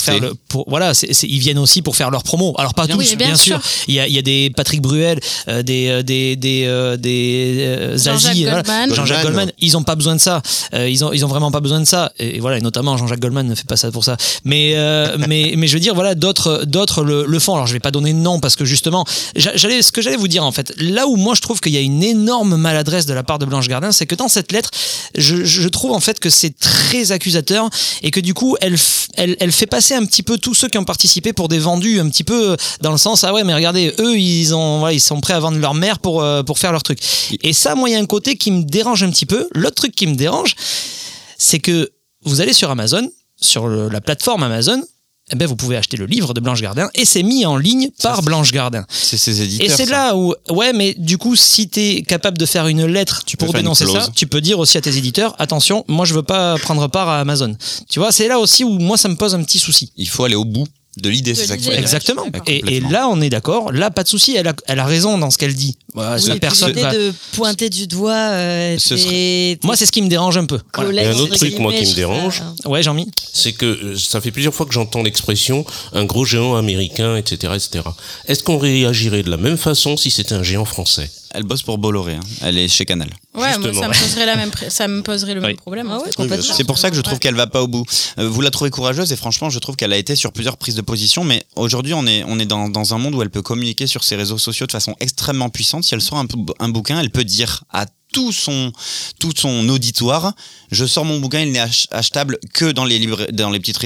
faire le, pour voilà, ils viennent aussi pour faire leur promo. Alors pas Bien tous, oui, bien, bien sûr. sûr. Il y a il y a des Patrick Bruel, euh, des euh, des des euh, des euh, Jean-Jacques Zazie, voilà. Goldman. Jean-Jacques Goldman. Goldman, ils ont pas besoin de ça. Euh, ils ont ils ont vraiment pas besoin de ça. Et, voilà, et notamment Jean-Jacques Goldman ne fait pas ça pour ça. Mais euh, mais mais je veux dire voilà, d'autres d'autres le, le font. Alors je vais pas donner de nom parce que justement, j'a- j'allais ce que j'allais vous dire en fait. Là où moi je trouve qu'il y a une énorme maladresse de la part de Blanche Gardin, c'est que dans cette lettre, je, je trouve en fait que c'est très accusateur et que du coup elle, elle elle fait passer un petit peu tous ceux qui ont participé pour des vendus un petit peu dans le sens ah ouais mais regardez eux ils ont voilà, ils sont prêts à vendre leur mère pour euh, pour faire leur truc. Et ça moi il y a un côté qui me dérange un petit peu. L'autre truc qui me dérange, c'est que vous allez sur Amazon, sur le- la plateforme Amazon, eh ben vous pouvez acheter le livre de Blanche Gardin et c'est mis en ligne par Blanche Gardin. C'est ses éditeurs. Et c'est là où, ouais, mais du coup, si tu es capable de faire une lettre Tu pour dénoncer ça, tu peux dire aussi à tes éditeurs, attention, moi je veux pas prendre part à Amazon. Tu vois, c'est là aussi où moi ça me pose un petit souci. Il faut aller au bout de l'idée, c'est ça dire. Exactement. Et, là, on est d'accord. Là, pas de souci. Elle a, elle a raison dans ce qu'elle dit. Voilà, Oui, personne. va- de pointer du doigt euh, Ce Moi, c'est ce qui me dérange un peu. Voilà. collègues, Et un autre truc, moi, qui me dérange, ça- Ouais, Jean-Mi. c'est que euh, ça fait plusieurs fois que j'entends l'expression un gros géant américain, etc., etc. Est-ce qu'on réagirait de la même façon si c'était un géant français? Elle bosse pour Bolloré, hein. elle est chez Canal. Ouais, moi, ça me poserait, la même, pré- ça me poserait le Oui. même problème. Ah. C'est pour ça que je trouve Ouais. qu'elle va pas au bout. Euh, vous la trouvez courageuse et franchement, je trouve qu'elle a été sur plusieurs prises de position, mais aujourd'hui, on est, on est dans, dans un monde où elle peut communiquer sur ses réseaux sociaux de façon extrêmement puissante. Si elle sort un, un bouquin, elle peut dire à tout son, tout son auditoire. Je sors mon bouquin, il n'est ach- achetable que dans les, libra- dans les petites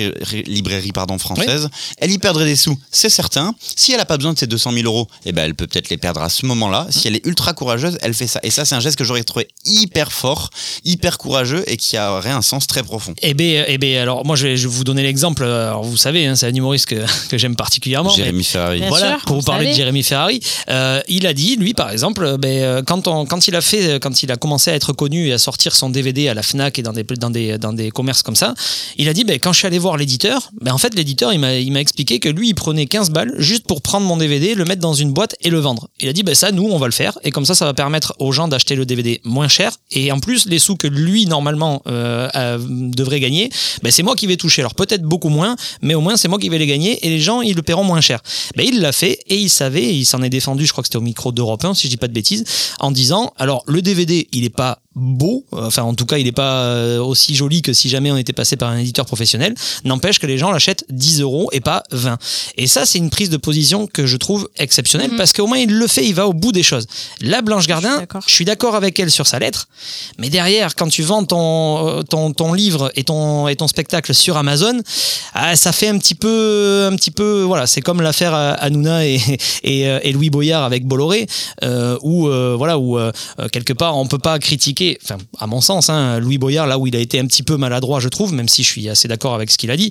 librairies pardon, françaises. Elle y perdrait des sous, c'est certain. Si elle n'a pas besoin de ces 200 000 euros, eh ben, elle peut peut-être les perdre à ce moment-là. Si elle est ultra courageuse, elle fait ça. Et ça, c'est un geste que j'aurais trouvé hyper fort, hyper courageux et qui aurait un sens très profond. Eh bien, eh ben, alors moi je vais, je vais vous donner l'exemple. Alors, vous savez, hein, c'est un humoriste que, que j'aime particulièrement. Jérémy mais- Ferrari. Bien Voilà, sûr, pour vous parler de. Jérémy Ferrari, euh, il a dit, lui par exemple, euh, ben, euh, quand, on, quand il a fait, quand il a commencé à être connu et à sortir son DVD à la Fnac et dans des, dans des, dans des commerces comme ça, il a dit, ben, quand je suis allé voir l'éditeur, ben, en fait l'éditeur il m'a expliqué que lui il prenait 15 balles juste pour prendre mon DVD, le mettre dans une boîte et le vendre. Il a dit, ben, ça nous on va le faire et comme ça ça va permettre aux gens d'acheter le DVD moins cher et en plus les sous que lui normalement euh, devrait gagner, ben, c'est moi qui vais toucher. Alors peut-être beaucoup moins, mais au moins c'est moi qui vais les gagner et les gens ils le paieront moins cher. Ben, il l'a fait et il savait, il s'en est défendu, je crois que c'était au micro d'Europe 1 si je dis pas de bêtises, en disant alors le DVD il est pas beau, enfin en tout cas il est pas euh, aussi joli que si jamais on était passé par un éditeur professionnel, n'empêche que les gens l'achètent 10 euros et pas 20. Et ça c'est une prise de position que je trouve exceptionnelle parce qu'au moins il le fait, il va au bout des choses. La Blanche Gardin, je suis d'accord avec elle sur sa lettre, mais derrière quand tu vends ton, euh, ton, ton livre et ton, et ton spectacle sur Amazon, ah, ça fait un petit peu, un petit peu, voilà, c'est comme l'affaire euh, Hanouna et, et, et Louis Boyard avec Bolloré, euh, où euh, voilà, où euh, quelque part on peut pas critiquer, enfin à mon sens, hein, Louis Boyard là où il a été un petit peu maladroit, je trouve, même si je suis assez d'accord avec ce qu'il a dit.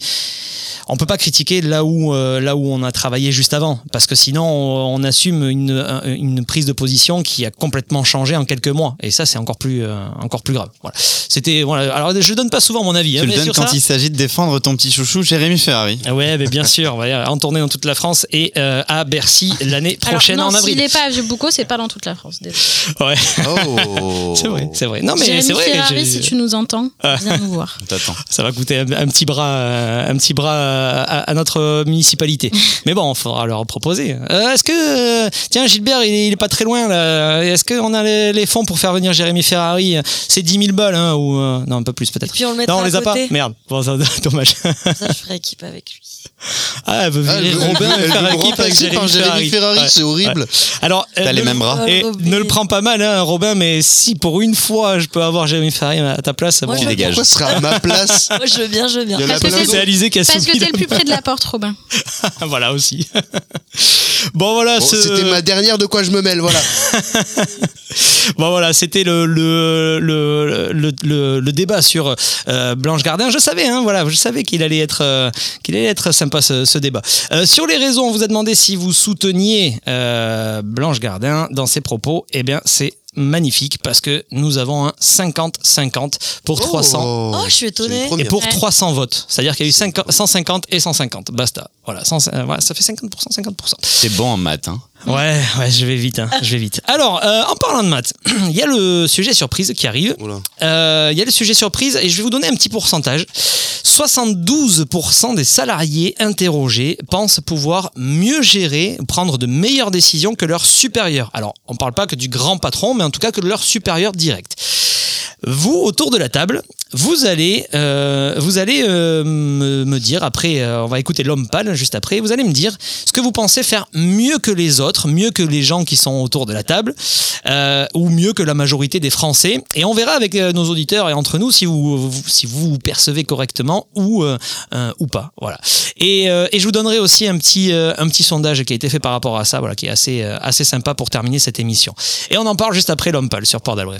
On peut pas critiquer là où euh, là où on a travaillé juste avant, parce que sinon on, on assume une, un- une prise de position qui a complètement changé en quelques mois, et ça c'est encore plus euh, encore plus grave. Voilà. C'était voilà. Alors je donne pas souvent mon avis. hein, Tu le mais donnes quand ça- il s'agit de défendre ton petit chouchou Jérémy Ferrari. ah Ouais, mais bien sûr, voilà, en tournée dans toute la France et euh, à Bercy l'année Alors, prochaine non, en avril. S'il n'est pas à Vieux Boucau, c'est pas dans toute la France. désolé. Ouais. Oh. c'est vrai, c'est vrai. Non mais c'est vrai. Ferrari, si tu nous entends, Ah. viens nous voir. Ça va coûter un, un petit bras, euh, un petit bras à, à notre municipalité. Mais bon, il faudra leur proposer. Euh, Est-ce que, euh, tiens, Gilbert, il est, il est pas très loin là. Est-ce qu'on a les, les fonds pour faire venir Jérémy Ferrari C'est 10 000 balles, hein, ou euh, non, un peu plus peut-être. puis on le mettra Non, on les à a pas. Merde. Bon, ça, dommage. Ça, je ferai équipe avec lui. Ah, elle veut Ah, elle virer veut- Robin elle veut faire équipe avec Jérémy Ferrari. Ferrari, Ouais. c'est horrible. Ouais. Alors, T'as euh, les mêmes bras. Et ne le prends pas mal, hein, Robin, mais si pour une fois je peux avoir Jérémy Ferrari à ta place, Moi, bon, je veux dégage. Pourquoi ce sera à ma place Moi, je veux bien, je veux bien. Parce que c'est Alizé qui a Parce que t'es le plus près de la porte, Robin. voilà aussi. bon voilà, Bon, ce- C'était ma dernière de quoi je me mêle, voilà. bon voilà, c'était le le, le, le, le- le débat sur euh, Blanche Gardin. Je savais, hein, voilà, je savais qu'il allait être euh, qu'il allait être sympa ce, ce débat. Euh, sur les réseaux, on vous a demandé si vous souteniez euh, Blanche Gardin dans ses propos. Eh bien, c'est magnifique parce que nous avons un 50-50 pour 300 Oh, je suis étonnée. et pour Ouais. 300 votes. C'est-à-dire qu'il y a eu 50 150 et 150. Basta. Voilà, 100 euh, voilà, ça fait 50%, 50%. C'est bon en maths. Hein. Ouais, ouais, je vais vite, hein, je vais vite. Alors, euh, en parlant de maths, il y a le sujet surprise qui arrive. Euh, Il y a le sujet surprise et je vais vous donner un petit pourcentage. 72% des salariés interrogés pensent pouvoir mieux gérer, prendre de meilleures décisions que leurs supérieurs. Alors, on ne parle pas que du grand patron, mais en tout cas que de leur supérieur direct. Vous, autour de la table, vous allez, euh, vous allez euh, me, dire, après, euh, on va écouter l'homme pâle juste après, vous allez me dire ce que vous pensez faire mieux que les autres, mieux que les gens qui sont autour de la table, euh, ou mieux que la majorité des Français. Et on verra avec euh, nos auditeurs et entre nous si vous, si vous vous percevez correctement ou, euh, ou pas. Voilà. Et, et je vous donnerai aussi un petit, un petit sondage qui a été fait par rapport à ça, voilà, qui est assez, assez sympa pour terminer cette émission. Et on en parle juste après l'homme pâle sur Port d'Albret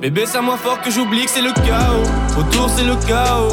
Bébé, c'est à moi fort que j'oublie que c'est le chaos. Autour, c'est le chaos.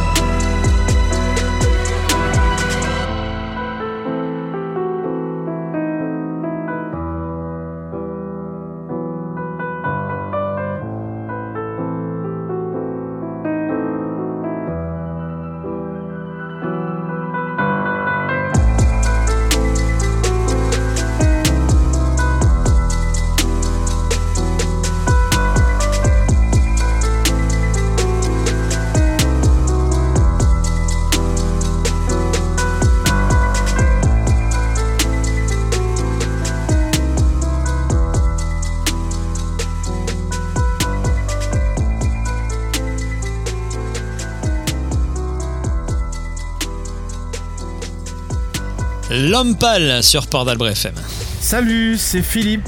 sur Port d'Albret FM. Salut, c'est Philippe.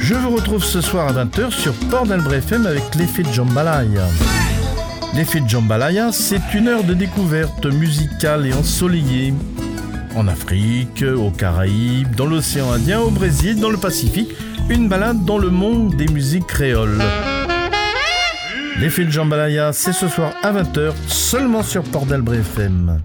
Je vous retrouve ce soir à 20h sur Port d'Albret FM avec l'effet de Jambalaya. L'effet de Jambalaya, c'est une heure de découverte musicale et ensoleillée. En Afrique, aux Caraïbes, dans l'océan Indien, au Brésil, dans le Pacifique, une balade dans le monde des musiques créoles. L'effet de Jambalaya, c'est ce soir à 20h, seulement sur Port d'Albret FM.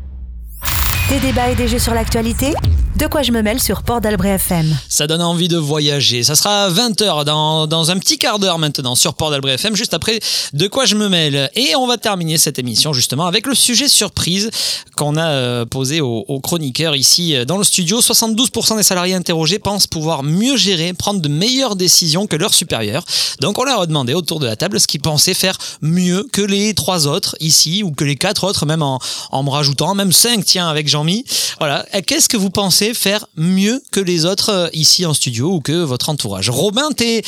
Des débats et des jeux sur l'actualité De quoi je me mêle sur Port d'Albret FM. Ça donne envie de voyager. Ça sera à 20h dans, dans un petit quart d'heure maintenant sur Port d'Albret FM, juste après De quoi je me mêle. Et on va terminer cette émission justement avec le sujet surprise qu'on a euh, posé aux, chroniqueurs ici euh, dans le studio. 72% des salariés interrogés pensent pouvoir mieux gérer, prendre de meilleures décisions que leurs supérieurs. Donc on leur a demandé autour de la table ce qu'ils pensaient faire mieux que les trois autres ici ou que les quatre autres, même en, en me rajoutant, même cinq, tiens, avec Jean-Mi. Voilà. Et Qu'est-ce que vous pensez faire mieux que les autres euh, ici en studio ou que votre entourage Robin, t'es,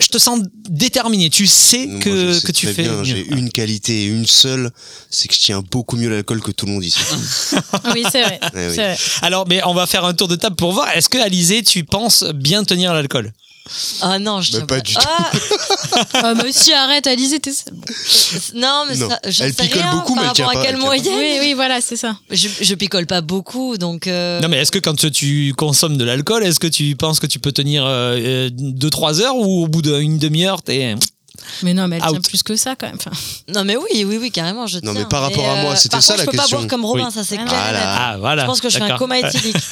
je te sens déterminé. Tu sais Moi, que, sais que tu fais bien, mieux. J'ai une qualité et une seule, c'est que je tiens beaucoup mieux l'alcool que tout le monde ici. Oui, c'est vrai. Eh oui. c'est vrai. Alors, mais on va faire un tour de table pour voir. Est-ce que Alizé, tu penses bien tenir l'alcool? Ah non, je Bah, tiens pas du Ah, Ah, si, arrête, Alizé, t'es. non, mais Non. ça, je Elle sais picole rien beaucoup, par mais rapport pas, à pas. moyenne. Oui, oui, voilà, c'est ça. Je, je picole pas beaucoup, donc. euh, Non, mais est-ce que quand tu consommes de l'alcool, est-ce que tu penses que tu peux tenir 2-3 heures ou au bout d'une demi-heure, t'es. Mais non, mais elle tient Out. plus que ça quand même. Enfin, Non, mais oui, oui, oui, carrément. Je Non, tiens. mais par rapport à moi, euh, c'était par ça contre, la Je peux question. pas boire comme Robin, Oui. ça c'est clair. Voilà. Ah, voilà. Je pense que je suis un coma éthylique.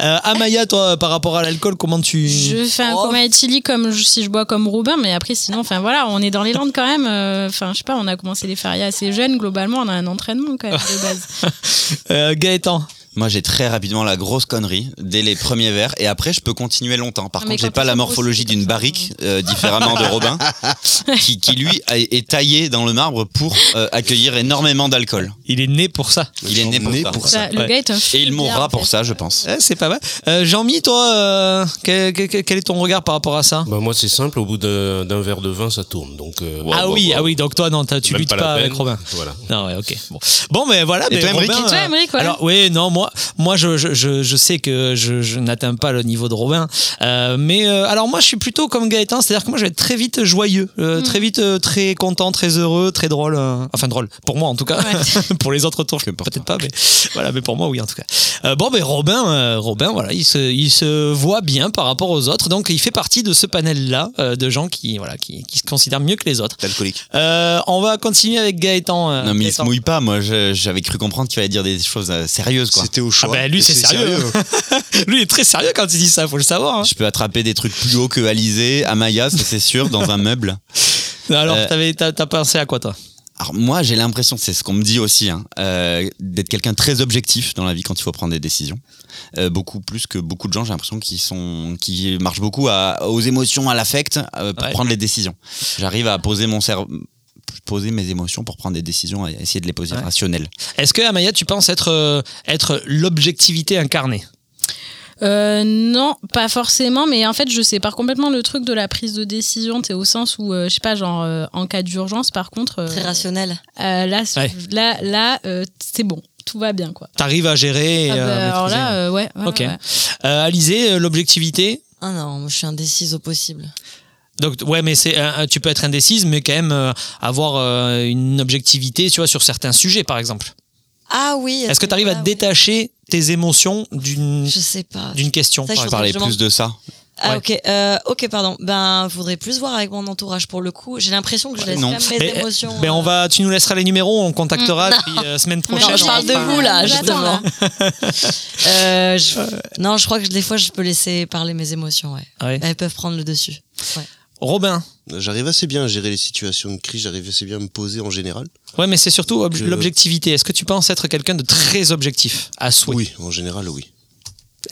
Euh, Amaya, toi, par rapport à l'alcool, comment tu. je fais un Oh. coma éthylique comme je- si je bois comme Robin, mais après sinon, enfin voilà, on est dans les Landes quand même. euh, Enfin, je sais pas, on a commencé les férias assez jeunes. Globalement, on a un entraînement quand même de base. Euh, Gaëtan. Moi, j'ai très rapidement la grosse connerie dès les premiers verres et après, je peux continuer longtemps. Par Ah, contre, j'ai pas la morphologie d'une barrique, euh, différemment de Robin, qui, qui, lui a- est taillé dans le marbre pour euh, accueillir énormément d'alcool. Il est né pour ça. Il est né pour ça. pour Ça, le Ouais. gars est un Et il mourra pour ça, je pense. Ouais, c'est pas mal. Euh, Jean-Mi, toi, euh, quel, quel- quel est ton regard par rapport à ça? Bah, moi, c'est simple, au bout d'un d'un verre de vin, ça tourne. Donc, euh, Ah oui, ah oui, donc toi, non, t'as- tu même luttes pas la avec peine. Robin. Voilà. Non, ouais, ok. Bon, bon mais voilà. Et mais toi, Robin, Et toi, Émeric, ouais. Alors, oui, non, moi, moi je, je, je, je sais que je, je n'atteins pas le niveau de Robin. Euh, mais euh, alors, moi, je suis plutôt comme Gaëtan, c'est-à-dire que moi, je vais être très vite joyeux, euh, Mm. très vite euh, très content, très heureux, très drôle. euh, enfin, drôle, pour moi en tout cas. pour les autres tours, peut-être pas, mais voilà, mais pour moi, oui, en tout cas. Euh, bon, ben Robin, euh, Robin, voilà, il se, il se voit bien par rapport aux autres, donc il fait partie de ce panel-là euh, de gens qui, voilà, qui, qui se considèrent mieux que les autres. Alcoolique. Euh, on va continuer avec Gaëtan. euh, Non, mais il se Gaëtan. mouille pas. Moi, j'avais cru comprendre qu'il fallait dire des choses euh, sérieuses, quoi. Au choix. Ah ben lui c'est sérieux. lui il est très sérieux quand il dit ça, faut le savoir. hein. Je peux attraper des trucs plus hauts que Alizé, Amaya, ça c'est sûr, dans un meuble. Alors Euh, t'as pensé à quoi toi? Alors moi, j'ai l'impression, c'est ce qu'on me dit aussi, hein, euh, d'être quelqu'un très objectif dans la vie quand il faut prendre des décisions. Euh, beaucoup plus que beaucoup de gens, j'ai l'impression qu'ils sont, qui marchent beaucoup à- aux émotions, à l'affect euh, pour Ouais. prendre les décisions. J'arrive à poser mon cerveau poser mes émotions pour prendre des décisions et essayer de les poser Ouais. rationnelles. Est-ce que Amaya tu penses être euh, être l'objectivité incarnée? Euh, non, pas forcément, mais en fait, je sépare complètement le truc de la prise de décision. C'est au sens où, euh, je sais pas, genre euh, en cas d'urgence, par contre, euh, Très rationnel. euh, là, Ouais. là, là, euh, c'est bon, tout va bien, quoi. T'arrives à gérer Ah bah, alors là, euh, ouais. ouais, Ok. ouais. Euh, Alizé, l'objectivité? Ah non, je suis indécise au possible. Donc ouais, mais c'est euh, tu peux être indécise, mais quand même euh, avoir euh, une objectivité, tu vois, sur certains sujets, par exemple. Ah oui. Est-ce que tu arrives à détacher tes émotions d'une Je sais pas. d'une question Ça, par je je Plus de ça. Ah Ouais. ok, euh, ok pardon. Ben faudrait plus voir avec mon entourage pour le coup. J'ai l'impression que je laisse Non. même mes Mais, émotions. Ben on va, tu nous laisseras les numéros, on contactera Mm. puis euh, semaine Non, prochaine. je parle de vous là, justement. Euh, je- Non, je crois que des fois je peux laisser parler mes émotions. Ouais. Ouais. Elles peuvent prendre le dessus. Ouais. Robin. J'arrive assez bien à gérer les situations de crise, j'arrive assez bien à me poser en général. Ouais, mais c'est surtout ob- Je- l'objectivité. Est-ce que tu penses être quelqu'un de très objectif à souhait? Oui, en général, oui.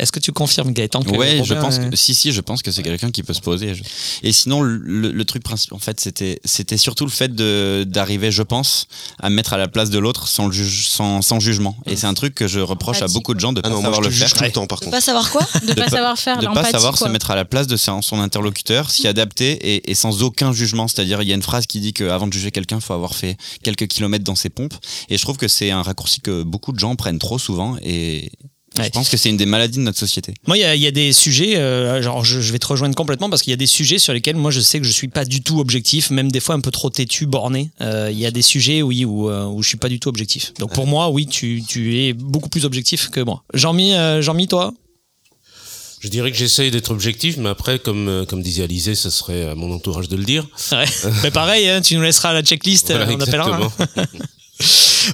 Est-ce que tu confirmes Gaëtan que Ouais, je pense est- que si si, je pense que c'est quelqu'un qui peut se poser. Je- Et sinon, le, le- truc principal, en fait, c'était c'était surtout le fait de d'arriver, je pense, à me mettre à la place de l'autre sans le juge, sans, sans jugement. Et c'est un truc que je reproche à beaucoup de gens de Ah pas non, moi, savoir je le faire. tout le temps, par De contre. pas savoir quoi? De pas savoir faire de pas savoir quoi. se mettre à la place de son, son interlocuteur, s'y adapter et, et sans aucun jugement. C'est-à-dire, il y a une phrase qui dit qu'avant de juger quelqu'un, il faut avoir fait quelques kilomètres dans ses pompes. Et je trouve que c'est un raccourci que beaucoup de gens prennent trop souvent. Et je pense que c'est une des maladies de notre société. Moi, il y, a- il y a des sujets, euh, genre je, je vais te rejoindre complètement parce qu'il y a des sujets sur lesquels moi je sais que je suis pas du tout objectif, même des fois un peu trop têtu, borné. Euh, Il y a des sujets, oui, où, euh, où je suis pas du tout objectif. Donc pour moi, oui, tu, tu es beaucoup plus objectif que moi. Jean-Mi, euh, Jean-Mi, toi? Je dirais que j'essaye d'être objectif, mais après, comme, comme disait Alizé, ça serait à mon entourage de le dire. Ouais. Mais pareil, hein, tu nous laisseras la checklist, Voilà, on appellera. hein.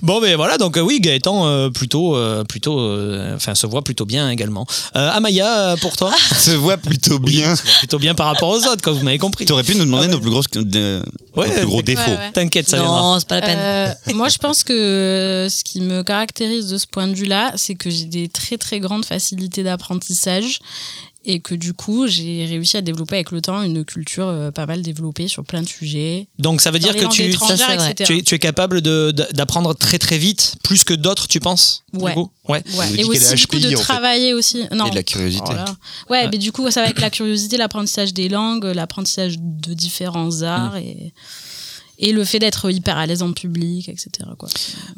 Bon, ben voilà, donc euh, oui, Gaëtan euh, plutôt, euh, plutôt, euh, enfin se voit plutôt bien également. Euh, Amaya, pour toi? Se voit plutôt bien. se voit plutôt bien par rapport aux autres, quoi, vous m'avez compris. Tu aurais pu nous demander nos plus, grosses, de- Ouais, nos plus gros défauts. ouais. T'inquiète, ça viendra. Non, c'est pas la peine. Euh, moi, je pense que ce qui me caractérise de ce point de vue-là, c'est que j'ai des très très grandes facilités d'apprentissage et que du coup, j'ai réussi à développer avec le temps une culture euh, pas mal développée sur plein de sujets. Donc ça veut dire que tu, Ça, es, tu es capable de- de- d'apprendre très très vite, plus que d'autres, tu penses du Ouais. coup? Ouais. Et aussi est du coup HPI, de en fait. travailler aussi. Non. Et de la curiosité. Voilà. Ouais, mais du coup, ça va avec la curiosité, l'apprentissage des langues, l'apprentissage de différents arts et, et le fait d'être hyper à l'aise en public, etc. Quoi.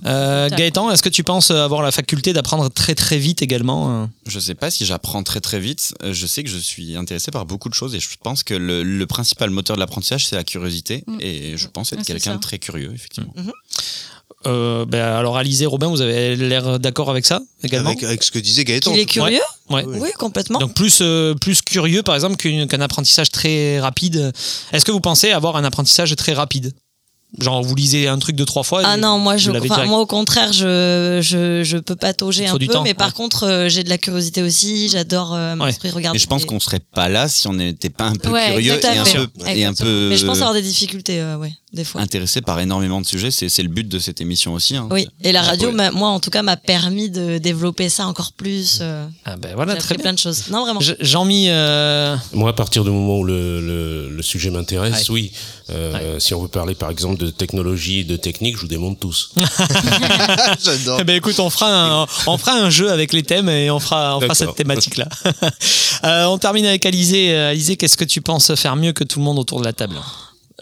Euh, Gaëtan, est-ce que tu penses avoir la faculté d'apprendre très très vite également euh Je sais pas si j'apprends très très vite. Euh, Je sais que je suis intéressé par beaucoup de choses et je pense que le, le principal moteur de l'apprentissage c'est la curiosité Mm. et je pense être quelqu'un de très curieux effectivement. euh, ben, alors Alizé, Robin, vous avez l'air d'accord avec ça également Avec, avec ce que disait Gaëtan. Il est curieux? Ouais. Oui, complètement. Donc plus, euh, plus curieux, par exemple, qu'un apprentissage très rapide. Est-ce que vous pensez avoir un apprentissage très rapide? Genre, vous lisez un truc de trois fois Ah non, moi, je, enfin, moi au contraire, je, je, je peux patauger un peu, temps, mais par ouais. contre, euh, j'ai de la curiosité aussi. J'adore euh, m'instruire, regarder. Et je pense qu'on serait pas là si on n'était pas un peu Ouais, curieux et un peu, et un peu Mais je pense avoir des difficultés, euh, ouais, des fois. intéressé par énormément de sujets. C'est c'est le but de cette émission aussi. hein. Oui, et la radio, m'a- moi en tout cas, m'a permis de développer ça encore plus. euh, Ah ben voilà, j'ai très appris plein de choses. Non, vraiment. Je- Jean-Mi, euh, Moi, à partir du moment où le, le, le sujet m'intéresse, oui. Euh, Si on veut parler, par exemple, de technologie et de technique, je vous démonte tous. J'adore. Eh ben écoute, on fera un, on fera un jeu avec les thèmes et on fera, on fera cette thématique-là. Euh, on termine avec Alizé. Euh, Alizé, qu'est-ce que tu penses faire mieux que tout le monde autour de la table?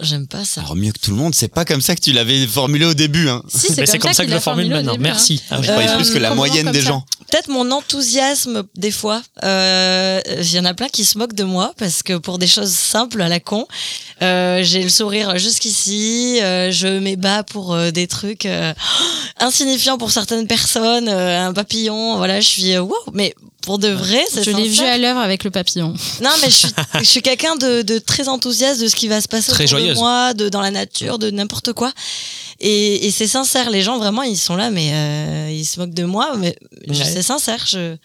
J'aime pas ça. Alors mieux que tout le monde, c'est pas comme ça que tu l'avais formulé au début. Hein. Si, c'est comme, ça que je le formule maintenant. début, hein. Merci. Ah. Je croyais Euh, plus que la moyenne des ça gens. Peut-être mon enthousiasme des fois. Euh, Il y en a plein qui se moquent de moi parce que pour des choses simples à la con, euh, j'ai le sourire jusqu'ici. euh, je m'ébats pour euh, des trucs euh, insignifiants pour certaines personnes. euh, un papillon, voilà, je suis wow. Mais pour de vrai, c'est Je l'ai vu à l'œuvre avec le papillon. Non, mais je suis, je suis quelqu'un de, de très enthousiaste de ce qui va se passer Très autour de moi, de, dans la nature, de n'importe quoi. Et, et c'est sincère. Les gens, vraiment, ils sont là, mais euh, ils se moquent de moi. Mais Ouais. c'est sincère. Je...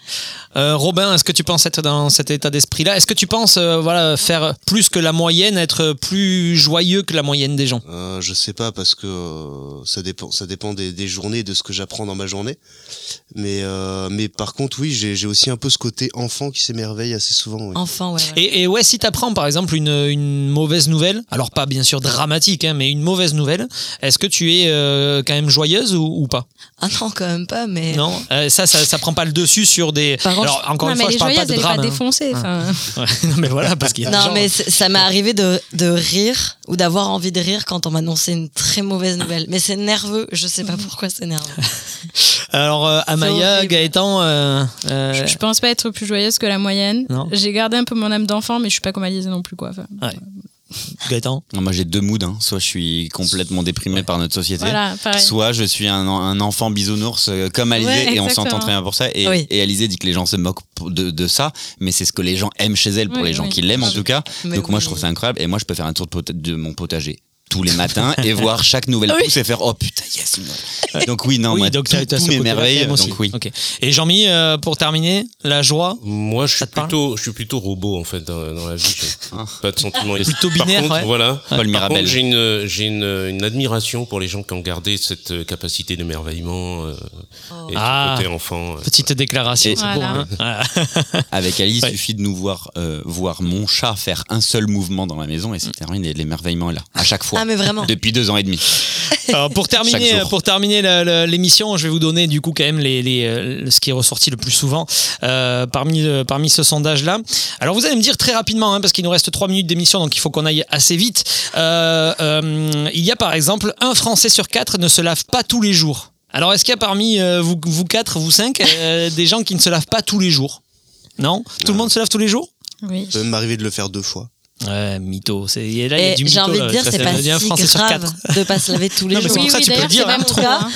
Euh, Robin, est-ce que tu penses être dans cet état d'esprit-là? Est-ce que tu penses euh, voilà, faire plus que la moyenne, être plus joyeux que la moyenne des gens? Euh, je sais pas parce que ça dépend, ça dépend des, des journées, de ce que j'apprends dans ma journée. Mais, euh, mais par contre, oui, j'ai aussi un peu ce côté enfant qui s'émerveille assez souvent. oui. Enfant, ouais. ouais. Et, et ouais, si tu apprends par exemple une, une mauvaise nouvelle, alors pas bien sûr dramatique, hein, mais une mauvaise nouvelle, est-ce que tu es euh, quand même joyeuse ou, ou pas? Ah non, quand même pas. Mais Non, Euh, ça, ça, ça prend pas le dessus sur des. Par contre, alors encore non, une mais fois, les je parle pas joyeuses, de elle est drame. pas hein. défoncée. Ouais, non, mais voilà, parce qu'il y a non, gens- mais ça m'est arrivé de, de rire ou d'avoir envie de rire quand on m'annonçait une très mauvaise nouvelle. Mais c'est nerveux. Je sais pas pourquoi c'est nerveux. Alors euh, Amaya. Gaëtan, euh, euh, Je, je pense pas être plus joyeuse que la moyenne. Non. J'ai gardé un peu mon âme d'enfant, mais je suis pas comme Alizé non plus. Quoi. Enfin, ouais. Gaëtan? Non, Moi j'ai deux moods. hein. Soit je suis complètement déprimé par notre société, Voilà, soit je suis un, en- un enfant bisounours euh, comme Alizé Ouais, et on s'entend très bien pour ça. Et, Oui. et Alizé dit que les gens se moquent de, de ça, mais c'est ce que les gens aiment chez elle pour Oui, les gens oui. qui l'aiment en tout cas. Mais Donc moi je trouve ça incroyable et moi je peux faire un tour de, pot- de mon potager tous les matins et voir chaque nouvelle Oui. pousse et faire oh putain yes une donc oui non oui, moi donc tout, m'émerveille quand même aussi. donc oui. Et Jean-Mi, euh, pour terminer, la joie. Moi, je suis plutôt, je suis plutôt robot en fait dans, dans la vie. Ah. Pas de sentiment. Plutôt Par binaire, contre, ouais. Voilà. Paul Par Mirabel. contre, j'ai une, j'ai une, une admiration pour les gens qui ont gardé cette euh, capacité d'émerveillement euh, et Ah. côté enfant. Petite déclaration, beau. Hein Voilà. Avec Alice, Ouais. il suffit de nous voir euh, voir mon chat faire un seul mouvement dans la maison et c'est terminé. L'émerveillement est là à chaque fois. Ah, mais vraiment. Depuis deux ans et demi. Alors, pour terminer, pour l'émission, je vais vous donner du coup quand même les, les, euh, ce qui est ressorti le plus souvent euh, parmi, euh, parmi ce sondage-là. Alors vous allez me dire très rapidement, hein, parce qu'il nous reste trois minutes d'émission, donc il faut qu'on aille assez vite. Euh, euh, il y a par exemple un Français sur quatre ne se lave pas tous les jours. Alors est-ce qu'il y a parmi euh, vous, vous quatre, vous cinq, euh, des gens qui ne se lavent pas tous les jours? Non? Tout le monde se lave tous les jours? Oui. Ça peut m'arriver de le faire deux fois. Ouais, mytho. C'est, et là, il y a Et du j'ai envie de dire, c'est pas si grave de pas se laver tous les Non, mais jours. pour Oui, ça oui, tu peux dire. c'est même trop. hein.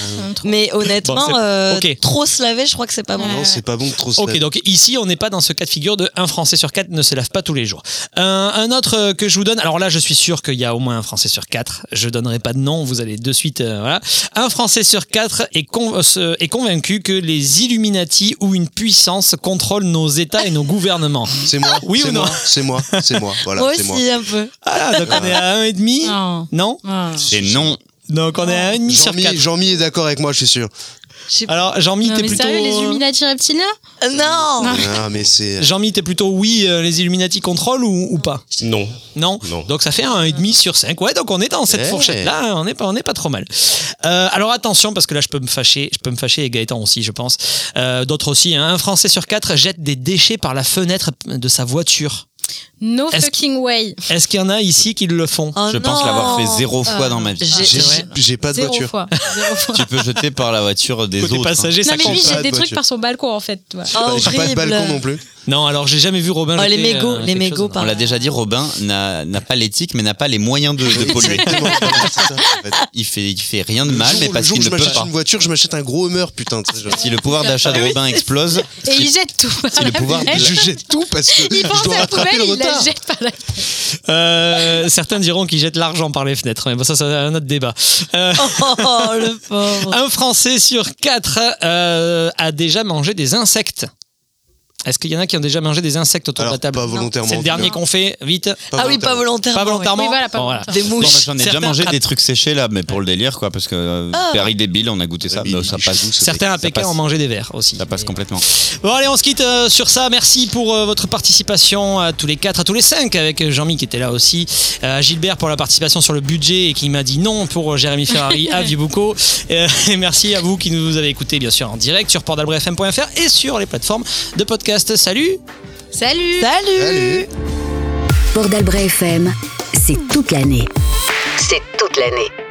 Mais honnêtement, Bon, euh, ok. trop se laver, je crois que c'est pas bon. Non, c'est pas bon de trop se Ok, laver. donc ici, on n'est pas dans ce cas de figure de un Français sur quatre ne se lave pas tous les jours. Un, un autre euh, que je vous donne, alors là, je suis sûr qu'il y a au moins un Français sur quatre. Je donnerai pas de nom, vous allez de suite. euh, voilà. Un Français sur quatre est, con- euh, est convaincu que les Illuminati ou une puissance contrôlent nos États et nos gouvernements. C'est moi. Oui c'est ou non moi, C'est moi. C'est moi. Voilà, Moi c'est moi. Aussi, un peu. Ah, donc on est à un et demi. Non. Non Ah. C'est non. Donc on est à un et demi sur Jean-Mi quatre. Jean-Mi est d'accord avec moi, je suis sûr. Je sais pas. Alors Jean-Mi, Non, t'es mais plutôt. sérieux, les Illuminati reptiliens Euh, Non, Ah, mais c'est. Jean-Mi, t'es plutôt oui, euh, les Illuminati contrôlent ou, ou pas? Non. Non? Non. Donc ça fait un et demi sur 5. Ouais, donc on est dans cette fourchette-là, on n'est pas, on n'est pas trop mal. Euh, alors attention, parce que là je peux me fâcher, je peux me fâcher et Gaëtan aussi, je pense. Euh, D'autres aussi. hein. Un Français sur quatre jette des déchets par la fenêtre de sa voiture. No Est-ce- fucking way. Est-ce qu'il y en a ici qui le font? Oh Je pense l'avoir fait zéro fois Euh, dans ma vie. j'ai- J'ai- j'ai- J'ai pas de Zéro voiture. fois. Zéro fois. Tu peux jeter par la voiture des Côté autres. hein. passager, Non ça mais compte. lui de des trucs voiture. par son balcon en fait. tu vois. Oh, J'ai pas de balcon non plus. Non, alors j'ai jamais vu Robin. Oh, les jeter, mégots, euh, les mégots, chose. On par- l'a déjà dit, Robin n'a n'a pas l'éthique, mais n'a pas les moyens de, de polluer. Il fait, il fait rien de mal, mais parce qu'il ne je peut m'achète pas. une voiture, je m'achète un gros Hummer, putain. Si le pouvoir d'achat de Robin explose, Et il jette tout. si le pouvoir Je jette tout parce que Il je dois la rattraper poubelle, le il la retard. jette par la Euh, certains diront qu'ils jettent l'argent par les fenêtres, mais bon, ça, c'est un autre débat. Euh, Oh, le pauvre. un Français sur quatre euh, a déjà mangé des insectes. Est-ce qu'il y en a qui ont déjà mangé des insectes autour Alors, de la table pas volontairement, C'est le dernier qu'on fait, vite. Pas Ah oui, pas volontairement. Pas volontairement Oui, voilà, pas Bon, voilà. volontairement. Des mouches. j'en ai déjà mangé des trucs séchés là, mais pour le délire quoi, parce que euh, Ah. Perry débile, on a goûté ça, Mais ça passe. Certains à Pékin ont mangé des vers aussi. Ça passe complètement. Bon allez, on se quitte euh, sur ça. Merci pour euh, votre participation à tous les quatre, à tous les cinq, avec euh, Jean-Mi qui était là aussi, euh, à Gilbert pour la participation sur le budget et qui m'a dit non pour euh, Jérémy Ferrari à Vibuco. Euh, et merci à vous qui nous avez écoutés bien sûr en direct sur portalbrefm.fr et sur les plateformes de podcast. Salut Salut Salut Allez. Port d'Albret FM, c'est toute l'année. C'est toute l'année.